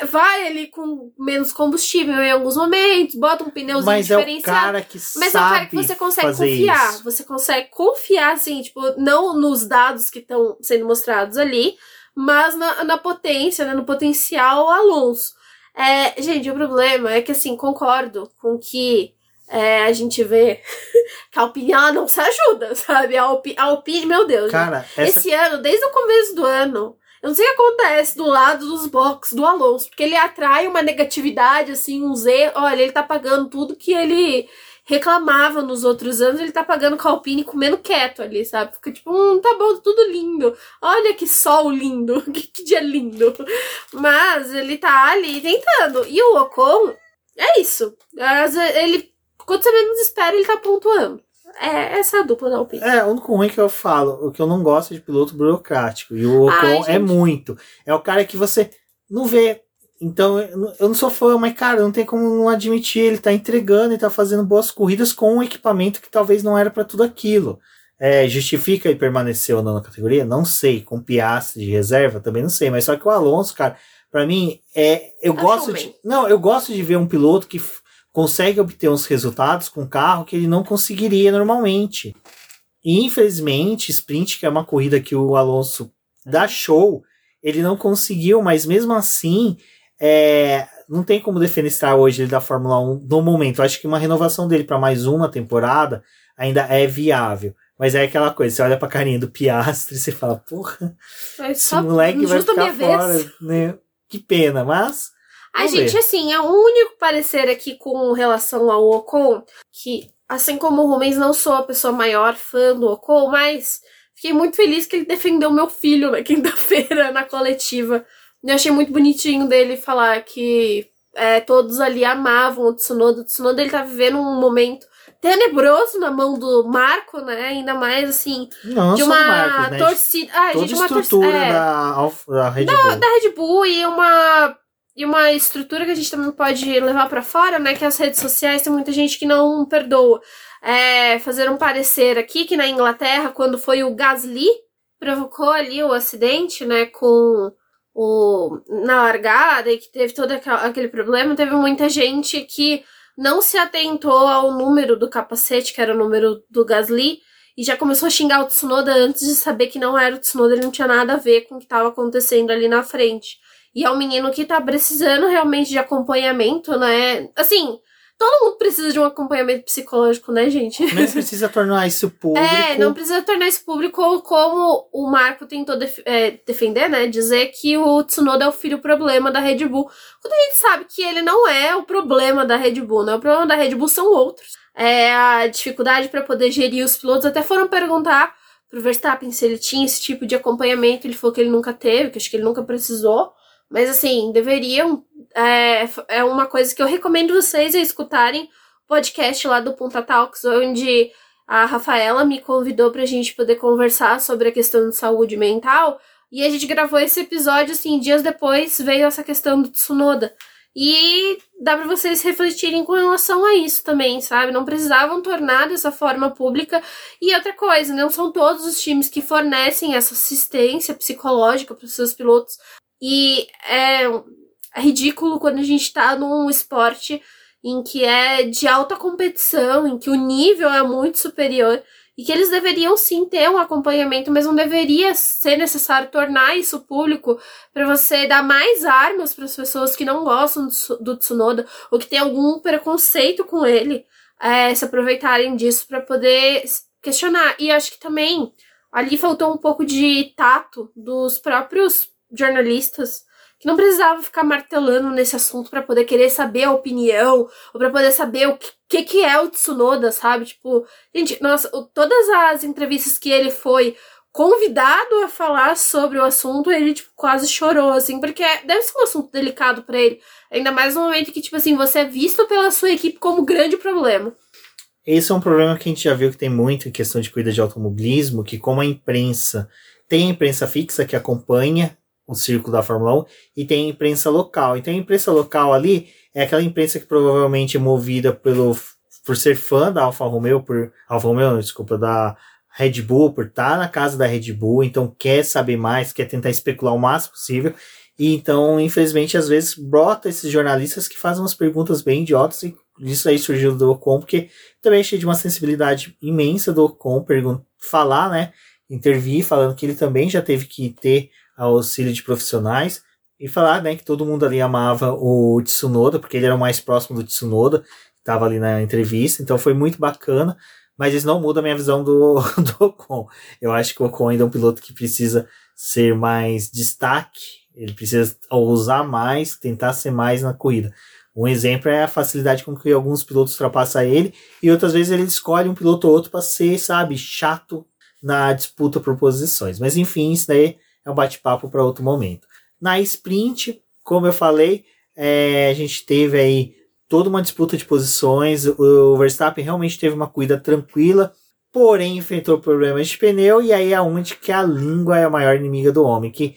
É, vai ali com menos combustível em alguns momentos, bota um pneuzinho Mas diferenciado. É o cara que mas sabe é o cara que você consegue confiar. Isso. Você consegue confiar, assim, tipo, não nos dados que estão sendo mostrados ali, mas na, na potência, né? No potencial Alonso. É, gente, o problema é que, assim, concordo com que é, a gente vê que a Alpine ela não se ajuda, sabe? A Alpine, a Alpine meu Deus. Cara, essa... esse ano, desde o começo do ano, eu não sei o que acontece do lado dos boxes do Alonso, porque ele atrai uma negatividade, assim, um Z. Olha, ele tá pagando tudo que ele reclamava nos outros anos, ele tá pagando com a Alpine comendo quieto ali, sabe? Fica tipo, hum, tá bom, tudo lindo. Olha que sol lindo, que, que dia lindo. Mas ele tá ali tentando. E o Ocon, é isso. Ele quando você menos espera, ele tá pontuando. É essa a dupla da Alpine. É, o único ruim que eu falo, o que eu não gosto é de piloto burocrático. E o Ocon Ai, é muito. É o cara que você não vê. Então, eu não sou fã, mas, cara, não tem como não admitir. Ele tá entregando e tá fazendo boas corridas com um equipamento que talvez não era para tudo aquilo. É, justifica e não na categoria? Não sei. Com Piastri de reserva? Também não sei. Mas só que o Alonso, cara, para mim, é, eu é gosto de. Não, eu gosto de ver um piloto que consegue obter uns resultados com um carro que ele não conseguiria normalmente. E infelizmente, sprint, que é uma corrida que o Alonso dá show, ele não conseguiu, mas mesmo assim, é, não tem como defenestrar hoje ele da Fórmula 1 no momento. Eu acho que uma renovação dele para mais uma temporada ainda é viável. Mas é aquela coisa, você olha pra carinha do Piastre e você fala, porra, esse moleque vai ficar fora, né? Que pena, mas. A gente, ver. assim, é o único parecer aqui com relação ao Ocon, que, assim como o Rubens, não sou a pessoa maior fã do Ocon, mas fiquei muito feliz que ele defendeu meu filho na quinta-feira, na coletiva. Eu achei muito bonitinho dele falar que é, todos ali amavam o Tsunoda. O Tsunoda ele tá vivendo um momento tenebroso na mão do Marco, né? Ainda mais assim, Não, de uma Marcos, né? torcida, ah, Toda de uma estrutura torcida, é, da, da Red da, Bull. da Red Bull e uma e uma estrutura que a gente também pode levar para fora, né? Que as redes sociais tem muita gente que não perdoa. É, fazer um parecer aqui que na Inglaterra, quando foi o Gasly, provocou ali o acidente, né? Com o na largada e que teve todo aquele problema, teve muita gente que não se atentou ao número do capacete, que era o número do Gasly, e já começou a xingar o Tsunoda antes de saber que não era o Tsunoda, ele não tinha nada a ver com o que estava acontecendo ali na frente. E é um menino que tá precisando realmente de acompanhamento, né? Assim, Todo mundo precisa de um acompanhamento psicológico, né, gente? Mas precisa tornar isso público. É, não precisa tornar isso público como o Marco tentou def é, defender, né? Dizer que o Tsunoda é o filho problema da Red Bull. Quando a gente sabe que ele não é o problema da Red Bull, né? O problema da Red Bull são outros. É a dificuldade para poder gerir os pilotos. Até foram perguntar pro Verstappen se ele tinha esse tipo de acompanhamento. Ele falou que ele nunca teve, que acho que ele nunca precisou. Mas assim, deveriam. É, é uma coisa que eu recomendo vocês a escutarem o podcast lá do Punta Talks, onde a Rafaela me convidou pra gente poder conversar sobre a questão de saúde mental. E a gente gravou esse episódio, assim, dias depois veio essa questão do Tsunoda. E dá para vocês refletirem com relação a isso também, sabe? Não precisavam tornar dessa forma pública. E outra coisa, não são todos os times que fornecem essa assistência psicológica para os seus pilotos. E é, é ridículo quando a gente tá num esporte em que é de alta competição, em que o nível é muito superior e que eles deveriam sim ter um acompanhamento, mas não deveria ser necessário tornar isso público para você dar mais armas para as pessoas que não gostam do, Tsunoda ou que têm algum preconceito com ele é, se aproveitarem disso para poder questionar. E acho que também ali faltou um pouco de tato dos próprios jornalistas que não precisava ficar martelando nesse assunto para poder querer saber a opinião ou para poder saber o que, que, que é o Tsunoda, sabe? Tipo, gente, nossa, todas as entrevistas que ele foi convidado a falar sobre o assunto, ele tipo quase chorou assim, porque deve ser um assunto delicado para ele, ainda mais no momento que tipo assim, você é visto pela sua equipe como grande problema. Esse é um problema que a gente já viu que tem muito em questão de cuida de automobilismo, que como a imprensa tem a imprensa fixa que acompanha o círculo da Fórmula 1 e tem a imprensa local. Então a imprensa local ali é aquela imprensa que provavelmente é movida pelo por ser fã da Alfa Romeo, por Alfa Romeo, desculpa, da Red Bull, por estar na casa da Red Bull, então quer saber mais, quer tentar especular o máximo possível. E então, infelizmente, às vezes brota esses jornalistas que fazem umas perguntas bem idiotas e isso aí surgiu do Ocon, porque também achei de uma sensibilidade imensa do Ocon falar, né, intervir, falando que ele também já teve que ter auxílio de profissionais e falar né, que todo mundo ali amava o Tsunoda, porque ele era o mais próximo do Tsunoda, estava ali na entrevista, então foi muito bacana, mas isso não muda a minha visão do, do Ocon. Eu acho que o Ocon ainda é um piloto que precisa ser mais destaque, ele precisa ousar mais, tentar ser mais na corrida. Um exemplo é a facilidade com que alguns pilotos ultrapassam ele, e outras vezes ele escolhe um piloto ou outro para ser, sabe, chato na disputa por posições. Mas enfim, isso daí é um bate-papo para outro momento. Na sprint, como eu falei, é, a gente teve aí toda uma disputa de posições. O Verstappen realmente teve uma corrida tranquila, porém enfrentou problemas de pneu e aí é onde que a língua é a maior inimiga do homem. Que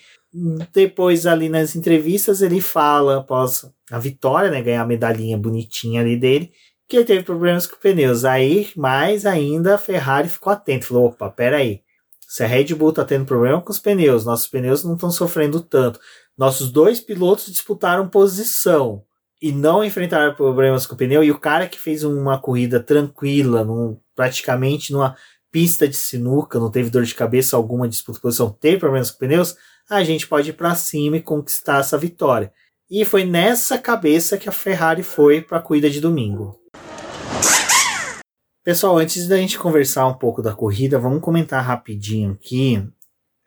depois ali nas entrevistas ele fala após a vitória, né, ganhar a medalhinha bonitinha ali dele, que ele teve problemas com pneus. Aí, mais ainda, a Ferrari ficou atento, falou: opa, peraí, se a Red Bull está tendo problema com os pneus, nossos pneus não estão sofrendo tanto. Nossos dois pilotos disputaram posição e não enfrentaram problemas com o pneu. E o cara que fez uma corrida tranquila, num, praticamente numa pista de sinuca, não teve dor de cabeça alguma, disputa posição, teve problemas com pneus, a gente pode ir para cima e conquistar essa vitória. E foi nessa cabeça que a Ferrari foi para a corrida de domingo. Pessoal, antes da gente conversar um pouco da corrida, vamos comentar rapidinho aqui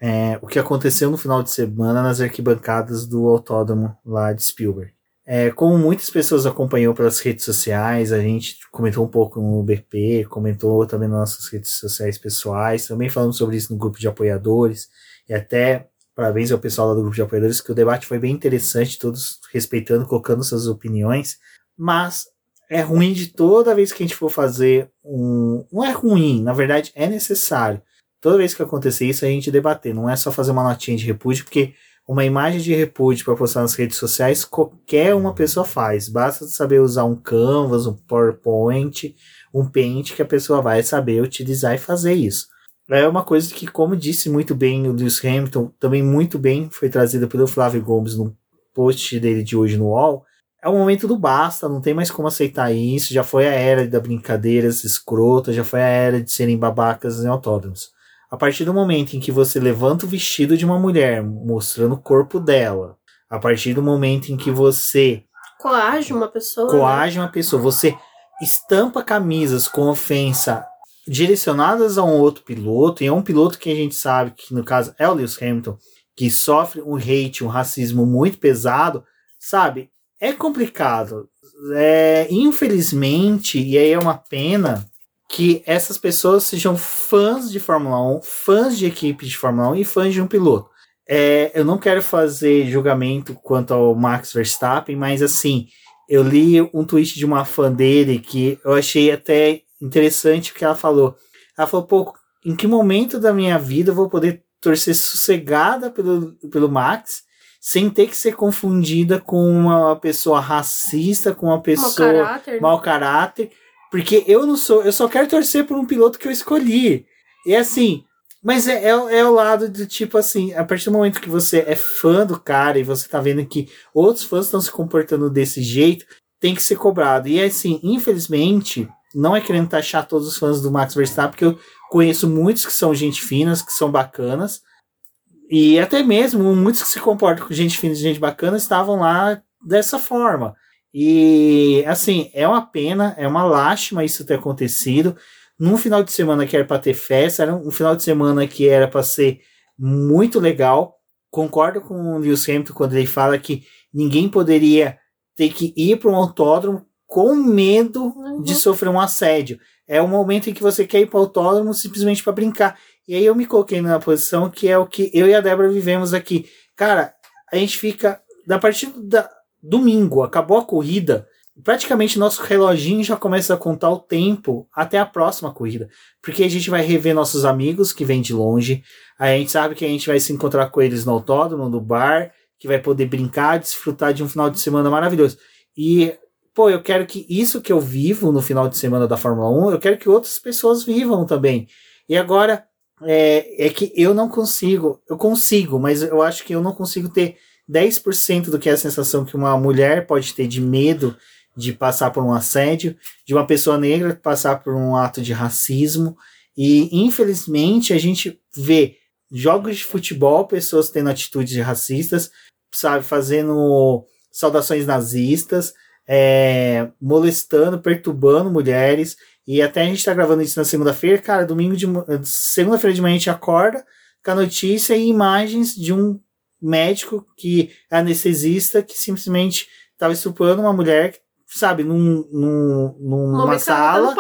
é, o que aconteceu no final de semana nas arquibancadas do autódromo lá de Spielberg. É, como muitas pessoas acompanhou pelas redes sociais, a gente comentou um pouco no BP, comentou também nas nossas redes sociais pessoais, também falamos sobre isso no grupo de apoiadores, e até parabéns ao pessoal lá do grupo de apoiadores, que o debate foi bem interessante, todos respeitando, colocando suas opiniões, mas é ruim de toda vez que a gente for fazer um. Não é ruim, na verdade é necessário. Toda vez que acontecer isso, a gente debater. Não é só fazer uma notinha de repúdio, porque uma imagem de repúdio para postar nas redes sociais, qualquer uma pessoa faz. Basta saber usar um Canvas, um PowerPoint, um Paint, que a pessoa vai saber utilizar e fazer isso. É uma coisa que, como disse muito bem o Lewis Hamilton, também muito bem foi trazida pelo Flávio Gomes no post dele de hoje no UOL, é o momento do basta, não tem mais como aceitar isso, já foi a era da brincadeiras escrotas, já foi a era de serem babacas em autódromos. A partir do momento em que você levanta o vestido de uma mulher, mostrando o corpo dela, a partir do momento em que você coage uma pessoa, né? coage uma pessoa, você estampa camisas com ofensa direcionadas a um outro piloto, e é um piloto que a gente sabe que no caso é o Lewis Hamilton, que sofre um hate, um racismo muito pesado, sabe? É complicado. É, infelizmente, e aí é uma pena que essas pessoas sejam fãs de Fórmula 1, fãs de equipe de Fórmula 1 e fãs de um piloto. É, eu não quero fazer julgamento quanto ao Max Verstappen, mas assim, eu li um tweet de uma fã dele que eu achei até interessante o que ela falou. Ela falou, pô, em que momento da minha vida eu vou poder torcer sossegada pelo, pelo Max sem ter que ser confundida com uma pessoa racista, com uma pessoa mau caráter, né? mau caráter porque eu não sou, eu só quero torcer por um piloto que eu escolhi. E assim, mas é, é, é, o lado do tipo assim, a partir do momento que você é fã do cara e você tá vendo que outros fãs estão se comportando desse jeito, tem que ser cobrado. E assim, infelizmente, não é querendo taxar todos os fãs do Max Verstappen, porque eu conheço muitos que são gente finas, que são bacanas, e até mesmo muitos que se comportam com gente fina e gente bacana estavam lá dessa forma. E assim, é uma pena, é uma lástima isso ter acontecido. Num final de semana que era para ter festa, era um final de semana que era para ser muito legal. Concordo com o Lewis Hamilton quando ele fala que ninguém poderia ter que ir para um autódromo com medo uhum. de sofrer um assédio. É o momento em que você quer ir para o autódromo simplesmente para brincar. E aí eu me coloquei na posição que é o que eu e a Débora vivemos aqui. Cara, a gente fica. Da partir da domingo, acabou a corrida, praticamente nosso reloginho já começa a contar o tempo até a próxima corrida. Porque a gente vai rever nossos amigos que vêm de longe. A gente sabe que a gente vai se encontrar com eles no autódromo, no bar, que vai poder brincar, desfrutar de um final de semana maravilhoso. E, pô, eu quero que isso que eu vivo no final de semana da Fórmula 1, eu quero que outras pessoas vivam também. E agora, é, é que eu não consigo, eu consigo, mas eu acho que eu não consigo ter 10% do que é a sensação que uma mulher pode ter de medo de passar por um assédio, de uma pessoa negra passar por um ato de racismo. E infelizmente a gente vê jogos de futebol, pessoas tendo atitudes racistas, sabe, fazendo saudações nazistas, é, molestando, perturbando mulheres. E até a gente tá gravando isso na segunda-feira, cara, domingo de segunda-feira de manhã a gente acorda com a notícia e imagens de um médico que é anestesista que simplesmente estava estuprando uma mulher, sabe, num, num, numa sala.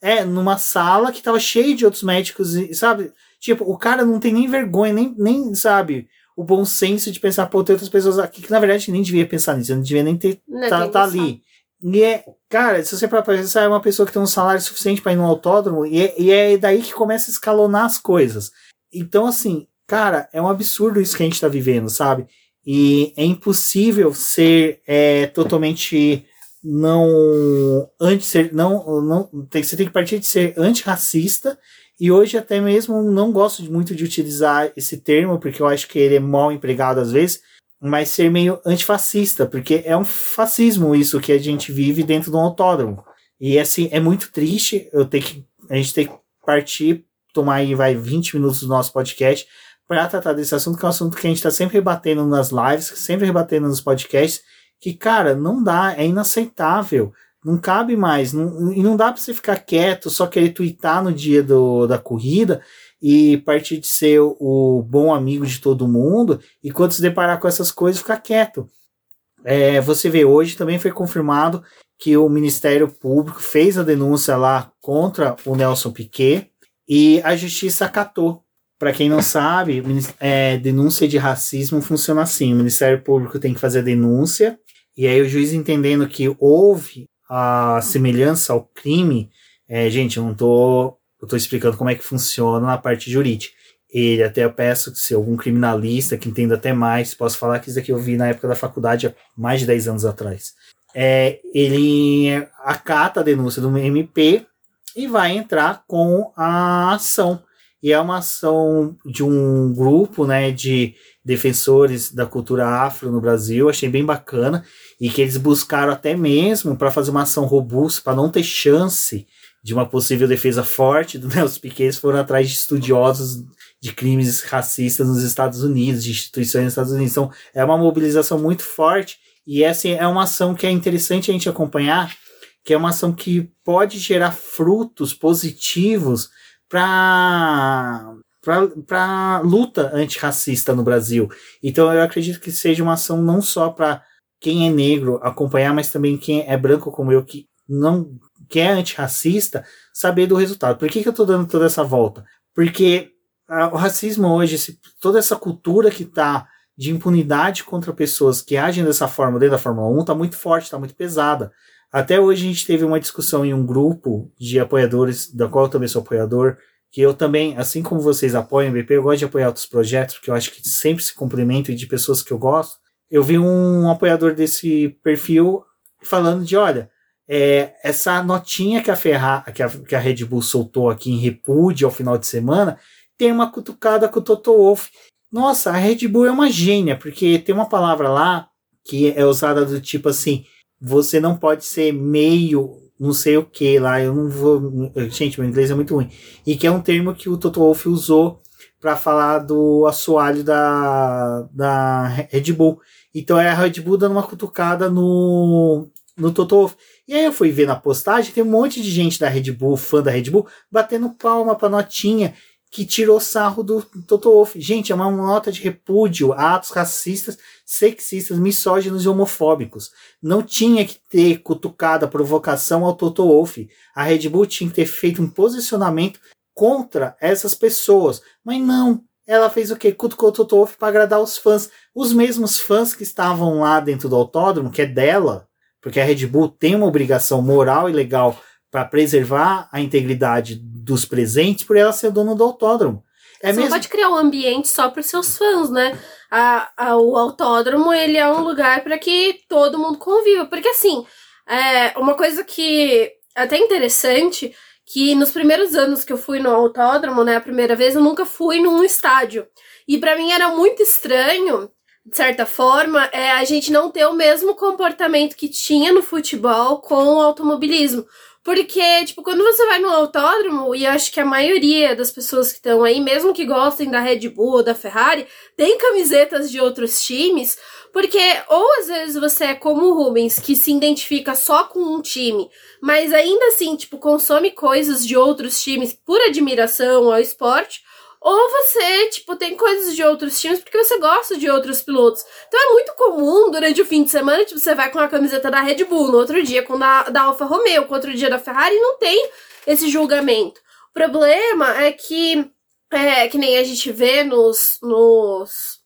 É, numa sala que tava cheia de outros médicos, sabe? Tipo, o cara não tem nem vergonha, nem, nem sabe, o bom senso de pensar, pô, tem outras pessoas aqui que na verdade nem devia pensar nisso, não devia nem ter não tá, tá ali. E é, cara, se você para pensar, é uma pessoa que tem um salário suficiente para ir no autódromo, e é, e é daí que começa a escalonar as coisas. Então, assim, cara, é um absurdo isso que a gente tá vivendo, sabe? E é impossível ser é, totalmente não anti ser não não tem, você tem que partir de ser antirracista e hoje até mesmo não gosto muito de utilizar esse termo porque eu acho que ele é mal empregado às vezes mas ser meio antifascista, porque é um fascismo isso que a gente vive dentro do autódromo. E assim, é muito triste, eu tenho que, a gente tem que partir, tomar aí vai 20 minutos do nosso podcast para tratar desse assunto, que é um assunto que a gente está sempre rebatendo nas lives, sempre rebatendo nos podcasts, que, cara, não dá, é inaceitável. Não cabe mais. Não, e não dá para você ficar quieto, só querer twittar no dia do, da corrida e partir de ser o bom amigo de todo mundo e quando se deparar com essas coisas, ficar quieto. É, você vê, hoje também foi confirmado que o Ministério Público fez a denúncia lá contra o Nelson Piquet e a justiça acatou. Para quem não sabe, é, denúncia de racismo funciona assim: o Ministério Público tem que fazer a denúncia, e aí o juiz entendendo que houve a semelhança ao crime, é, gente, eu não tô, eu tô explicando como é que funciona na parte jurídica. Ele até eu peço que se algum criminalista que entenda até mais, posso falar que isso aqui eu vi na época da faculdade há mais de 10 anos atrás. É, ele acata a denúncia do MP e vai entrar com a ação. E é uma ação de um grupo né, de defensores da cultura afro no Brasil, achei bem bacana, e que eles buscaram até mesmo para fazer uma ação robusta, para não ter chance de uma possível defesa forte do Nelson Piquet, foram atrás de estudiosos de crimes racistas nos Estados Unidos, de instituições nos Estados Unidos. Então, é uma mobilização muito forte, e essa é uma ação que é interessante a gente acompanhar, que é uma ação que pode gerar frutos positivos para para luta antirracista no Brasil. Então eu acredito que seja uma ação não só para quem é negro acompanhar, mas também quem é branco como eu que não que é antirracista saber do resultado. Por que, que eu estou dando toda essa volta? Porque o racismo hoje, esse, toda essa cultura que está de impunidade contra pessoas que agem dessa forma dentro da Fórmula 1 está muito forte, está muito pesada. Até hoje a gente teve uma discussão em um grupo de apoiadores, da qual eu também sou apoiador, que eu também, assim como vocês apoiam o BP, eu gosto de apoiar outros projetos, porque eu acho que sempre se complementam e de pessoas que eu gosto. Eu vi um apoiador desse perfil falando de, olha, é, essa notinha que a, Ferrari, que, a, que a Red Bull soltou aqui em repúdio ao final de semana, tem uma cutucada com o Toto Wolff. Nossa, a Red Bull é uma gênia, porque tem uma palavra lá que é usada do tipo assim, você não pode ser meio não sei o que lá, eu não vou. Gente, meu inglês é muito ruim. E que é um termo que o Toto Wolff usou para falar do assoalho da, da Red Bull. Então é a Red Bull dando uma cutucada no, no Toto Wolff. E aí eu fui ver na postagem, tem um monte de gente da Red Bull, fã da Red Bull, batendo palma pra notinha que tirou sarro do Toto Wolff. Gente, é uma nota de repúdio a atos racistas, sexistas, misóginos e homofóbicos. Não tinha que ter cutucado a provocação ao Toto Wolff. A Red Bull tinha que ter feito um posicionamento contra essas pessoas. Mas não. Ela fez o quê? Cutucou o Toto Wolff para agradar os fãs. Os mesmos fãs que estavam lá dentro do autódromo, que é dela, porque a Red Bull tem uma obrigação moral e legal para preservar a integridade dos presentes por ela ser dona do autódromo. É Você mesmo... não pode criar um ambiente só para seus fãs, né? A, a, o autódromo ele é um lugar para que todo mundo conviva, porque assim, é uma coisa que é até interessante que nos primeiros anos que eu fui no autódromo, né, a primeira vez eu nunca fui num estádio. E para mim era muito estranho, de certa forma, é a gente não ter o mesmo comportamento que tinha no futebol com o automobilismo. Porque, tipo, quando você vai no autódromo, e acho que a maioria das pessoas que estão aí, mesmo que gostem da Red Bull ou da Ferrari, tem camisetas de outros times, porque ou às vezes você é como o Rubens, que se identifica só com um time, mas ainda assim, tipo, consome coisas de outros times por admiração ao esporte, ou você, tipo, tem coisas de outros times porque você gosta de outros pilotos. Então é muito comum durante o fim de semana, tipo, você vai com a camiseta da Red Bull, no outro dia com da, da Alfa Romeo, com outro dia da Ferrari, e não tem esse julgamento. O problema é que, é, que nem a gente vê nos, nos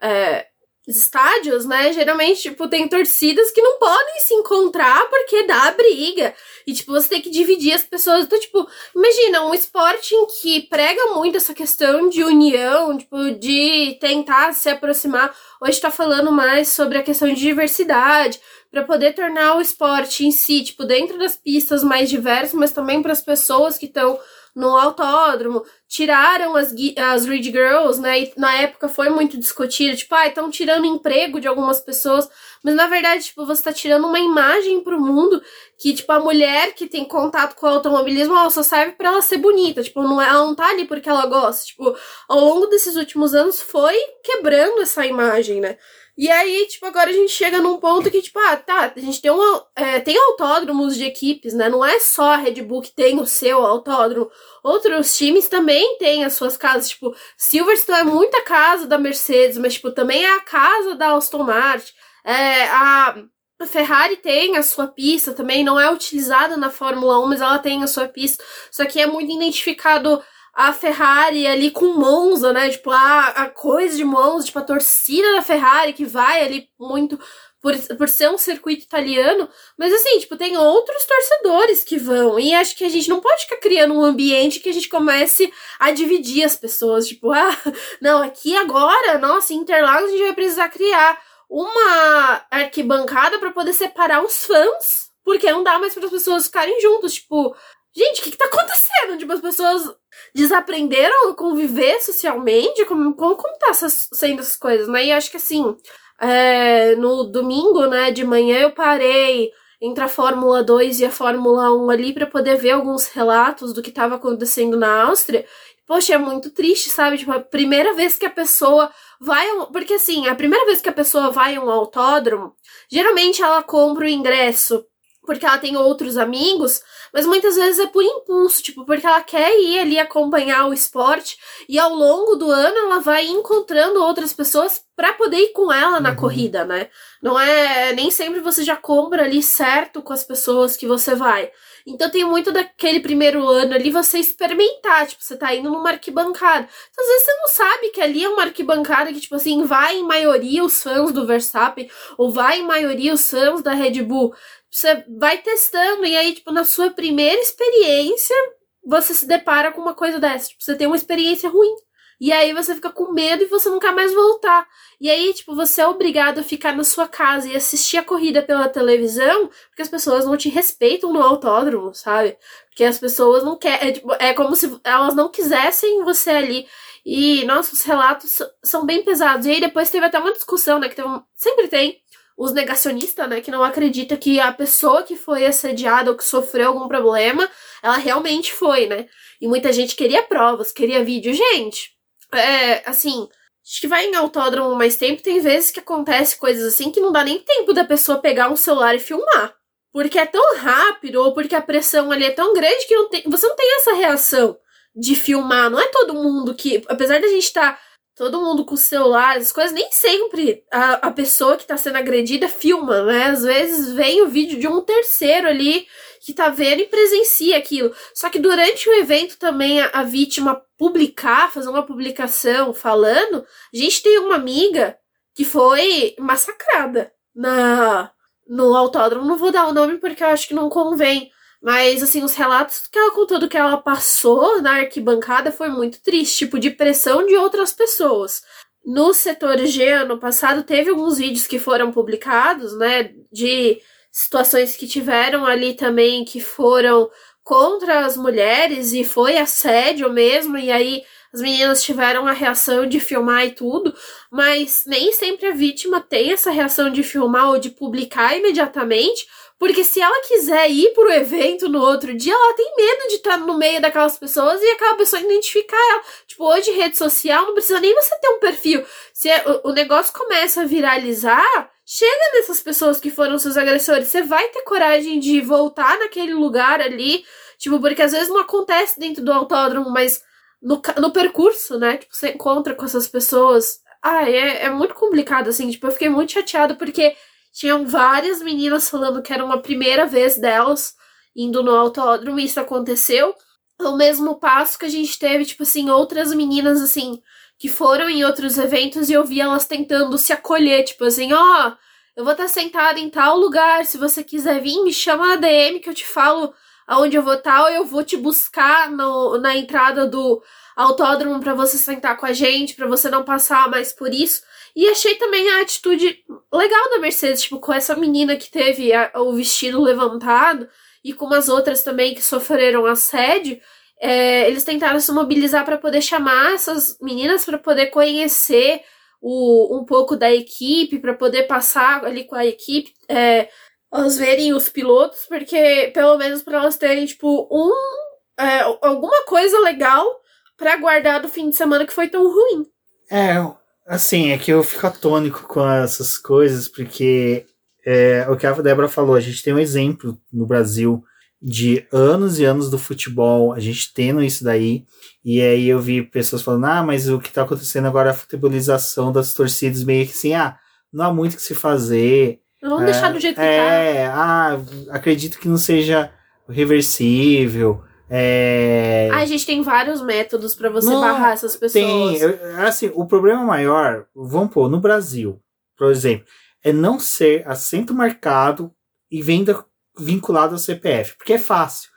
é, estádios, né? Geralmente, tipo, tem torcidas que não podem se encontrar porque dá briga. E, tipo, você tem que dividir as pessoas. Então, tipo, imagina, um esporte em que prega muito essa questão de união, tipo, de tentar se aproximar. Hoje tá falando mais sobre a questão de diversidade, para poder tornar o esporte em si, tipo, dentro das pistas mais diverso, mas também para as pessoas que estão no autódromo, tiraram as, as Read Girls, né? E na época foi muito discutido, tipo, ah, estão tirando emprego de algumas pessoas, mas na verdade, tipo, você tá tirando uma imagem pro mundo que, tipo, a mulher que tem contato com o automobilismo, ela só serve para ela ser bonita, tipo, não, é, ela não tá ali porque ela gosta, tipo, ao longo desses últimos anos foi quebrando essa imagem, né? E aí, tipo, agora a gente chega num ponto que, tipo, ah, tá, a gente tem um. É, tem autódromos de equipes, né? Não é só a Red Bull que tem o seu autódromo. Outros times também têm as suas casas. Tipo, Silverstone é muita casa da Mercedes, mas, tipo, também é a casa da Aston Martin. É, a, a Ferrari tem a sua pista também, não é utilizada na Fórmula 1, mas ela tem a sua pista. Só que é muito identificado a Ferrari ali com Monza, né? Tipo, a, a coisa de Monza, tipo, a torcida da Ferrari que vai ali muito por, por ser um circuito italiano. Mas assim, tipo, tem outros torcedores que vão. E acho que a gente não pode ficar criando um ambiente que a gente comece a dividir as pessoas. Tipo, ah, não, aqui agora, nossa, Interlagos a gente vai precisar criar uma arquibancada para poder separar os fãs. Porque não dá mais para as pessoas ficarem juntos. Tipo, gente, o que, que tá acontecendo? Tipo, as pessoas desaprenderam a conviver socialmente? Como, como, como tá essas, sendo essas coisas, né? E acho que assim, é, no domingo, né, de manhã eu parei entre a Fórmula 2 e a Fórmula 1 ali para poder ver alguns relatos do que estava acontecendo na Áustria. Poxa, é muito triste, sabe? Tipo, a primeira vez que a pessoa vai. Porque assim, a primeira vez que a pessoa vai a um autódromo, geralmente ela compra o ingresso porque ela tem outros amigos, mas muitas vezes é por impulso, tipo, porque ela quer ir ali acompanhar o esporte e ao longo do ano ela vai encontrando outras pessoas para poder ir com ela na uhum. corrida, né? Não é nem sempre você já compra ali certo com as pessoas que você vai. Então tem muito daquele primeiro ano ali você experimentar, tipo, você tá indo numa arquibancada. Então, às vezes você não sabe que ali é uma arquibancada que, tipo assim, vai em maioria os fãs do Verstappen, ou vai em maioria os fãs da Red Bull você vai testando e aí, tipo, na sua primeira experiência, você se depara com uma coisa dessa. Tipo, você tem uma experiência ruim. E aí você fica com medo e você não quer mais voltar. E aí, tipo, você é obrigado a ficar na sua casa e assistir a corrida pela televisão, porque as pessoas não te respeitam no autódromo, sabe? Porque as pessoas não querem. É, tipo, é como se elas não quisessem você ali. E, nossa, os relatos são bem pesados. E aí depois teve até uma discussão, né? Que teve, sempre tem os negacionistas, né, que não acredita que a pessoa que foi assediada ou que sofreu algum problema, ela realmente foi, né? E muita gente queria provas, queria vídeo. Gente, é, assim, acho que vai em autódromo mais tempo, tem vezes que acontece coisas assim que não dá nem tempo da pessoa pegar um celular e filmar. Porque é tão rápido, ou porque a pressão ali é tão grande que não tem, você não tem essa reação de filmar. Não é todo mundo que, apesar da gente estar tá todo mundo com celular, as coisas, nem sempre a, a pessoa que tá sendo agredida filma, né? Às vezes vem o vídeo de um terceiro ali que tá vendo e presencia aquilo. Só que durante o evento também a, a vítima publicar, fazer uma publicação falando, a gente tem uma amiga que foi massacrada na no autódromo. Não vou dar o nome porque eu acho que não convém. Mas, assim, os relatos que ela contou do que ela passou na arquibancada foi muito triste, tipo, de pressão de outras pessoas. No setor G, ano passado, teve alguns vídeos que foram publicados, né, de situações que tiveram ali também que foram contra as mulheres e foi assédio mesmo, e aí as meninas tiveram a reação de filmar e tudo, mas nem sempre a vítima tem essa reação de filmar ou de publicar imediatamente, porque se ela quiser ir pro evento no outro dia, ela tem medo de estar no meio daquelas pessoas e aquela pessoa identificar ela. Tipo, hoje rede social não precisa nem você ter um perfil. Se é, o, negócio começa a viralizar, chega nessas pessoas que foram seus agressores. Você vai ter coragem de voltar naquele lugar ali. Tipo, porque às vezes não acontece dentro do autódromo, mas no, no percurso, né? Tipo, você encontra com essas pessoas. Ah, é, é muito complicado, assim. Tipo, eu fiquei muito chateada porque tinham várias meninas falando que era uma primeira vez delas indo no autódromo e isso aconteceu. Ao mesmo passo que a gente teve, tipo assim, outras meninas, assim, que foram em outros eventos e eu vi elas tentando se acolher, tipo assim, ó, oh, eu vou estar sentada em tal lugar, se você quiser vir, me chama na DM que eu te falo aonde eu vou estar, ou eu vou te buscar no, na entrada do autódromo para você sentar com a gente, para você não passar mais por isso. E achei também a atitude legal da Mercedes, tipo, com essa menina que teve a, o vestido levantado e com umas outras também que sofreram assédio. É, eles tentaram se mobilizar para poder chamar essas meninas para poder conhecer o, um pouco da equipe, para poder passar ali com a equipe, é, elas verem os pilotos, porque pelo menos para elas terem, tipo, um. É, alguma coisa legal para guardar do fim de semana que foi tão ruim. É, Assim, é que eu fico atônico com essas coisas, porque é, o que a Débora falou, a gente tem um exemplo no Brasil de anos e anos do futebol, a gente tendo isso daí, e aí eu vi pessoas falando, ah, mas o que tá acontecendo agora é a futebolização das torcidas, meio que assim, ah, não há muito o que se fazer. Vamos é, deixar do jeito que é, tá. ah, acredito que não seja reversível. É... a gente tem vários métodos para você não, barrar essas pessoas. Tem, assim, o problema maior, vamos pôr, no Brasil, por exemplo, é não ser assento marcado e venda vinculado ao CPF, porque é fácil.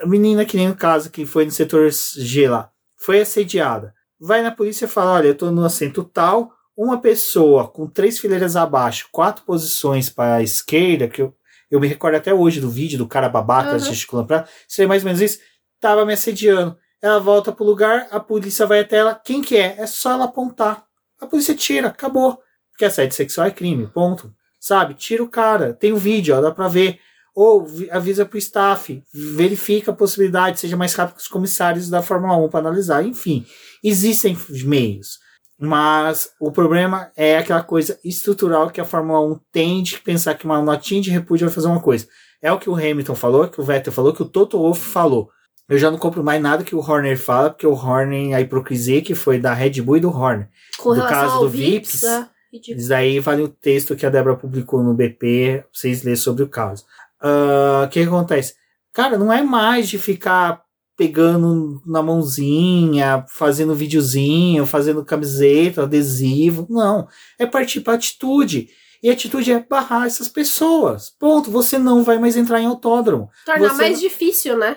A menina que nem no caso que foi no setor G lá, foi assediada. Vai na polícia e fala: olha, eu tô no assento tal, uma pessoa com três fileiras abaixo, quatro posições para a esquerda, que eu, eu me recordo até hoje do vídeo do cara babaca uhum. gesticulando pra. Seria mais ou menos isso. Tava me assediando. Ela volta pro lugar, a polícia vai até ela. Quem que é? É só ela apontar. A polícia tira, acabou. Porque assédio sexual é crime, ponto. Sabe? Tira o cara. Tem o um vídeo, ó, dá pra ver. Ou avisa pro staff, verifica a possibilidade, seja mais rápido que os comissários da Fórmula 1 para analisar. Enfim, existem meios. Mas o problema é aquela coisa estrutural que a Fórmula 1 tem de pensar que uma notinha de repúdio vai fazer uma coisa. É o que o Hamilton falou, que o Vettel falou, que o Toto Wolff falou. Eu já não compro mais nada que o Horner fala, porque o Horner, a hipocrisia que foi da Red Bull e do Horner. Com do caso do Vips, Vips é isso daí vale o texto que a Débora publicou no BP, pra vocês lerem sobre o caso. Ah, o uh, que acontece? Cara, não é mais de ficar pegando na mãozinha, fazendo videozinho, fazendo camiseta, adesivo. Não. É partir para atitude. E a atitude é barrar essas pessoas. Ponto. Você não vai mais entrar em autódromo. Tornar Você... mais difícil, né?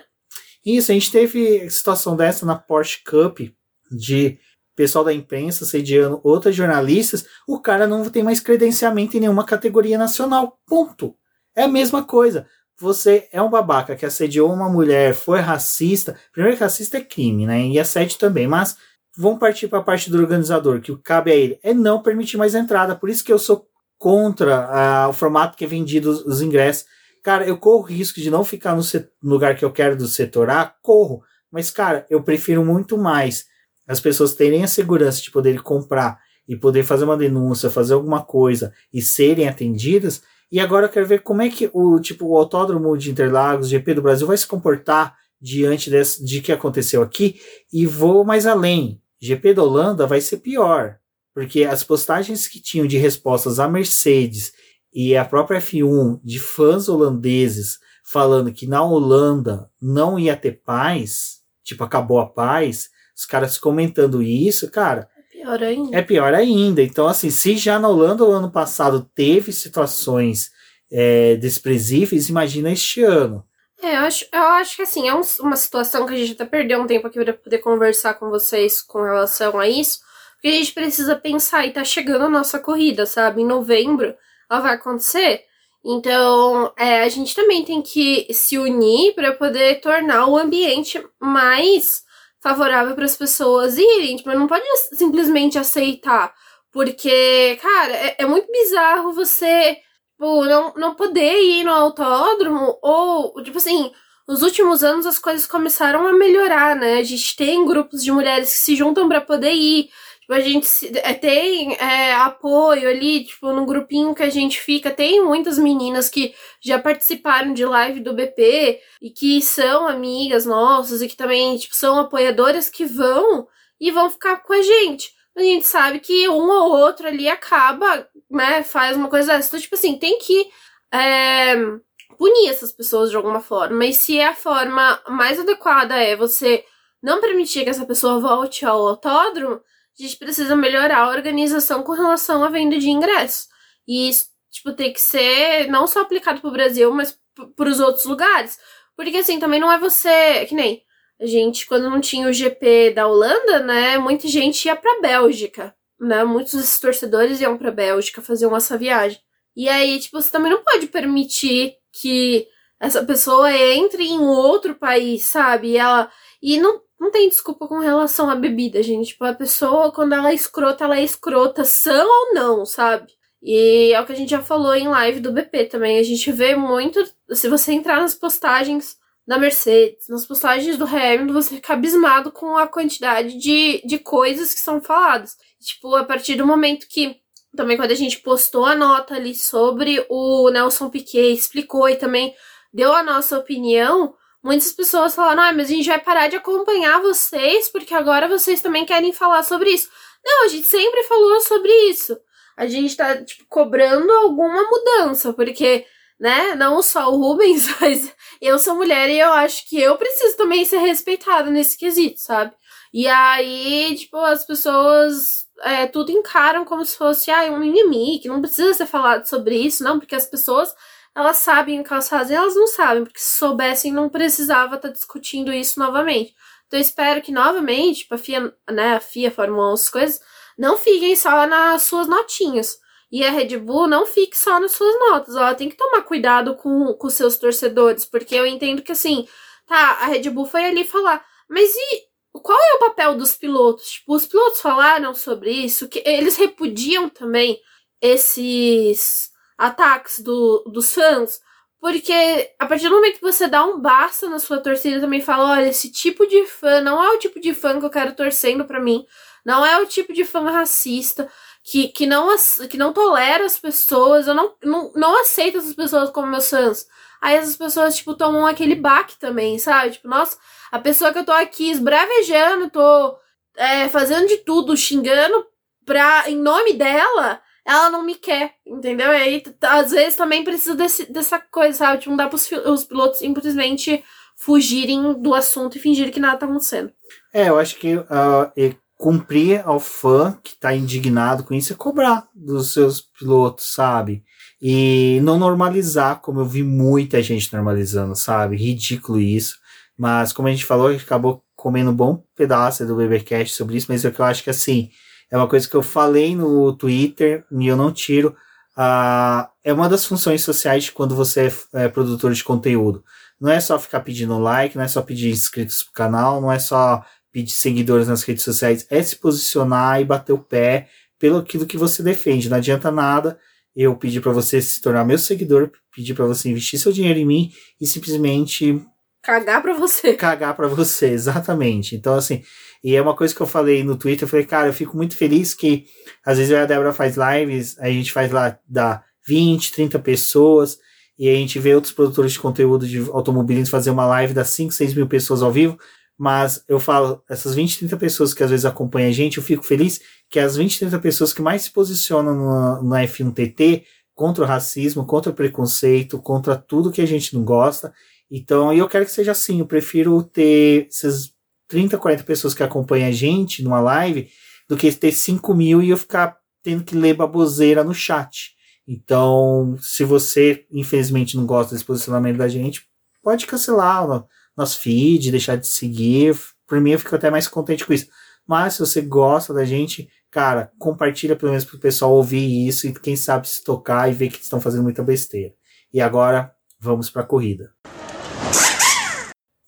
Isso, a gente teve situação dessa na Porsche Cup, de pessoal da imprensa sediando outras jornalistas, o cara não tem mais credenciamento em nenhuma categoria nacional. Ponto. É a mesma coisa você é um babaca que assediou uma mulher, foi racista. Primeiro que racista é crime, né? E assédio também, mas vamos partir para a parte do organizador, que o cabe a ele é não permitir mais entrada. Por isso que eu sou contra uh, o formato que é vendido os ingressos. Cara, eu corro risco de não ficar no, no lugar que eu quero do setor A, corro. Mas, cara, eu prefiro muito mais as pessoas terem a segurança de poderem comprar e poder fazer uma denúncia, fazer alguma coisa e serem atendidas e agora eu quero ver como é que o tipo o Autódromo de Interlagos, GP do Brasil, vai se comportar diante desse, de que aconteceu aqui. E vou mais além. GP da Holanda vai ser pior. Porque as postagens que tinham de respostas à Mercedes e a própria F1 de fãs holandeses falando que na Holanda não ia ter paz, tipo, acabou a paz, os caras comentando isso, cara, pior ainda. É pior ainda. Então, assim, se já na Holanda o ano passado teve situações é, desprezíveis, imagina este ano. É, eu acho, eu acho que assim, é um, uma situação que a gente até perdeu um tempo aqui para poder conversar com vocês com relação a isso, porque a gente precisa pensar e tá chegando a nossa corrida, sabe? Em novembro ela vai acontecer. Então, é, a gente também tem que se unir para poder tornar o ambiente mais favorável para as pessoas irem. Tipo, não pode simplesmente aceitar. Porque, cara, é, é muito bizarro você tipo, não, não poder ir no autódromo ou, tipo assim, nos últimos anos as coisas começaram a melhorar, né? A gente tem grupos de mulheres que se juntam para poder ir. Tipo, a gente é, tem é, apoio ali, tipo, no grupinho que a gente fica, tem muitas meninas que já participaram de live do BP e que são amigas nossas e que também, tipo, são apoiadoras que vão e vão ficar com a gente. A gente sabe que um ou outro ali acaba, né, faz uma coisa dessa. Então, tipo assim, tem que é, punir essas pessoas de alguma forma. E se a forma mais adequada é você não permitir que essa pessoa volte ao autódromo, a gente precisa melhorar a organização com relação à venda de ingressos. E isso, tipo, tem que ser não só aplicado pro Brasil, mas para os outros lugares. Porque, assim, também não é você. Que nem a gente, quando não tinha o GP da Holanda, né? Muita gente ia pra Bélgica, né? Muitos desses torcedores iam pra Bélgica fazer essa viagem. E aí, tipo, você também não pode permitir que essa pessoa entre em outro país, sabe? E ela. E não, não tem desculpa com relação à bebida, gente. Tipo, a pessoa, quando ela é escrota, ela é escrota, são ou não, sabe? E é o que a gente já falou em live do BP também. A gente vê muito. Se você entrar nas postagens da Mercedes, nas postagens do Hamilton, você fica abismado com a quantidade de, de coisas que são faladas. tipo, a partir do momento que também quando a gente postou a nota ali sobre o Nelson Piquet, explicou e também deu a nossa opinião, muitas pessoas falaram: ah, mas a gente vai parar de acompanhar vocês porque agora vocês também querem falar sobre isso. Não, a gente sempre falou sobre isso. A gente tá, tipo, cobrando alguma mudança, porque, né, não só o Rubens, mas eu sou mulher e eu acho que eu preciso também ser respeitada nesse quesito, sabe? E aí, tipo, as pessoas é, tudo encaram como se fosse ah, um mimimi, que não precisa ser falado sobre isso, não, porque as pessoas elas sabem o que elas fazem, elas não sabem, porque se soubessem não precisava estar tá discutindo isso novamente. Então eu espero que novamente, tipo, a FIA, né, a FIA, Fórmula 1, as coisas, não fiquem só nas suas notinhas. E a Red Bull não fique só nas suas notas. Ela tem que tomar cuidado com, com seus torcedores, porque eu entendo que assim, tá, a Red Bull foi ali falar, mas e qual é o papel dos pilotos? Tipo, os pilotos falaram sobre isso, que eles repudiam também esses ataques do, dos fãs, porque a partir do momento que você dá um basta na sua torcida, também fala: olha, esse tipo de fã não é o tipo de fã que eu quero torcendo para mim, não é o tipo de fã racista. Que, que, não, que não tolera as pessoas, eu não, não, não aceito essas pessoas como meus fãs. Aí essas pessoas, tipo, tomam aquele baque também, sabe? Tipo, nossa, a pessoa que eu tô aqui esbravejando, tô é, fazendo de tudo, xingando pra, em nome dela, ela não me quer, entendeu? E aí, às vezes, também precisa desse, dessa coisa, sabe? Tipo, não dá pros os pilotos simplesmente fugirem do assunto e fingirem que nada tá acontecendo. É, eu acho que uh, cumprir ao fã que tá indignado com isso é cobrar dos seus pilotos, sabe? E não normalizar, como eu vi muita gente normalizando, sabe? Ridículo isso. Mas, como a gente falou, a gente acabou comendo um bom pedaço do Bebercast sobre isso, mas é que eu acho que, assim, é uma coisa que eu falei no Twitter e eu não tiro. Uh, é uma das funções sociais quando você é, é, produtor de conteúdo. Não é só ficar pedindo like, não é só pedir inscritos pro canal, não é só pedir seguidores nas redes sociais, é se posicionar e bater o pé pelo aquilo que você defende. Não adianta nada eu pedir para você se tornar meu seguidor, pedir para você investir seu dinheiro em mim e simplesmente Cagar pra você. Cagar pra você, exatamente. Então, assim, e é uma coisa que eu falei no Twitter, eu falei, cara, eu fico muito feliz que às vezes a Débora faz lives, a gente faz lá, dá 20, 30 pessoas, e a gente vê outros produtores de conteúdo de automobilismo fazer uma live das 5, 6 mil pessoas ao vivo, mas eu falo, essas 20, 30 pessoas que às vezes acompanham a gente, eu fico feliz que as 20, 30 pessoas que mais se posicionam no F1TT contra o racismo, contra o preconceito, contra tudo que a gente não gosta, então, eu quero que seja assim. Eu prefiro ter essas 30, 40 pessoas que acompanham a gente numa live do que ter 5 mil e eu ficar tendo que ler baboseira no chat. Então, se você, infelizmente, não gosta desse posicionamento da gente, pode cancelar o nosso feed, deixar de seguir. Por mim, eu fico até mais contente com isso. Mas, se você gosta da gente, cara, compartilha pelo menos para o pessoal ouvir isso e quem sabe se tocar e ver que estão fazendo muita besteira. E agora, vamos para a corrida.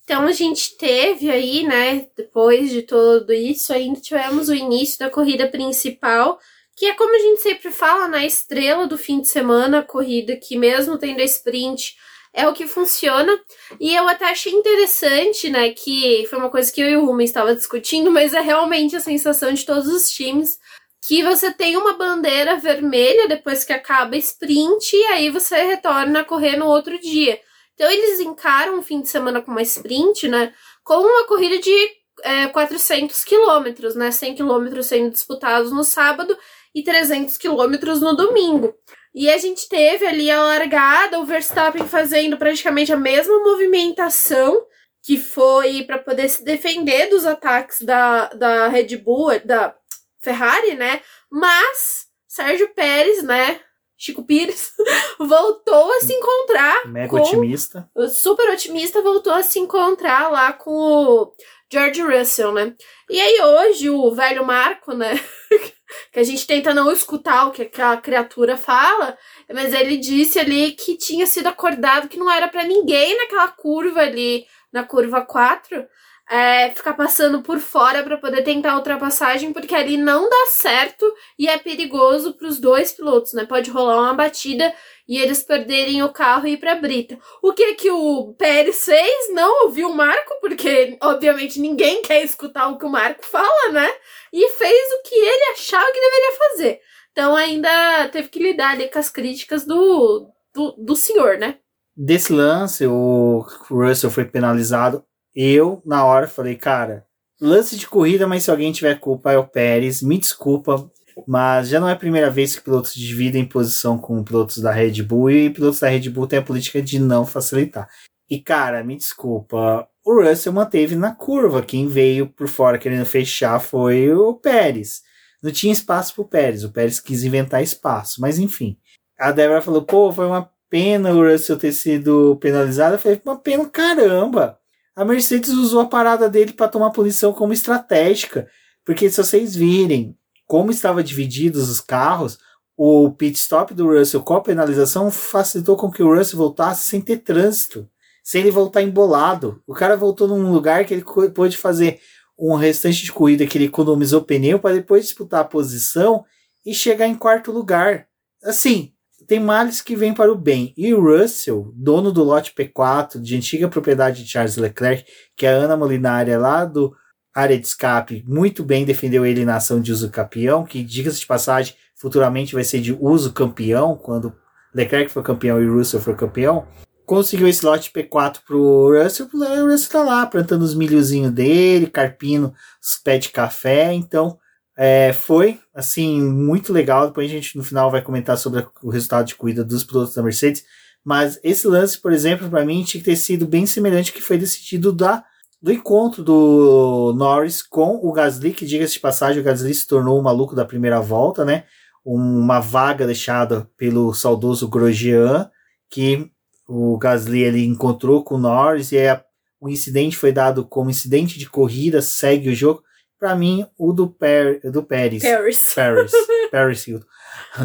Então a gente teve aí, né, depois de tudo isso, ainda tivemos o início da corrida principal, que é como a gente sempre fala, na né, estrela do fim de semana, a corrida que mesmo tendo a sprint é o que funciona. E eu até achei interessante, né, que foi uma coisa que eu e o Rubens estava discutindo, mas é realmente a sensação de todos os times que você tem uma bandeira vermelha depois que acaba a sprint e aí você retorna a correr no outro dia. Então eles encaram o fim de semana com uma sprint, né? Com uma corrida de é, 400 quilômetros, né? 100 quilômetros sendo disputados no sábado e 300 quilômetros no domingo. E a gente teve ali a largada, o Verstappen fazendo praticamente a mesma movimentação que foi para poder se defender dos ataques da, da Red Bull, da Ferrari, né? Mas Sérgio Pérez, né? Chico Pires, voltou a se encontrar. Mega com, otimista. Super otimista, voltou a se encontrar lá com o George Russell, né? E aí hoje o velho Marco, né? que a gente tenta não escutar o que aquela criatura fala, mas ele disse ali que tinha sido acordado que não era para ninguém naquela curva ali, na curva 4, é, ficar passando por fora para poder tentar ultrapassagem, porque ali não dá certo e é perigoso para os dois pilotos, né? Pode rolar uma batida e eles perderem o carro e ir para brita. O que que o Pérez fez? Não ouviu o Marco, porque obviamente ninguém quer escutar o que o Marco fala, né? E fez o que ele achava que deveria fazer. Então ainda teve que lidar ali com as críticas do, do, do senhor, né? Desse lance, o Russell foi penalizado. Eu, na hora, falei, cara, lance de corrida, mas se alguém tiver culpa é o Pérez. Me desculpa, mas já não é a primeira vez que pilotos dividem posição com pilotos da Red Bull e pilotos da Red Bull têm a política de não facilitar. E cara, me desculpa, o Russell manteve na curva. Quem veio por fora querendo fechar foi o Pérez. Não tinha espaço pro Pérez. O Pérez quis inventar espaço, mas enfim. A Débora falou: pô, foi uma pena o Russell ter sido penalizado. Eu falei: uma pena caramba. A Mercedes usou a parada dele para tomar punição como estratégica. Porque se vocês virem como estava divididos os carros, o pit stop do Russell com a penalização facilitou com que o Russell voltasse sem ter trânsito, sem ele voltar embolado. O cara voltou num lugar que ele pôde fazer um restante de corrida que ele economizou pneu para depois disputar a posição e chegar em quarto lugar. Assim, tem males que vêm para o bem. E Russell, dono do lote P4, de antiga propriedade de Charles Leclerc, que é a Ana Molinari é lá do área de escape, muito bem defendeu ele na ação de uso campeão, que, diga-se de passagem, futuramente vai ser de uso campeão, quando Leclerc for campeão e Russell for campeão. Conseguiu esse lote P4 pro Russell, o Russell tá lá plantando os milhozinhos dele, carpino os pés de café, então é, foi, assim, muito legal. Depois a gente no final vai comentar sobre o resultado de corrida dos pilotos da Mercedes. Mas esse lance, por exemplo, para mim tinha que ter sido bem semelhante ao que foi decidido da do encontro do Norris com o Gasly, que diga-se de passagem, o Gasly se tornou o maluco da primeira volta, né? Uma vaga deixada pelo saudoso Grosjean, que o Gasly ele encontrou com o Norris e aí o incidente foi dado como incidente de corrida, segue o jogo. Para mim, o do, per, do Pérez. Paris. Paris. Paris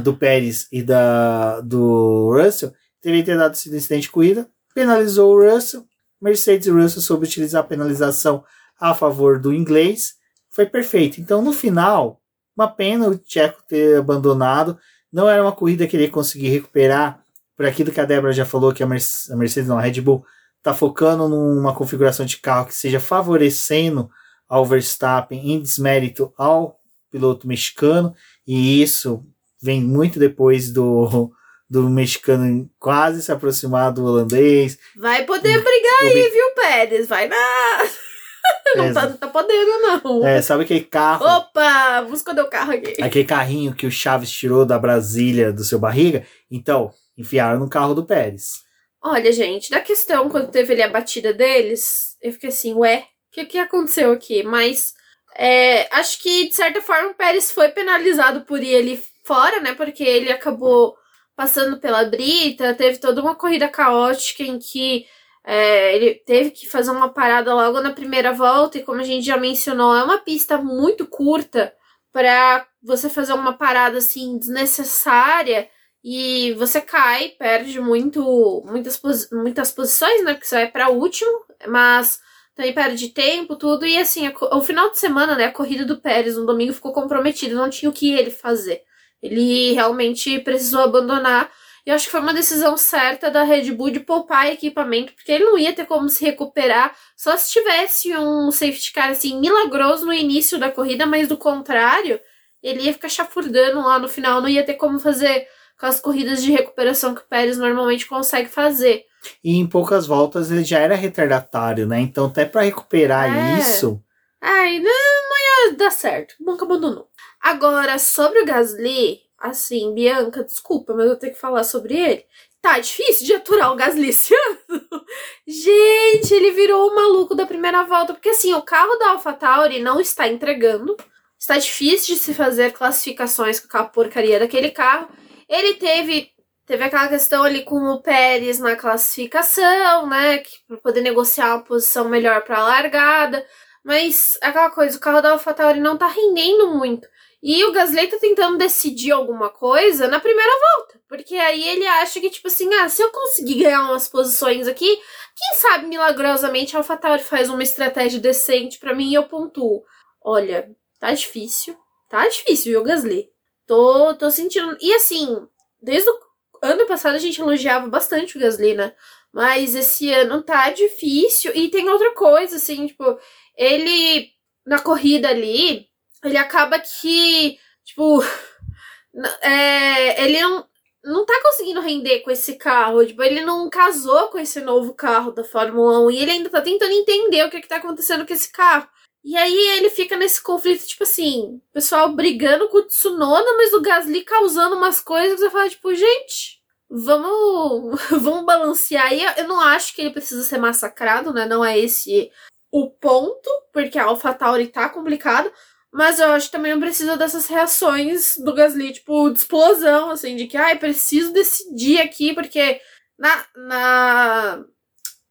Do Pérez e da, do Russell, teria ter dado esse incidente de corrida, penalizou o Russell, Mercedes e Russell soube utilizar a penalização a favor do inglês. Foi perfeito. Então, no final, uma pena o Tcheco ter abandonado. Não era uma corrida que ele ia conseguir recuperar por aquilo que a Débora já falou, que a Mercedes, não, a Red Bull, está focando numa configuração de carro que seja favorecendo ao Verstappen em desmérito ao piloto mexicano. E isso vem muito depois do, do mexicano quase se aproximar do holandês. Vai poder brigar aí, viu, Pérez? Vai na. não é, tá, tá podendo, não. É, sabe aquele carro. Opa! Vamos esconder o carro aqui. Aquele carrinho que o Chaves tirou da Brasília do seu barriga. Então, enfiaram no carro do Pérez. Olha, gente, da questão, quando teve ali a batida deles, eu fiquei assim, ué, o que, que aconteceu aqui? Mas é, acho que, de certa forma, o Pérez foi penalizado por ir ali fora, né? Porque ele acabou passando pela brita, teve toda uma corrida caótica em que é, ele teve que fazer uma parada logo na primeira volta, e como a gente já mencionou, é uma pista muito curta para você fazer uma parada assim desnecessária e você cai, perde muito, muitas, muitas posições, né? Porque você vai para último, mas também perde tempo, tudo. E assim, o final de semana, né? A corrida do Pérez no domingo ficou comprometida, não tinha o que ele fazer. Ele realmente precisou abandonar. E eu acho que foi uma decisão certa da Red Bull de poupar equipamento, porque ele não ia ter como se recuperar só se tivesse um safety car assim milagroso no início da corrida, mas do contrário, ele ia ficar chafurdando lá no final, não ia ter como fazer com as corridas de recuperação que o Pérez normalmente consegue fazer. E em poucas voltas ele já era retardatário, né? Então até para recuperar é. isso. Ai, não, não ia dar certo. Nunca abandonou. Agora, sobre o Gasly, assim, Bianca, desculpa, mas eu tenho que falar sobre ele. Tá difícil de aturar o Gasly esse ano. Gente, ele virou o maluco da primeira volta. Porque assim, o carro da AlphaTauri não está entregando. Está difícil de se fazer classificações com aquela porcaria daquele carro. Ele teve teve aquela questão ali com o Pérez na classificação, né? Para poder negociar uma posição melhor para a largada. Mas aquela coisa, o carro da AlphaTauri não tá rendendo muito. E o Gasly tá tentando decidir alguma coisa na primeira volta. Porque aí ele acha que, tipo assim, ah, se eu conseguir ganhar umas posições aqui, quem sabe milagrosamente a AlphaTauri faz uma estratégia decente para mim e eu pontuo. Olha, tá difícil. Tá difícil, viu, Gasly? Tô, tô sentindo. E assim, desde o ano passado a gente elogiava bastante o Gasly, né? Mas esse ano tá difícil. E tem outra coisa, assim, tipo, ele na corrida ali, ele acaba que, tipo, é, ele não, não tá conseguindo render com esse carro. Tipo, ele não casou com esse novo carro da Fórmula 1 e ele ainda tá tentando entender o que, é que tá acontecendo com esse carro. E aí ele fica nesse conflito, tipo assim, o pessoal brigando com o Tsunoda, mas o Gasly causando umas coisas que você fala, tipo, gente, vamos, vamos balancear. E eu não acho que ele precisa ser massacrado, né? Não é esse o ponto, porque a AlphaTauri tá complicado, mas eu acho que também não precisa dessas reações do Gasly, tipo, de explosão, assim, de que, ai, ah, preciso decidir aqui, porque na, na,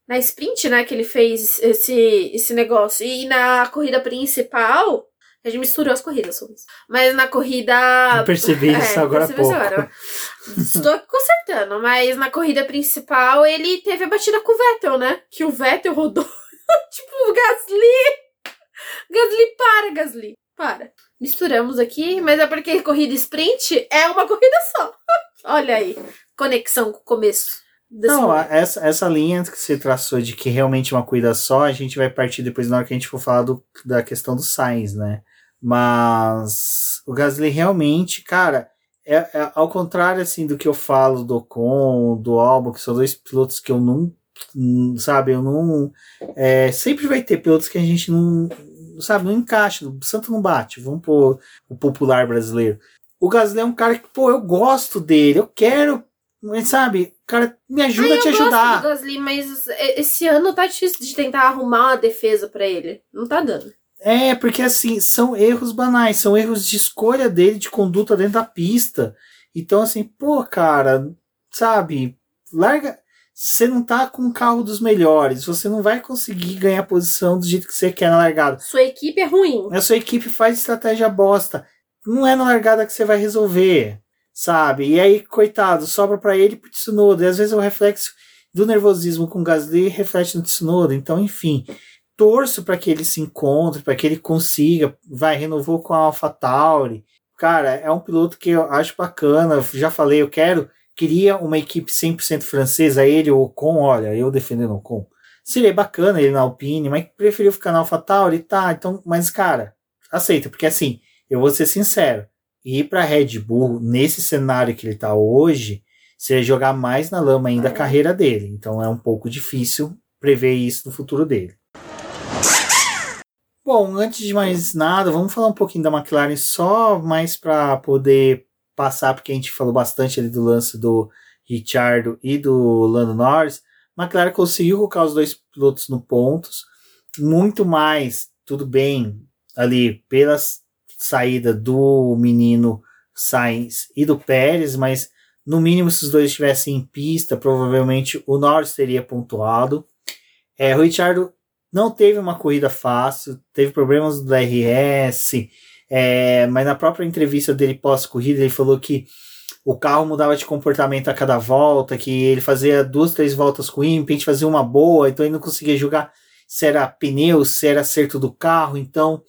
na sprint, né, que ele fez esse, esse negócio, e na corrida principal, a gente misturou as corridas, mas na corrida... Eu percebi é, isso agora há pouco. Agora. Estou consertando, mas na corrida principal ele teve a batida com o Vettel, né, que o Vettel rodou tipo, Gasly! Gasly, para, Gasly. Para. Misturamos aqui, mas é porque corrida sprint é uma corrida só. Olha aí. Conexão com o começo. Não, essa, essa linha que você traçou de que realmente uma corrida só, a gente vai partir depois na hora que a gente for falar do, da questão do Sainz, né? Mas o Gasly realmente, cara, é, é, ao contrário assim do que eu falo do Ocon, do Albon, que são dois pilotos que eu não sabe, eu não. É, sempre vai ter pilotos que a gente não. Sabe, não encaixa, o santo não bate. Vamos pôr o popular brasileiro. O Gasly é um cara que, pô, eu gosto dele, eu quero. Sabe, cara me ajuda Ai, a te ajudar. Eu gosto do Gasly, mas esse ano tá difícil de tentar arrumar uma defesa para ele. Não tá dando. É, porque assim, são erros banais, são erros de escolha dele, de conduta dentro da pista. Então, assim, pô, cara, sabe, larga você não tá com o carro dos melhores, você não vai conseguir ganhar posição do jeito que você quer na largada. Sua equipe é ruim. A sua equipe faz estratégia bosta. Não é na largada que você vai resolver, sabe? E aí, coitado, sobra para ele pro Tsunoda. E às vezes o reflexo do nervosismo com o Gasly reflete no Tsunoda. Então, enfim, torço para que ele se encontre, para que ele consiga. Vai, renovou com a AlphaTauri. Cara, é um piloto que eu acho bacana. Já falei, eu quero queria uma equipe 100% francesa, ele ou Ocon, olha, eu defendendo o Ocon. Seria bacana ele na Alpine, mas preferiu ficar na AlphaTauri, tá, então, mas cara, aceita, porque assim, eu vou ser sincero, ir para Red Bull nesse cenário que ele tá hoje, seria jogar mais na lama ainda a carreira dele, então é um pouco difícil prever isso no futuro dele. Bom, antes de mais nada, vamos falar um pouquinho da McLaren só mais para poder passar, porque a gente falou bastante ali do lance do Richardo e do Lando Norris. McLaren conseguiu colocar os dois pilotos no pontos, muito mais, tudo bem, ali pela saída do menino Sainz e do Pérez, mas no mínimo se os dois estivessem em pista, provavelmente o Norris teria pontuado. É, o Richardo não teve uma corrida fácil, teve problemas do DRS, é, mas na própria entrevista dele pós-corrida, ele falou que o carro mudava de comportamento a cada volta, que ele fazia duas, três voltas com o a gente fazia uma boa, então ele não conseguia julgar se era pneu, se era acerto do carro, então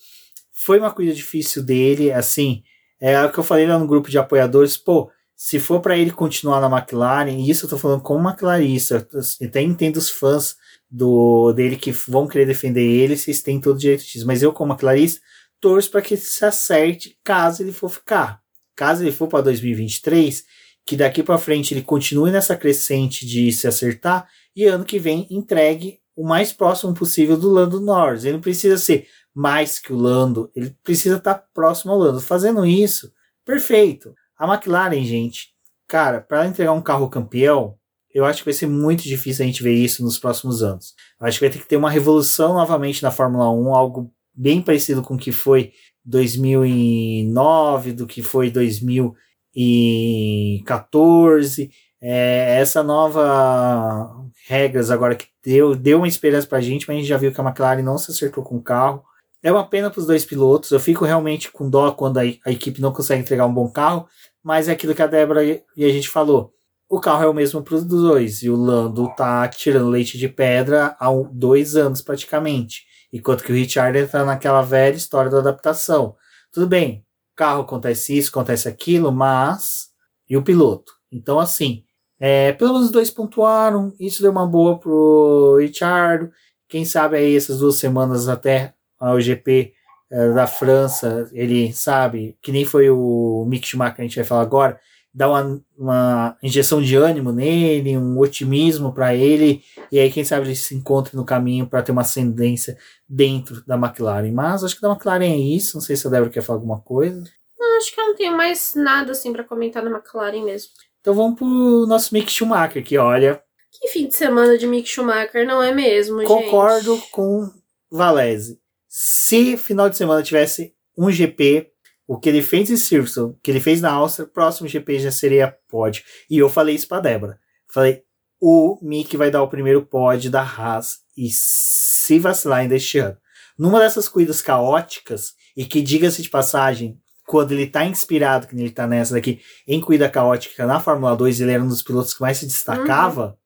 foi uma corrida difícil dele, assim, é o que eu falei lá no grupo de apoiadores, pô, se for para ele continuar na McLaren, e isso eu tô falando como McLarista, até entendo os fãs do dele que vão querer defender ele, vocês têm todo o direito disso, mas eu como McLarista, torço para que se acerte caso ele for ficar. Caso ele for para 2023, que daqui para frente ele continue nessa crescente de se acertar e ano que vem entregue o mais próximo possível do Lando Norris. Ele não precisa ser mais que o Lando, ele precisa estar tá próximo ao Lando. Fazendo isso, perfeito. A McLaren, gente, cara, para entregar um carro campeão, eu acho que vai ser muito difícil a gente ver isso nos próximos anos. Eu acho que vai ter que ter uma revolução novamente na Fórmula 1, algo bem parecido com o que foi 2009, do que foi 2014. É, essa nova regras agora que deu, deu uma esperança para a gente, mas a gente já viu que a McLaren não se acertou com o carro. É uma pena para os dois pilotos. Eu fico realmente com dó quando a, a, equipe não consegue entregar um bom carro, mas é aquilo que a Débora e a gente falou. O carro é o mesmo para os dois e o Lando tá tirando leite de pedra há dois anos praticamente, enquanto que o Richard está naquela velha história da adaptação. Tudo bem, carro acontece isso, acontece aquilo, mas e o piloto? Então assim, é, pelo menos dois pontuaram, isso deu uma boa pro Richard. Quem sabe aí essas duas semanas até o GP é, da França, ele sabe, que nem foi o Mick Schumacher que a gente vai falar agora, dá uma, uma injeção de ânimo nele, um otimismo para ele, e aí quem sabe ele se encontre no caminho para ter uma ascendência dentro da McLaren. Mas acho que da McLaren é isso, não sei se a Débora quer falar alguma coisa. Não, acho que eu não tenho mais nada assim para comentar da McLaren mesmo. Então vamos pro nosso Mick Schumacher, que olha. Que fim de semana de Mick Schumacher, não é mesmo, Concordo gente? com Valese se final de semana tivesse um GP, o que ele fez em Silverstone, o que ele fez na Áustria, próximo GP já seria pódio. E eu falei isso pra Débora. Falei, o Mick vai dar o primeiro pódio da Haas e se vacilar ainda este ano. Numa dessas corridas caóticas, e que diga-se de passagem, quando ele tá inspirado, que ele tá nessa daqui, em corrida caótica na Fórmula 2, ele era um dos pilotos que mais se destacava. Uhum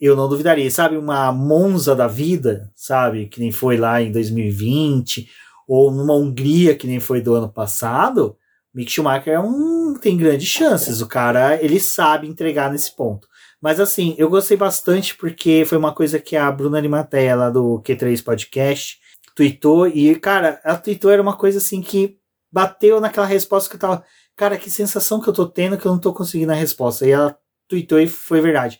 eu não duvidaria. Sabe, uma Monza da vida, sabe, que nem foi lá em 2020, ou numa Hungria que nem foi do ano passado, Mick Schumacher é um, tem grandes chances. O cara, ele sabe entregar nesse ponto. Mas assim, eu gostei bastante porque foi uma coisa que a Bruna Limateia lá do Q3 Podcast tweetou e, cara, ela tweetou era uma coisa assim que bateu naquela resposta que eu tava, cara, que sensação que eu tô tendo que eu não tô conseguindo a resposta. E ela tweetou e foi verdade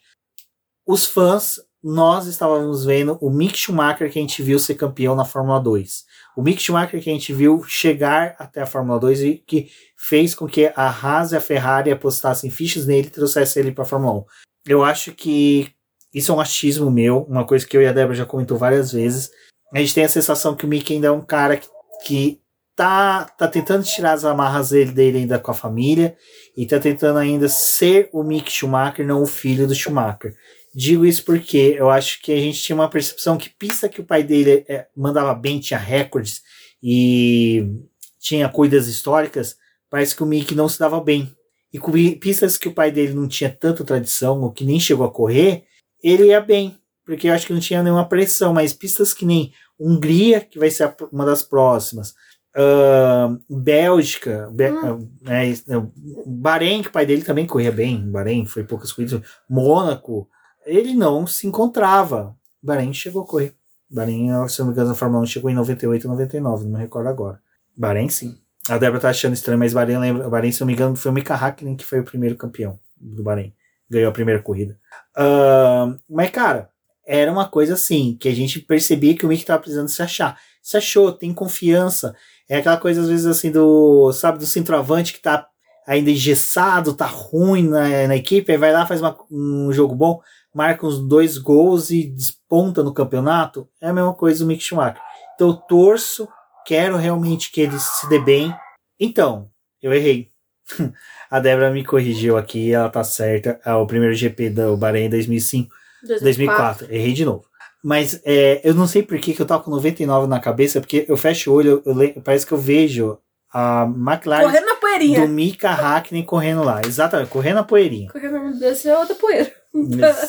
os fãs, nós estávamos vendo o Mick Schumacher que a gente viu ser campeão na Fórmula 2. O Mick Schumacher que a gente viu chegar até a Fórmula 2 e que fez com que a Haas e a Ferrari apostassem fichas nele e trouxessem ele para a Fórmula 1. Eu acho que isso é um achismo meu, uma coisa que eu e a Débora já comentou várias vezes. A gente tem a sensação que o Mick ainda é um cara que, que tá, tá tentando tirar as amarras dele, dele ainda com a família e tá tentando ainda ser o Mick Schumacher, não o filho do Schumacher. Digo isso porque eu acho que a gente tinha uma percepção que pista que o pai dele é, mandava bem, tinha recordes e tinha cuidas históricas, parece que o Mick não se dava bem. E com pistas que o pai dele não tinha tanta tradição, ou que nem chegou a correr, ele ia bem, porque eu acho que não tinha nenhuma pressão, mas pistas que nem Hungria, que vai ser uma das próximas, uh, Bélgica, hum. é, Bahrein, que o pai dele também corria bem, Bahrein foi poucas corridas, Mônaco, ele não se encontrava. Bahrein chegou a correr. Bahrein, se não me engano, na Fórmula 1 chegou em 98 99, não me recordo agora. Bahrein sim. A Débora tá achando estranho, mas Bahrein, lembra, Bahrein, se não me engano, foi o Mika Hakkinen que foi o primeiro campeão do Bahrein. Ganhou a primeira corrida. Uh, mas, cara, era uma coisa assim, que a gente percebia que o Mick tava precisando se achar. Se achou, tem confiança. É aquela coisa, às vezes, assim, do, sabe, do centroavante que tá ainda engessado, tá ruim na, na equipe, aí vai lá, faz uma, um jogo bom marca uns dois gols e desponta no campeonato, é a mesma coisa do Mick Schumacher. Então eu torço, quero realmente que ele se dê bem. Então, eu errei. a Débora me corrigiu aqui, ela tá certa. É o primeiro GP do Bahrein em 2005, 2004. 2004. Errei de novo. Mas é, eu não sei por que, que eu tava com 99 na cabeça, porque eu fecho o olho, eu, eu, parece que eu vejo a McLaren correndo na poeirinha. do Mika Hakkinen correndo lá. Exatamente, correndo na poeirinha. Correndo na é outra poeira.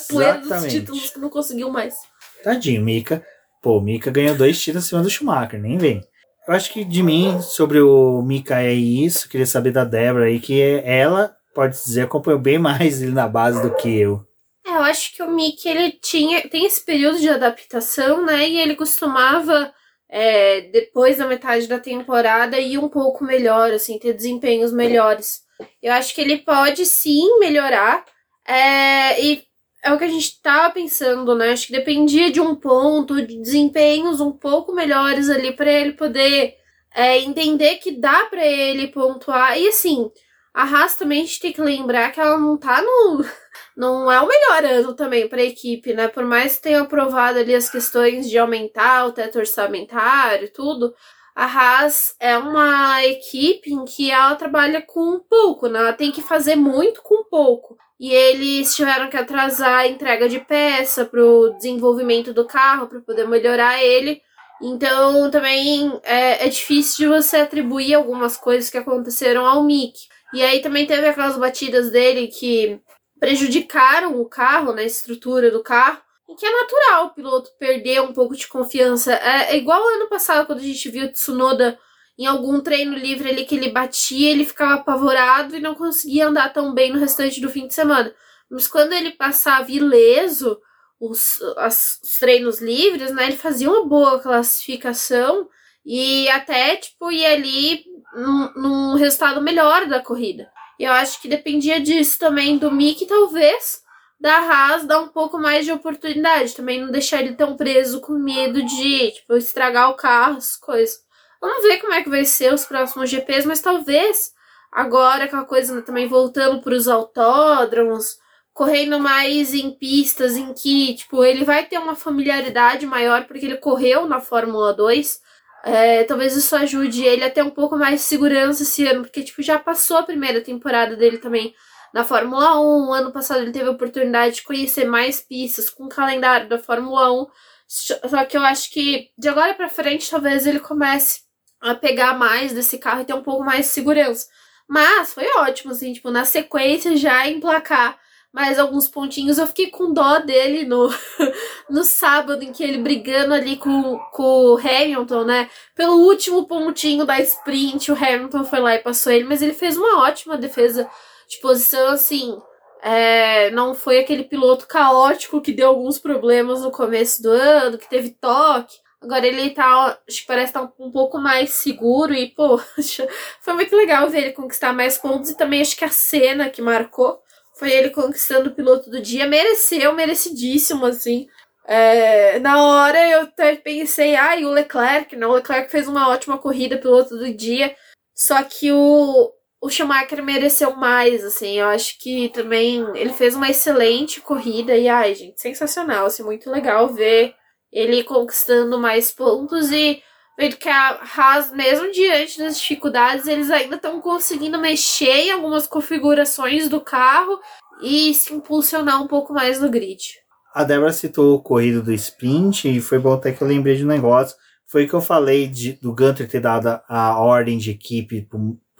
Poeira dos títulos que não conseguiu mais. Tadinho, Mika. Pô, Mika ganhou dois títulos em cima do Schumacher, nem vem. Eu acho que de mim, sobre o Mika é isso. Queria saber da Débora aí, que ela, pode dizer, acompanhou bem mais ele na base do que eu. É, eu acho que o Mickey, ele tinha, tem esse período de adaptação, né? E ele costumava, é, depois da metade da temporada, ir um pouco melhor, assim, ter desempenhos melhores. Eu acho que ele pode sim melhorar, é, e é o que a gente tava pensando, né? Acho que dependia de um ponto, de desempenhos um pouco melhores ali para ele poder é, entender que dá para ele pontuar. E assim, a Haas também a gente tem que lembrar que ela não tá no. Não é o melhor ano também para a equipe, né? Por mais que tenha aprovado ali as questões de aumentar o teto orçamentário e tudo, a Haas é uma equipe em que ela trabalha com pouco, né? Ela tem que fazer muito com pouco e eles tiveram que atrasar a entrega de peça para o desenvolvimento do carro para poder melhorar ele. Então também é, é difícil de você atribuir algumas coisas que aconteceram ao Mick. E aí também teve aquelas batidas dele que prejudicaram o carro, né, a estrutura do carro. E que é natural o piloto perder um pouco de confiança. É, é igual ano passado, quando a gente viu o Tsunoda em algum treino livre ali que ele batia, ele ficava apavorado e não conseguia andar tão bem no restante do fim de semana. Mas quando ele passava ileso os, as, os treinos livres, né, ele fazia uma boa classificação e até, tipo, ia ali num, num resultado melhor da corrida. E eu acho que dependia disso também do Mick, talvez da Haas dar um pouco mais de oportunidade. Também não deixar ele tão preso com medo de, tipo, estragar o carro, as coisas. Vamos ver como é que vai ser os próximos GPs, mas talvez agora aquela coisa né, também voltando para os autódromos, correndo mais em pistas em que, tipo, ele vai ter uma familiaridade maior porque ele correu na Fórmula 2. É, talvez isso ajude ele a ter um pouco mais de segurança esse ano, porque, tipo, já passou a primeira temporada dele também na Fórmula 1. Ano passado ele teve a oportunidade de conhecer mais pistas com o calendário da Fórmula 1. Só que eu acho que de agora para frente talvez ele comece a pegar mais desse carro e ter um pouco mais de segurança. Mas foi ótimo, assim, tipo, na sequência já emplacar mais alguns pontinhos. Eu fiquei com dó dele no, no sábado, em que ele brigando ali com, com o Hamilton, né? Pelo último pontinho da sprint, o Hamilton foi lá e passou ele, mas ele fez uma ótima defesa de posição, assim. É, não foi aquele piloto caótico que deu alguns problemas no começo do ano, que teve toque. Agora ele tá, acho que parece estar tá um pouco mais seguro e, poxa, foi muito legal ver ele conquistar mais pontos e também acho que a cena que marcou foi ele conquistando o piloto do dia. Mereceu, merecidíssimo, assim. É, na hora eu até pensei, ah, o Leclerc, não, o Leclerc fez uma ótima corrida, piloto do dia. Só que o, o Schumacher mereceu mais, assim. Eu acho que também ele fez uma excelente corrida e, ai, gente, sensacional, assim, muito legal ver ele conquistando mais pontos e vendo que a Haas, mesmo diante das dificuldades, eles ainda estão conseguindo mexer em algumas configurações do carro e se impulsionar um pouco mais no grid. A Débora citou o corrido do sprint e foi bom até que eu lembrei de um negócio. Foi que eu falei de, do Gunter ter dado a ordem de equipe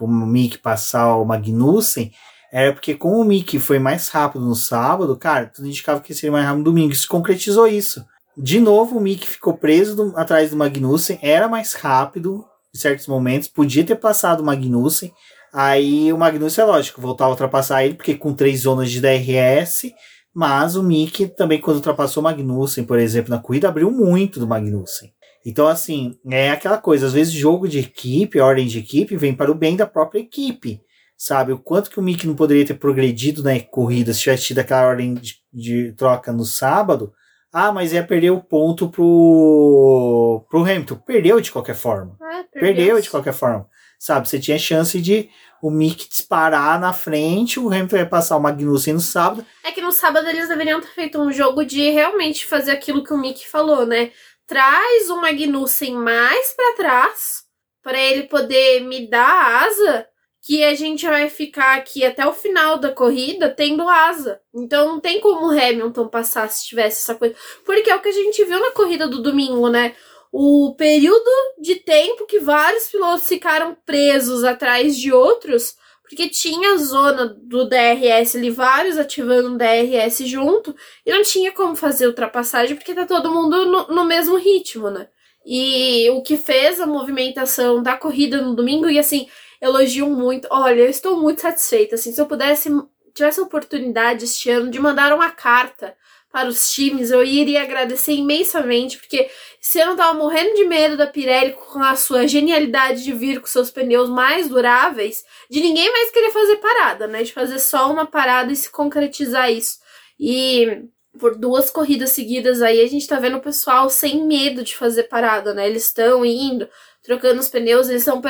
o Mick passar o Magnussen. Era porque como o Mick foi mais rápido no sábado, cara, tudo indicava que seria mais rápido no domingo. Isso concretizou isso. De novo, o Mick ficou preso do, atrás do Magnussen, era mais rápido em certos momentos, podia ter passado o Magnussen. Aí o Magnussen, é lógico, voltava a ultrapassar ele, porque com três zonas de DRS, mas o Mick também, quando ultrapassou o Magnussen, por exemplo, na corrida, abriu muito do Magnussen. Então, assim, é aquela coisa, às vezes jogo de equipe, ordem de equipe, vem para o bem da própria equipe. Sabe? O quanto que o Mick não poderia ter progredido na corrida se tivesse tido aquela ordem de, de troca no sábado, ah, mas ia perder o ponto pro, pro Hamilton. Perdeu de qualquer forma. É, perdeu de qualquer forma. Sabe, você tinha chance de o Mick disparar na frente, o Hamilton ia passar o Magnussen no sábado. É que no sábado eles deveriam ter feito um jogo de realmente fazer aquilo que o Mick falou, né? Traz o Magnussen mais para trás para ele poder me dar asa que a gente vai ficar aqui até o final da corrida tendo asa. Então não tem como o Hamilton passar se tivesse essa coisa. Porque é o que a gente viu na corrida do domingo, né? O período de tempo que vários pilotos ficaram presos atrás de outros, porque tinha a zona do DRS ali, vários ativando o DRS junto, e não tinha como fazer ultrapassagem, porque tá todo mundo no, no mesmo ritmo, né? E o que fez a movimentação da corrida no domingo, e assim, elogio muito. Olha, eu estou muito satisfeita. Assim, se eu pudesse, tivesse a oportunidade este ano de mandar uma carta para os times, eu iria agradecer imensamente, porque se eu não tava morrendo de medo da Pirelli com a sua genialidade de vir com seus pneus mais duráveis, de ninguém mais querer fazer parada, né? De fazer só uma parada e se concretizar isso. E por duas corridas seguidas aí a gente tá vendo o pessoal sem medo de fazer parada, né? Eles estão indo, trocando os pneus, eles estão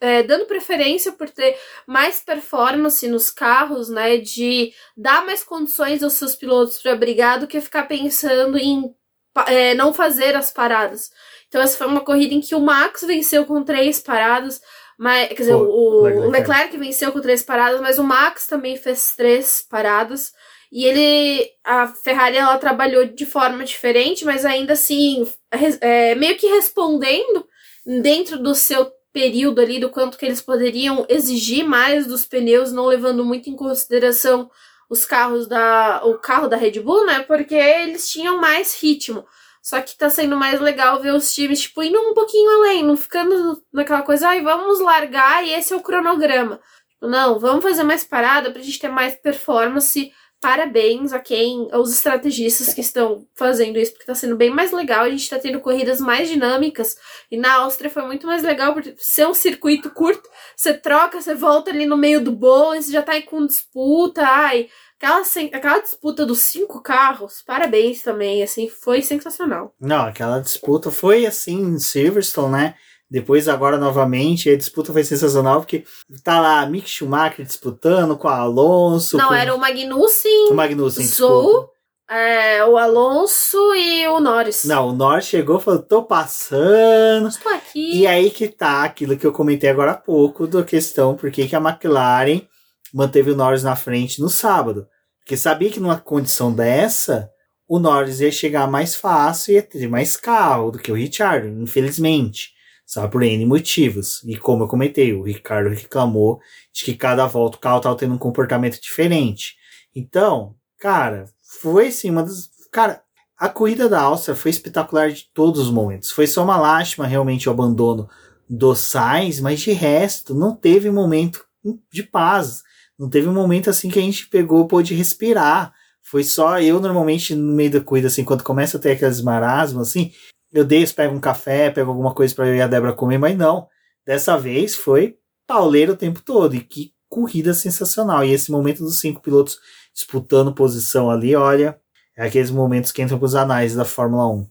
é, dando preferência por ter mais performance nos carros, né? De dar mais condições aos seus pilotos para brigar do que ficar pensando em é, não fazer as paradas. Então, essa foi uma corrida em que o Max venceu com três paradas. Mas, quer dizer, Pô, o, Leclerc. o Leclerc venceu com três paradas, mas o Max também fez três paradas. E ele. A Ferrari ela trabalhou de forma diferente, mas ainda assim, é, meio que respondendo dentro do seu período ali, do quanto que eles poderiam exigir mais dos pneus, não levando muito em consideração os carros da. o carro da Red Bull, né? Porque eles tinham mais ritmo. Só que tá sendo mais legal ver os times, tipo, indo um pouquinho além, não ficando naquela coisa, ai, vamos largar e esse é o cronograma. Tipo, não, vamos fazer mais parada pra gente ter mais performance. Parabéns a quem, aos estrategistas que estão fazendo isso, porque tá sendo bem mais legal. A gente tá tendo corridas mais dinâmicas. E na Áustria foi muito mais legal, por ser um circuito curto. Você troca, você volta ali no meio do bolo, você já tá aí com disputa. Ai, Aquela, aquela disputa dos cinco carros, parabéns também, assim, foi sensacional. Não, aquela disputa foi assim em Silverstone, né? Depois, agora novamente, a disputa foi sensacional, porque tá lá Mick Schumacher disputando com o Alonso. Não, com... era o Magnussen. O Magnussen, Zou, é, o Alonso e o Norris. Não, o Norris chegou e falou: tô passando. Estou aqui. E aí que tá aquilo que eu comentei agora há pouco, da questão por que a McLaren manteve o Norris na frente no sábado. Porque sabia que numa condição dessa, o Norris ia chegar mais fácil e ia ter mais carro do que o Richard, infelizmente. Só por N motivos. E como eu comentei, o Ricardo reclamou de que cada volta o carro estava tendo um comportamento diferente. Então, cara, foi assim uma das. Cara, a corrida da Áustria foi espetacular de todos os momentos. Foi só uma lástima realmente o abandono do Sainz, mas de resto, não teve momento de paz. Não teve um momento assim que a gente pegou, pôde respirar. Foi só eu, normalmente, no meio da corrida, assim, quando começa a ter aqueles marasmos, assim, eu desço, pego um café, pego alguma coisa para eu e a Débora comer, mas não. Dessa vez foi pauleiro o tempo todo. E que corrida sensacional. E esse momento dos cinco pilotos disputando posição ali, olha, é aqueles momentos que entram para os anais da Fórmula 1.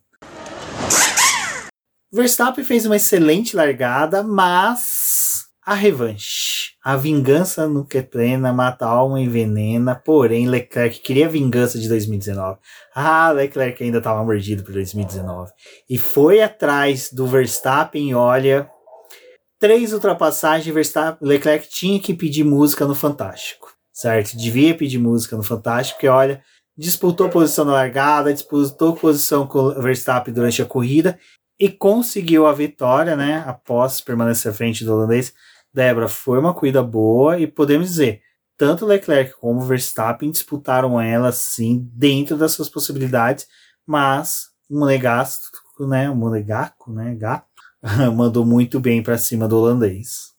Verstappen fez uma excelente largada, mas a revanche. A vingança nunca é plena, mata a alma e envenena. Porém, Leclerc queria vingança de 2019. Ah, Leclerc ainda estava mordido por 2019. E foi atrás do Verstappen olha. Três ultrapassagens, Verstappen, Leclerc tinha que pedir música no Fantástico. Certo? Devia pedir música no Fantástico, porque olha, disputou posição na largada, disputou posição com o Verstappen durante a corrida e conseguiu a vitória, né? Após permanecer à frente do holandês Débora, foi uma corrida boa e podemos dizer, tanto Leclerc como Verstappen disputaram ela sim dentro das suas possibilidades, mas o Monegasco, né, o Monegaco, né, gato, mandou muito bem para cima do holandês.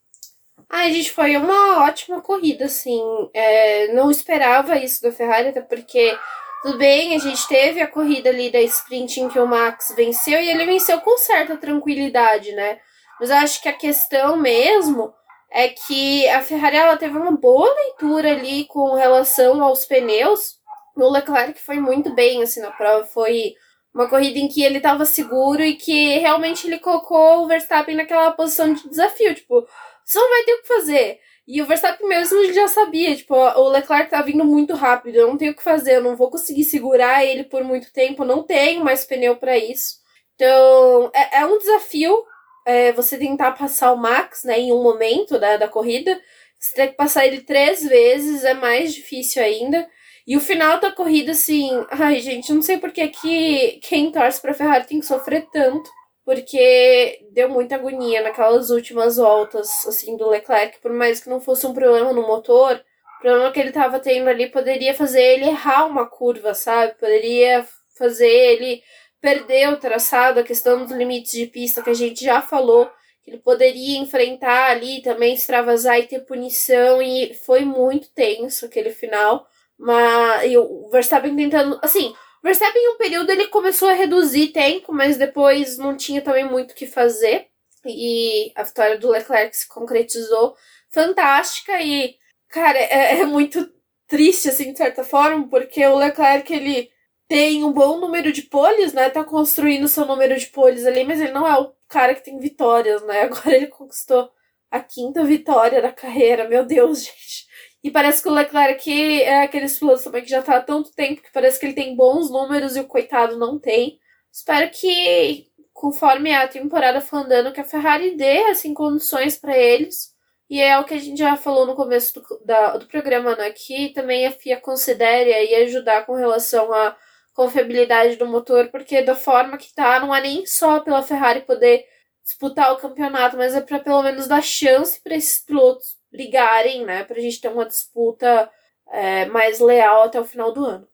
Ai, gente, foi uma ótima corrida, assim. É, não esperava isso da Ferrari, até porque, tudo bem, a gente teve a corrida ali da sprint em que o Max venceu e ele venceu com certa tranquilidade, né? Mas eu acho que a questão mesmo é que a Ferrari ela teve uma boa leitura ali com relação aos pneus. O Leclerc foi muito bem assim na prova, foi uma corrida em que ele estava seguro e que realmente ele colocou o Verstappen naquela posição de desafio, tipo, você não vai ter o que fazer. E o Verstappen mesmo já sabia, tipo, o Leclerc tá vindo muito rápido, eu não tenho o que fazer, eu não vou conseguir segurar ele por muito tempo, não tenho mais pneu para isso. Então, é, é um desafio é, você tentar passar o Max, né, em um momento da, da corrida, você tem que passar ele três vezes, é mais difícil ainda. E o final da corrida, assim, ai, gente, não sei por que, que quem torce pra Ferrari tem que sofrer tanto. Porque deu muita agonia naquelas últimas voltas, assim, do Leclerc. Por mais que não fosse um problema no motor, o problema que ele tava tendo ali poderia fazer ele errar uma curva, sabe? Poderia fazer ele perder o traçado, a questão dos limites de pista que a gente já falou, que ele poderia enfrentar ali também, extravasar e ter punição, e foi muito tenso aquele final. Mas e o Verstappen tentando. Assim, o Verstappen em um período ele começou a reduzir tempo, mas depois não tinha também muito o que fazer. E a vitória do Leclerc se concretizou fantástica e, cara, é, é muito triste, assim, de certa forma, porque o Leclerc ele tem um bom número de poles, né? Tá construindo seu número de poles ali, mas ele não é o cara que tem vitórias, né? Agora ele conquistou a quinta vitória da carreira, meu Deus, gente. E parece que o Leclerc é aqueles pilotos também que já tá há tanto tempo que parece que ele tem bons números e o coitado não tem. Espero que, conforme a temporada for andando, que a Ferrari dê assim, condições para eles E é o que a gente já falou no começo do, da, do programa, né? Que também a FIA considere aí ajudar com relação à confiabilidade do motor, porque da forma que tá, não é nem só pela Ferrari poder disputar o campeonato, mas é para pelo menos dar chance para esses pilotos brigarem, né? Pra gente ter uma disputa é, mais leal até o final do ano.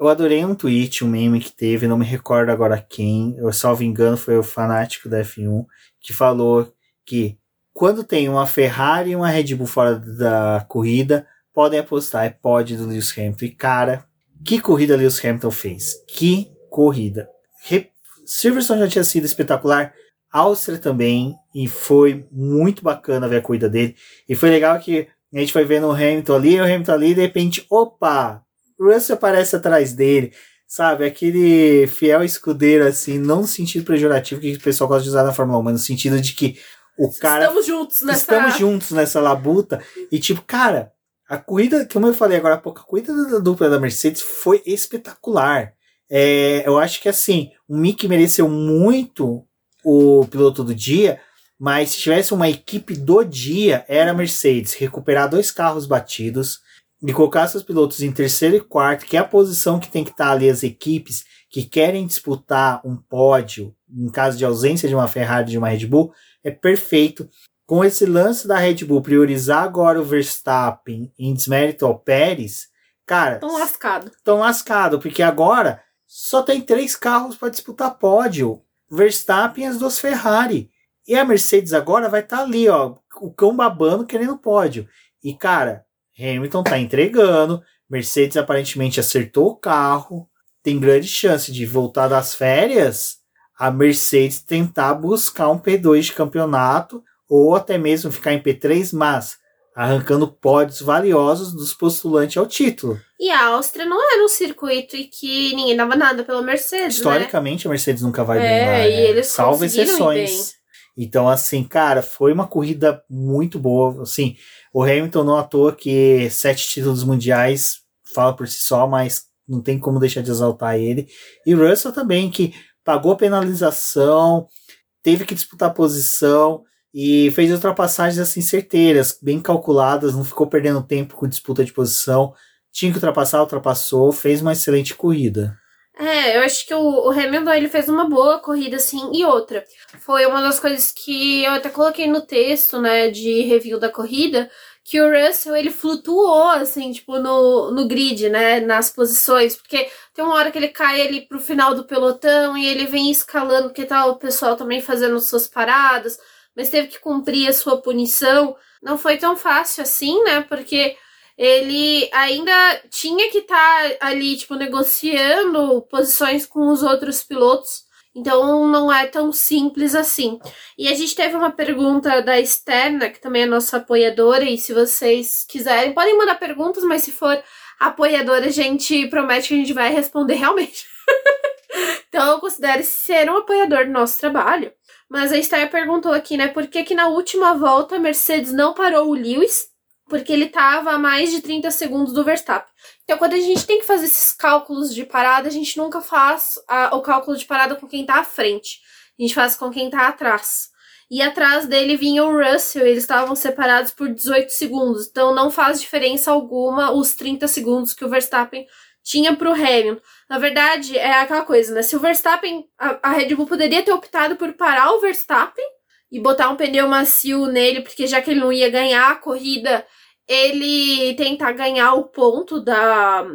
Eu adorei um tweet, um meme que teve, não me recordo agora quem, eu salvo engano foi o fanático da F1, que falou que quando tem uma Ferrari e uma Red Bull fora da corrida, podem apostar, é pode do Lewis Hamilton. E cara, que corrida Lewis Hamilton fez? Que corrida! Re Silverstone já tinha sido espetacular, Áustria também, e foi muito bacana ver a corrida dele. E foi legal que a gente foi vendo o Hamilton ali, o Hamilton ali, e de repente, opa, Russell aparece atrás dele, sabe? Aquele fiel escudeiro, assim, não no sentido pejorativo que o pessoal gosta de usar na Fórmula 1, mas no sentido de que o cara. Estamos juntos nessa. Estamos juntos nessa labuta. E tipo, cara, a corrida, como eu falei agora há pouco, a corrida da dupla da Mercedes foi espetacular. É, eu acho que assim, o Mick mereceu muito o piloto do dia, mas se tivesse uma equipe do dia, era a Mercedes. Recuperar dois carros batidos e colocar seus pilotos em terceiro e quarto, que é a posição que tem que estar ali as equipes que querem disputar um pódio, em caso de ausência de uma Ferrari de uma Red Bull, é perfeito. Com esse lance da Red Bull priorizar agora o Verstappen em desmérito ao Pérez, cara. Tão lascado. Tão lascado, porque agora só tem três carros para disputar pódio: Verstappen e as duas Ferrari. E a Mercedes agora vai estar tá ali, ó, o cão babando querendo pódio. E cara, Hamilton tá entregando, Mercedes aparentemente acertou o carro, tem grande chance de voltar das férias, a Mercedes tentar buscar um P2 de campeonato ou até mesmo ficar em P3, mas arrancando pódios valiosos dos postulantes ao título. E a Áustria não era um circuito em que ninguém dava nada pela Mercedes, né? Historicamente, né? a Mercedes nunca vai é, bem lá, e eles salvo exceções. Então, assim, cara, foi uma corrida muito boa. Assim, o Hamilton não à toa que sete títulos mundiais fala por si só, mas não tem como deixar de exaltar ele. E Russell também, que pagou penalização, teve que disputar posição e fez ultrapassagens assim certeiras, bem calculadas, não ficou perdendo tempo com disputa de posição. Tinha que ultrapassar, ultrapassou, fez uma excelente corrida. É, eu acho que o, o Hamilton ele fez uma boa corrida, assim, e outra. Foi uma das coisas que eu até coloquei no texto, né, de review da corrida, que o Russell, ele flutuou, assim, tipo, no, no grid, né, nas posições, porque tem uma hora que ele cai ali pro final do pelotão e ele vem escalando, porque tá o pessoal também fazendo suas paradas, mas teve que cumprir a sua punição. Não foi tão fácil assim, né, porque ele ainda tinha que estar tá ali, tipo, negociando posições com os outros pilotos. Então não é tão simples assim. E a gente teve uma pergunta da Externa, que também é nossa apoiadora, e se vocês quiserem, podem mandar perguntas, mas se for apoiadora, a gente promete que a gente vai responder realmente. então considere ser um apoiador do nosso trabalho. Mas a Esther perguntou aqui, né, por que que na última volta a Mercedes não parou o Lewis porque ele estava a mais de 30 segundos do Verstappen. Então, quando a gente tem que fazer esses cálculos de parada, a gente nunca faz a, o cálculo de parada com quem está à frente. A gente faz com quem está atrás. E atrás dele vinha o Russell, eles estavam separados por 18 segundos. Então, não faz diferença alguma os 30 segundos que o Verstappen tinha para o Hamilton. Na verdade, é aquela coisa, né? Se o Verstappen, a, a Red Bull poderia ter optado por parar o Verstappen e botar um pneu macio nele, porque já que ele não ia ganhar a corrida, ele tentar ganhar o ponto da,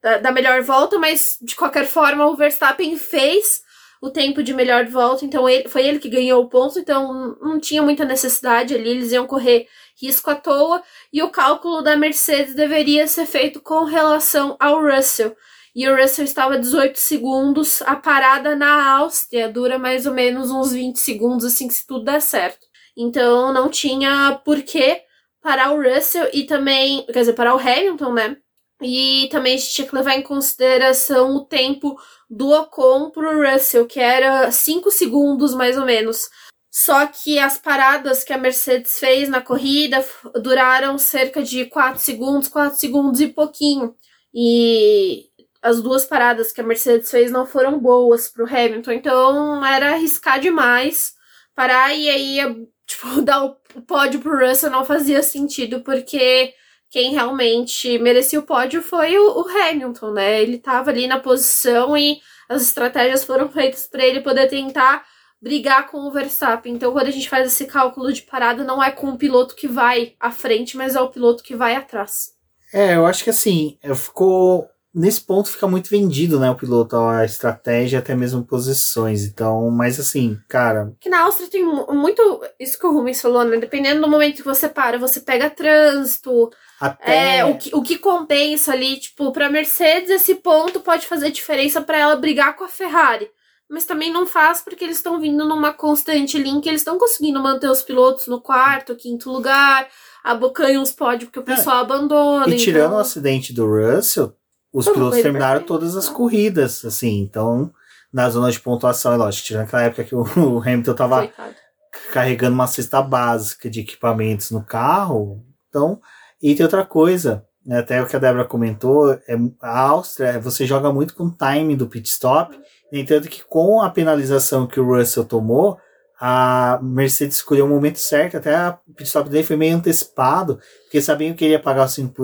da, da, melhor volta, mas de qualquer forma o Verstappen fez o tempo de melhor volta, então ele, foi ele que ganhou o ponto, então não tinha muita necessidade ali, eles iam correr risco à toa, e o cálculo da Mercedes deveria ser feito com relação ao Russell. E o Russell estava 18 segundos, a parada na Áustria dura mais ou menos uns 20 segundos, assim, se tudo der certo. Então não tinha porquê parar o Russell e também, quer dizer, parar o Hamilton, né? E também a gente tinha que levar em consideração o tempo do Ocon pro Russell, que era 5 segundos mais ou menos. Só que as paradas que a Mercedes fez na corrida duraram cerca de 4 segundos, 4 segundos e pouquinho. E as duas paradas que a Mercedes fez não foram boas pro Hamilton, então era arriscar demais parar e aí tipo, dar o pódio pro Russell não fazia sentido, porque quem realmente merecia o pódio foi o, Hamilton, né? Ele tava ali na posição e as estratégias foram feitas para ele poder tentar brigar com o Verstappen. Então, quando a gente faz esse cálculo de parada, não é com o piloto que vai à frente, mas é o piloto que vai atrás. É, eu acho que assim, ficou nesse ponto fica muito vendido, né, o piloto, a estratégia, até mesmo posições. Então, mas assim, cara. Que na Áustria tem muito isso que o Rubens falou, né? Dependendo do momento que você para, você pega trânsito. Até... É, o, que, o que compensa ali, tipo, pra Mercedes, esse ponto pode fazer diferença para ela brigar com a Ferrari. Mas também não faz porque eles estão vindo numa constante link, eles estão conseguindo manter os pilotos no quarto, quinto lugar, abocanham os pódios porque o é. pessoal é. abandona. E tirando então... o acidente do Russell, os pilotos terminaram perfeito. todas as corridas, assim, então, na zona de pontuação, é lógico, tirando aquela época que o, Hamilton tava Coitado. carregando uma cesta básica de equipamentos no carro, então, e tem outra coisa, né, até o que a Débora comentou, é, a Áustria, você joga muito com o time do pit stop, entanto que com a penalização que o Russell tomou, a Mercedes escolheu o momento certo, até a pit stop dele foi meio antecipado, porque sabiam que ele ia pagar os 5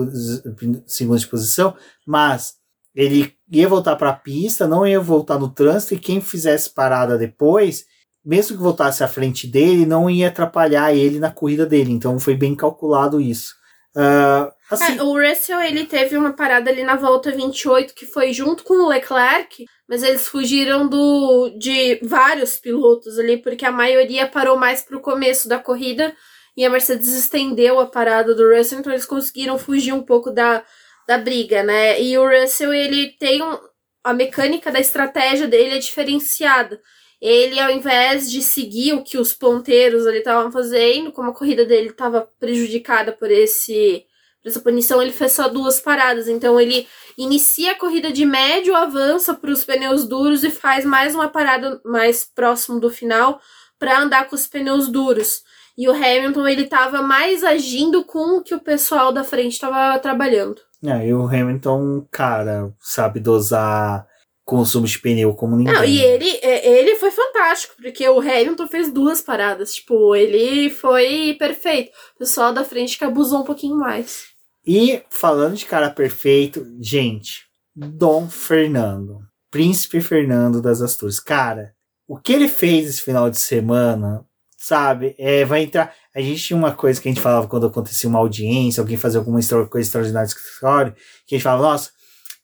segundos de posição, mas ele ia voltar para a pista, não ia voltar no trânsito, e quem fizesse parada depois, mesmo que voltasse à frente dele, não ia atrapalhar ele na corrida dele. Então foi bem calculado isso. Uh, assim, é, o Russell ele teve uma parada ali na volta 28 que foi junto com o Leclerc, mas eles fugiram do de vários pilotos ali, porque a maioria parou mais pro começo da corrida e a Mercedes estendeu a parada do Russell, então eles conseguiram fugir um pouco da, da briga, né? E o Russell, ele tem um, a mecânica da estratégia dele é diferenciada. Ele, ao invés de seguir o que os ponteiros ali estavam fazendo, como a corrida dele estava prejudicada por esse essa punição, ele fez só duas paradas. Então ele inicia a corrida de médio, avança para os pneus duros e faz mais uma parada mais próximo do final para andar com os pneus duros. E o Hamilton ele estava mais agindo com o que o pessoal da frente estava trabalhando. É, e o Hamilton, cara, sabe dosar consumo de pneu como ninguém. Não, e ele, é, ele foi fantástico, porque o Hamilton fez duas paradas. Tipo, ele foi perfeito. O pessoal da frente que abusou um pouquinho mais. E falando de cara perfeito, gente, Dom Fernando, Príncipe Fernando das Astúrias. Cara, o que ele fez esse final de semana, sabe? É, vai entrar. A gente tinha uma coisa que a gente falava quando acontecia uma audiência, alguém fazia alguma coisa extraordinária no escritório, que a gente falava, nossa,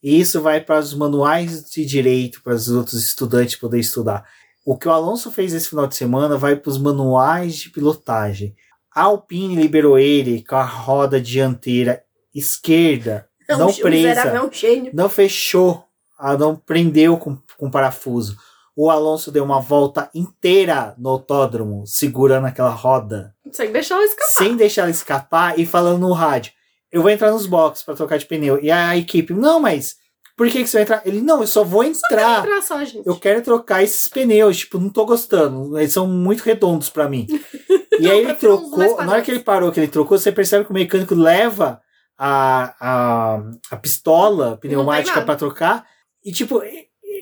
isso vai para os manuais de direito, para os outros estudantes poderem estudar. O que o Alonso fez esse final de semana vai para os manuais de pilotagem. A Alpine liberou ele com a roda dianteira esquerda, não, não presa, é não fechou, não prendeu com, com parafuso. O Alonso deu uma volta inteira no autódromo, segurando aquela roda. Sem deixar ela escapar. Sem deixar ela escapar e falando no rádio eu vou entrar nos boxes para trocar de pneu. E a equipe, não, mas por que, que você vai entrar? Ele, não, eu só vou entrar. Só entrar só. Eu quero trocar esses pneus, tipo, não tô gostando. Eles são muito redondos para mim. e aí ele trocou, na hora que ele parou, que ele trocou, você percebe que o mecânico leva a, a, a pistola pneumática para trocar. E tipo,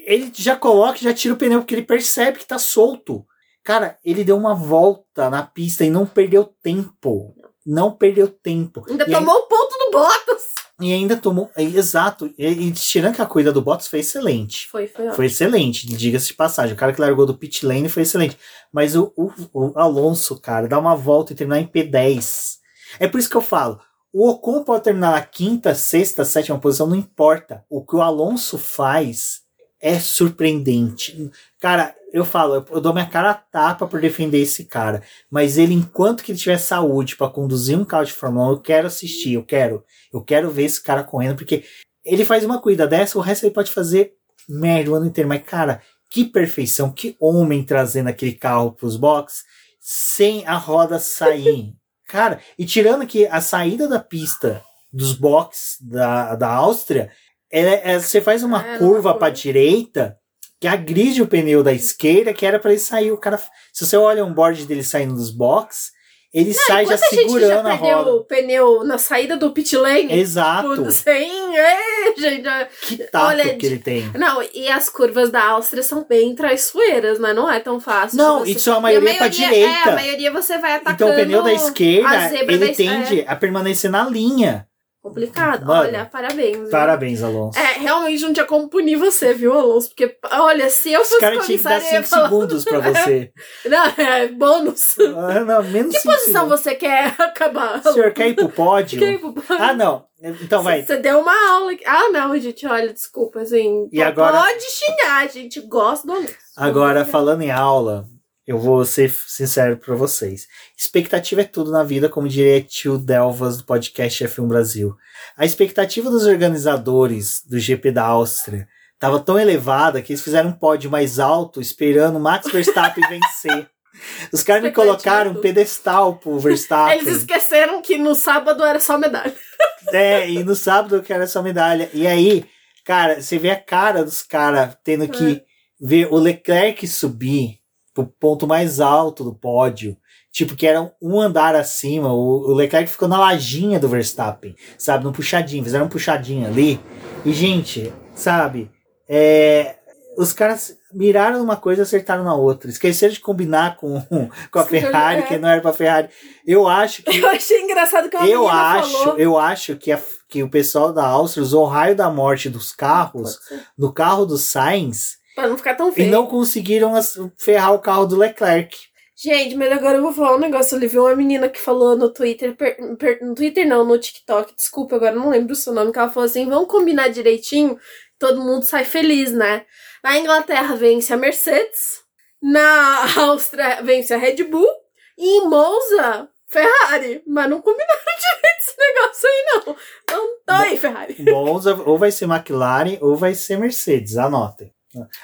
ele já coloca, já tira o pneu, porque ele percebe que tá solto. Cara, ele deu uma volta na pista e não perdeu tempo não perdeu tempo. Ainda e tomou o ponto do Bottas. E ainda tomou. Exato. E, e tirando que a corrida do Bottas foi excelente. Foi, foi Foi excelente, diga-se de passagem. O cara que largou do pit lane foi excelente. Mas o, o, o Alonso, cara, dá uma volta e terminar em P10. É por isso que eu falo. O Ocon pode terminar na quinta, sexta, sétima posição, não importa. O que o Alonso faz é surpreendente. Cara, eu falo, eu, dou minha cara a tapa por defender esse cara. Mas ele, enquanto que ele tiver saúde para conduzir um carro de Fórmula 1, eu quero assistir, eu quero. Eu quero ver esse cara correndo, porque ele faz uma corrida dessa, o resto ele pode fazer merda o ano inteiro. Mas, cara, que perfeição, que homem trazendo aquele carro pros boxes sem a roda sair. cara, e tirando que a saída da pista dos boxes da, da Áustria, é, é, você faz uma é, curva para direita que agride o pneu da esquerda, que era para ele sair. O cara, se você olha um board dele saindo dos box, ele sai já segurando já a perdeu roda. o pneu na saída do pit lane? Exato. Tipo, sem. É, gente. é- Que tato Olha, que ele tem. Não, e as curvas da Áustria são bem traiçoeiras, né? Não é tão fácil. Não, você... isso é a E maioria pra É, direita. a maioria você vai atacando. Então o pneu da a esquerda, ele da tende a permanecer na linha. Complicado. Mano, olha, parabéns. viu? Parabéns, Alonso. É, realmente não tinha como punir você, viu, Alonso? Porque, olha, se eu Os fosse caras tinham que dar comissário, eu ia 5 falar... segundos pra você. Não, é bônus. Ah, não, menos Que posição segundos. você quer acabar? O senhor quer ir pro pódio? Quer ir pro pódio? Ah, não. Então vai. Você deu uma aula. aqui. Ah, não, gente, olha, desculpa, assim. E agora- Pode xingar, a gente gosta do Alonso. Agora, falando em aula, eu vou ser sincero pra vocês. Expectativa é tudo na vida, como diria tio Delvas do podcast F1 Brasil. A expectativa dos organizadores do GP da Áustria estava tão elevada que eles fizeram um pódio mais alto esperando Max Verstappen vencer. Os caras me Expectativa colocaram um pedestal pro Verstappen. Eles esqueceram que no sábado era só medalha. É, e no sábado eu quero essa medalha. E aí, cara, você vê a cara dos caras tendo que É. ver o Leclerc subir pro ponto mais alto do pódio. Tipo, que era um andar acima. O, o Leclerc ficou na lajinha do Verstappen, sabe? No puxadinho, fizeram um puxadinho ali. E, gente, sabe? É, os caras miraram numa coisa e acertaram na outra. Esqueceram de combinar com, com a Ferrari, é. que não era pra Ferrari. Eu acho que Eu achei engraçado que uma eu acho, falou. eu acho que, a- que o pessoal da Áustria usou o raio da morte dos carros no carro do Sainz Pra não ficar tão e feio. não conseguiram ferrar o carro do Leclerc. Gente, mas agora eu vou falar um negócio. Eu vi uma menina que falou no Twitter, per- per- no Twitter não, no TikTok, desculpa, agora não lembro o seu nome, que ela falou assim: vamos combinar direitinho, todo mundo sai feliz, né? Na Inglaterra vence a Mercedes, na Áustria vence a Red Bull, e em Monza, Ferrari. Mas não combinaram direito esse negócio aí, não. Então, tá aí, Ferrari. Monza ou vai ser McLaren ou vai ser Mercedes, anotem.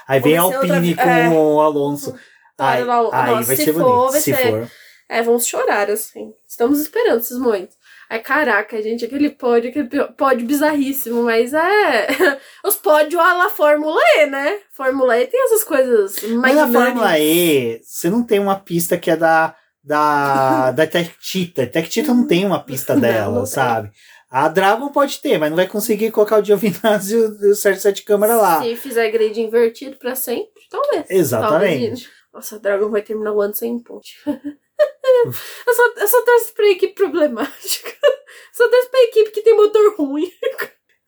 Aí vem Alpine outra- com é. o Alonso. Lá, aí nossa, vai se ser for, bonito, vai se ser- for. É, vamos chorar, assim. Estamos esperando esses momentos. Aí, caraca, gente, aquele pódio, aquele pódio bizarríssimo, mas é. Os pódios à la Fórmula E, né? Fórmula E tem essas coisas Mas na. Fórmula E, você não tem uma pista que é da da, da Tech Cheetah não tem uma pista Não, dela, não tem. sabe? A Dragon pode ter, mas não vai conseguir colocar o Giovinazzi e o, o Sérgio Sete Câmara lá. Se fizer grid invertido pra sempre, talvez. Exatamente. Talvez. Nossa, a Dragon vai terminar o ano sem ponte. eu, só, eu só torço pra equipe problemática. só torço pra equipe que tem motor ruim.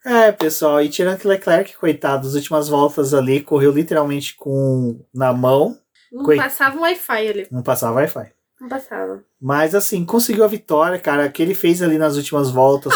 É, pessoal, e tirando que Leclerc, coitado, as últimas voltas ali, correu literalmente com na mão, Não Coi- passava um Wi-Fi ali. não passava Wi-Fi. Não passava. Mas assim, conseguiu a vitória, cara, que ele fez ali nas últimas voltas.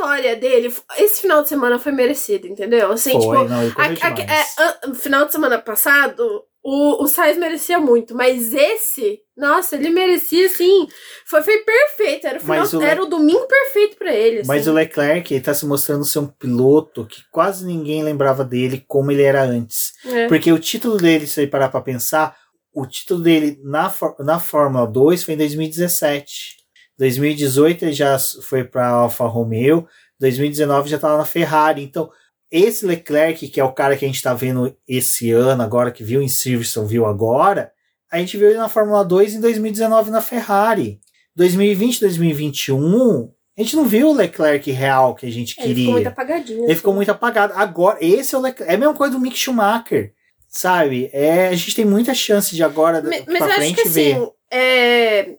A vitória dele, esse final de semana foi merecido, entendeu? Assim, foi, tipo, não, ele a- a- demais. é, a- final de semana passado, o, o Sainz merecia muito, mas esse, nossa, ele merecia, assim, foi, foi perfeito, era o, final, o Le- era o domingo perfeito pra ele, assim. Mas o Leclerc ele tá se mostrando ser um piloto que quase ninguém lembrava dele como ele era antes. É. Porque o título dele, se você parar pra pensar, o título dele na, na Fórmula 2 foi em 2017. 2018 ele já foi pra Alfa Romeo, 2019 já tava na Ferrari. Então, esse Leclerc, que é o cara que a gente tá vendo esse ano, agora que viu em Silverstone, viu agora, a gente viu ele na Fórmula 2 em 2019 na Ferrari. 2020, 2021, a gente não viu o Leclerc real que a gente Ele queria. ficou muito apagadinho. Ele ficou assim. muito apagado. Agora, esse é o Leclerc. É a mesma coisa do Mick Schumacher. Sabe? É, a gente tem muita chance de agora Me- pra Mas eu acho frente que ver. assim, é,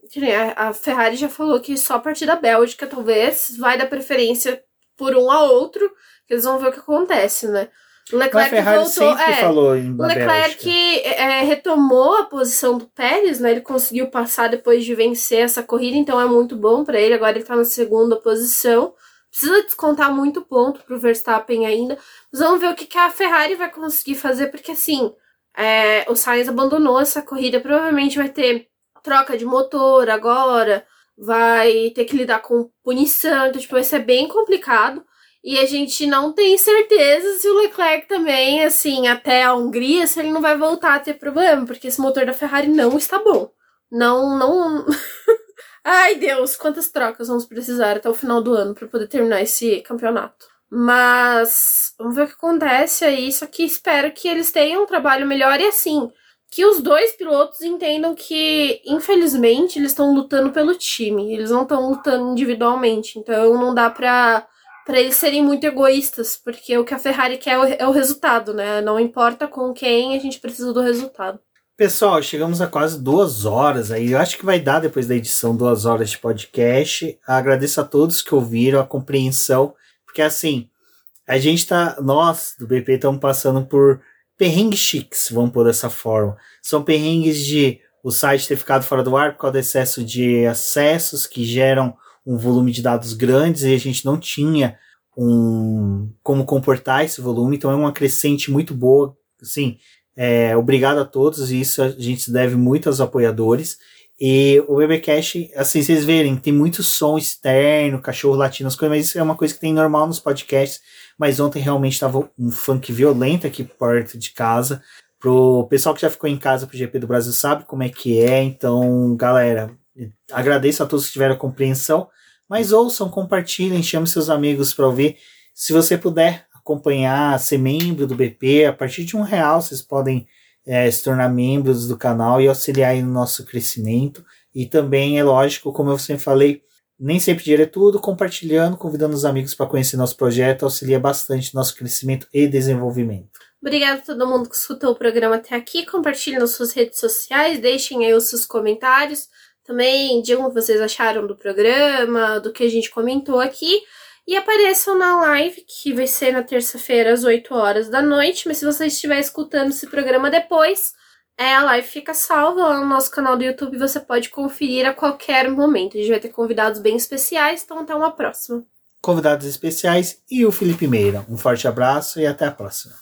a, Ferrari já falou que só a partir da Bélgica, talvez, vai dar preferência por um a outro, que eles vão ver o que acontece, né? O Mas a Leclerc Ferrari voltou. é, falou em O Leclerc é, retomou a posição do Pérez, né? Ele conseguiu passar depois de vencer essa corrida, então é muito bom pra ele. Agora ele tá na segunda posição. Precisa descontar muito ponto pro Verstappen ainda. Mas vamos ver o que, que a Ferrari vai conseguir fazer, porque assim, é, o Sainz abandonou essa corrida. Provavelmente vai ter troca de motor agora, vai ter que lidar com punição, então, tipo, vai ser bem complicado. E a gente não tem certeza se o Leclerc também, assim, até a Hungria, se ele não vai voltar a ter problema, porque esse motor da Ferrari não está bom. Não, não. Ai, Deus, quantas trocas vamos precisar até o final do ano para poder terminar esse campeonato. Mas vamos ver o que acontece aí. Só que espero que eles tenham um trabalho melhor e assim. Que os dois pilotos entendam que, infelizmente, eles estão lutando pelo time, eles não estão lutando individualmente. Então não dá pra, pra eles serem muito egoístas, porque o que a Ferrari quer é é o resultado, né? Não importa com quem, a gente precisa do resultado. Pessoal, chegamos a quase duas horas aí. Eu acho que vai dar depois da edição duas horas de podcast. Agradeço a todos que ouviram a compreensão, porque assim, a gente tá, nós do BP estamos passando por perrengues chiques, vamos por dessa forma. São perrengues de o site ter ficado fora do ar por causa do excesso de acessos que geram um volume de dados grandes e a gente não tinha um como comportar esse volume, então é uma crescente muito boa, assim, é, obrigado a todos, e isso a gente deve muito aos apoiadores. E o BBcast, assim, vocês verem, tem muito som externo, cachorro latino, as coisas, mas isso é uma coisa que tem normal nos podcasts. Mas ontem realmente estava um funk violento aqui perto de casa. Pro pessoal que já ficou em casa pro GP do Brasil sabe como é que é. Então, galera, agradeço a todos que tiveram compreensão. Mas ouçam, compartilhem, chame seus amigos para ouvir. Se você puder, acompanhar, ser membro do BP, a partir de um real vocês podem é, se tornar membros do canal e auxiliar no nosso crescimento. E também é lógico, como eu sempre falei, nem sempre dinheiro é tudo, compartilhando, convidando os amigos para conhecer nosso projeto, auxilia bastante nosso crescimento e desenvolvimento. Obrigada a todo mundo que escutou o programa até aqui. Compartilhe nas suas redes sociais, deixem aí os seus comentários. Também digam o que vocês acharam do programa, do que a gente comentou aqui. E apareçam na live, que vai ser na terça-feira, às 8 horas da noite. Mas se você estiver escutando esse programa depois, é, a live fica salva lá no nosso canal do YouTube. Você pode conferir a qualquer momento. A gente vai ter convidados bem especiais, então até uma próxima. Convidados especiais e o Felipe Meira. Um forte abraço e até a próxima.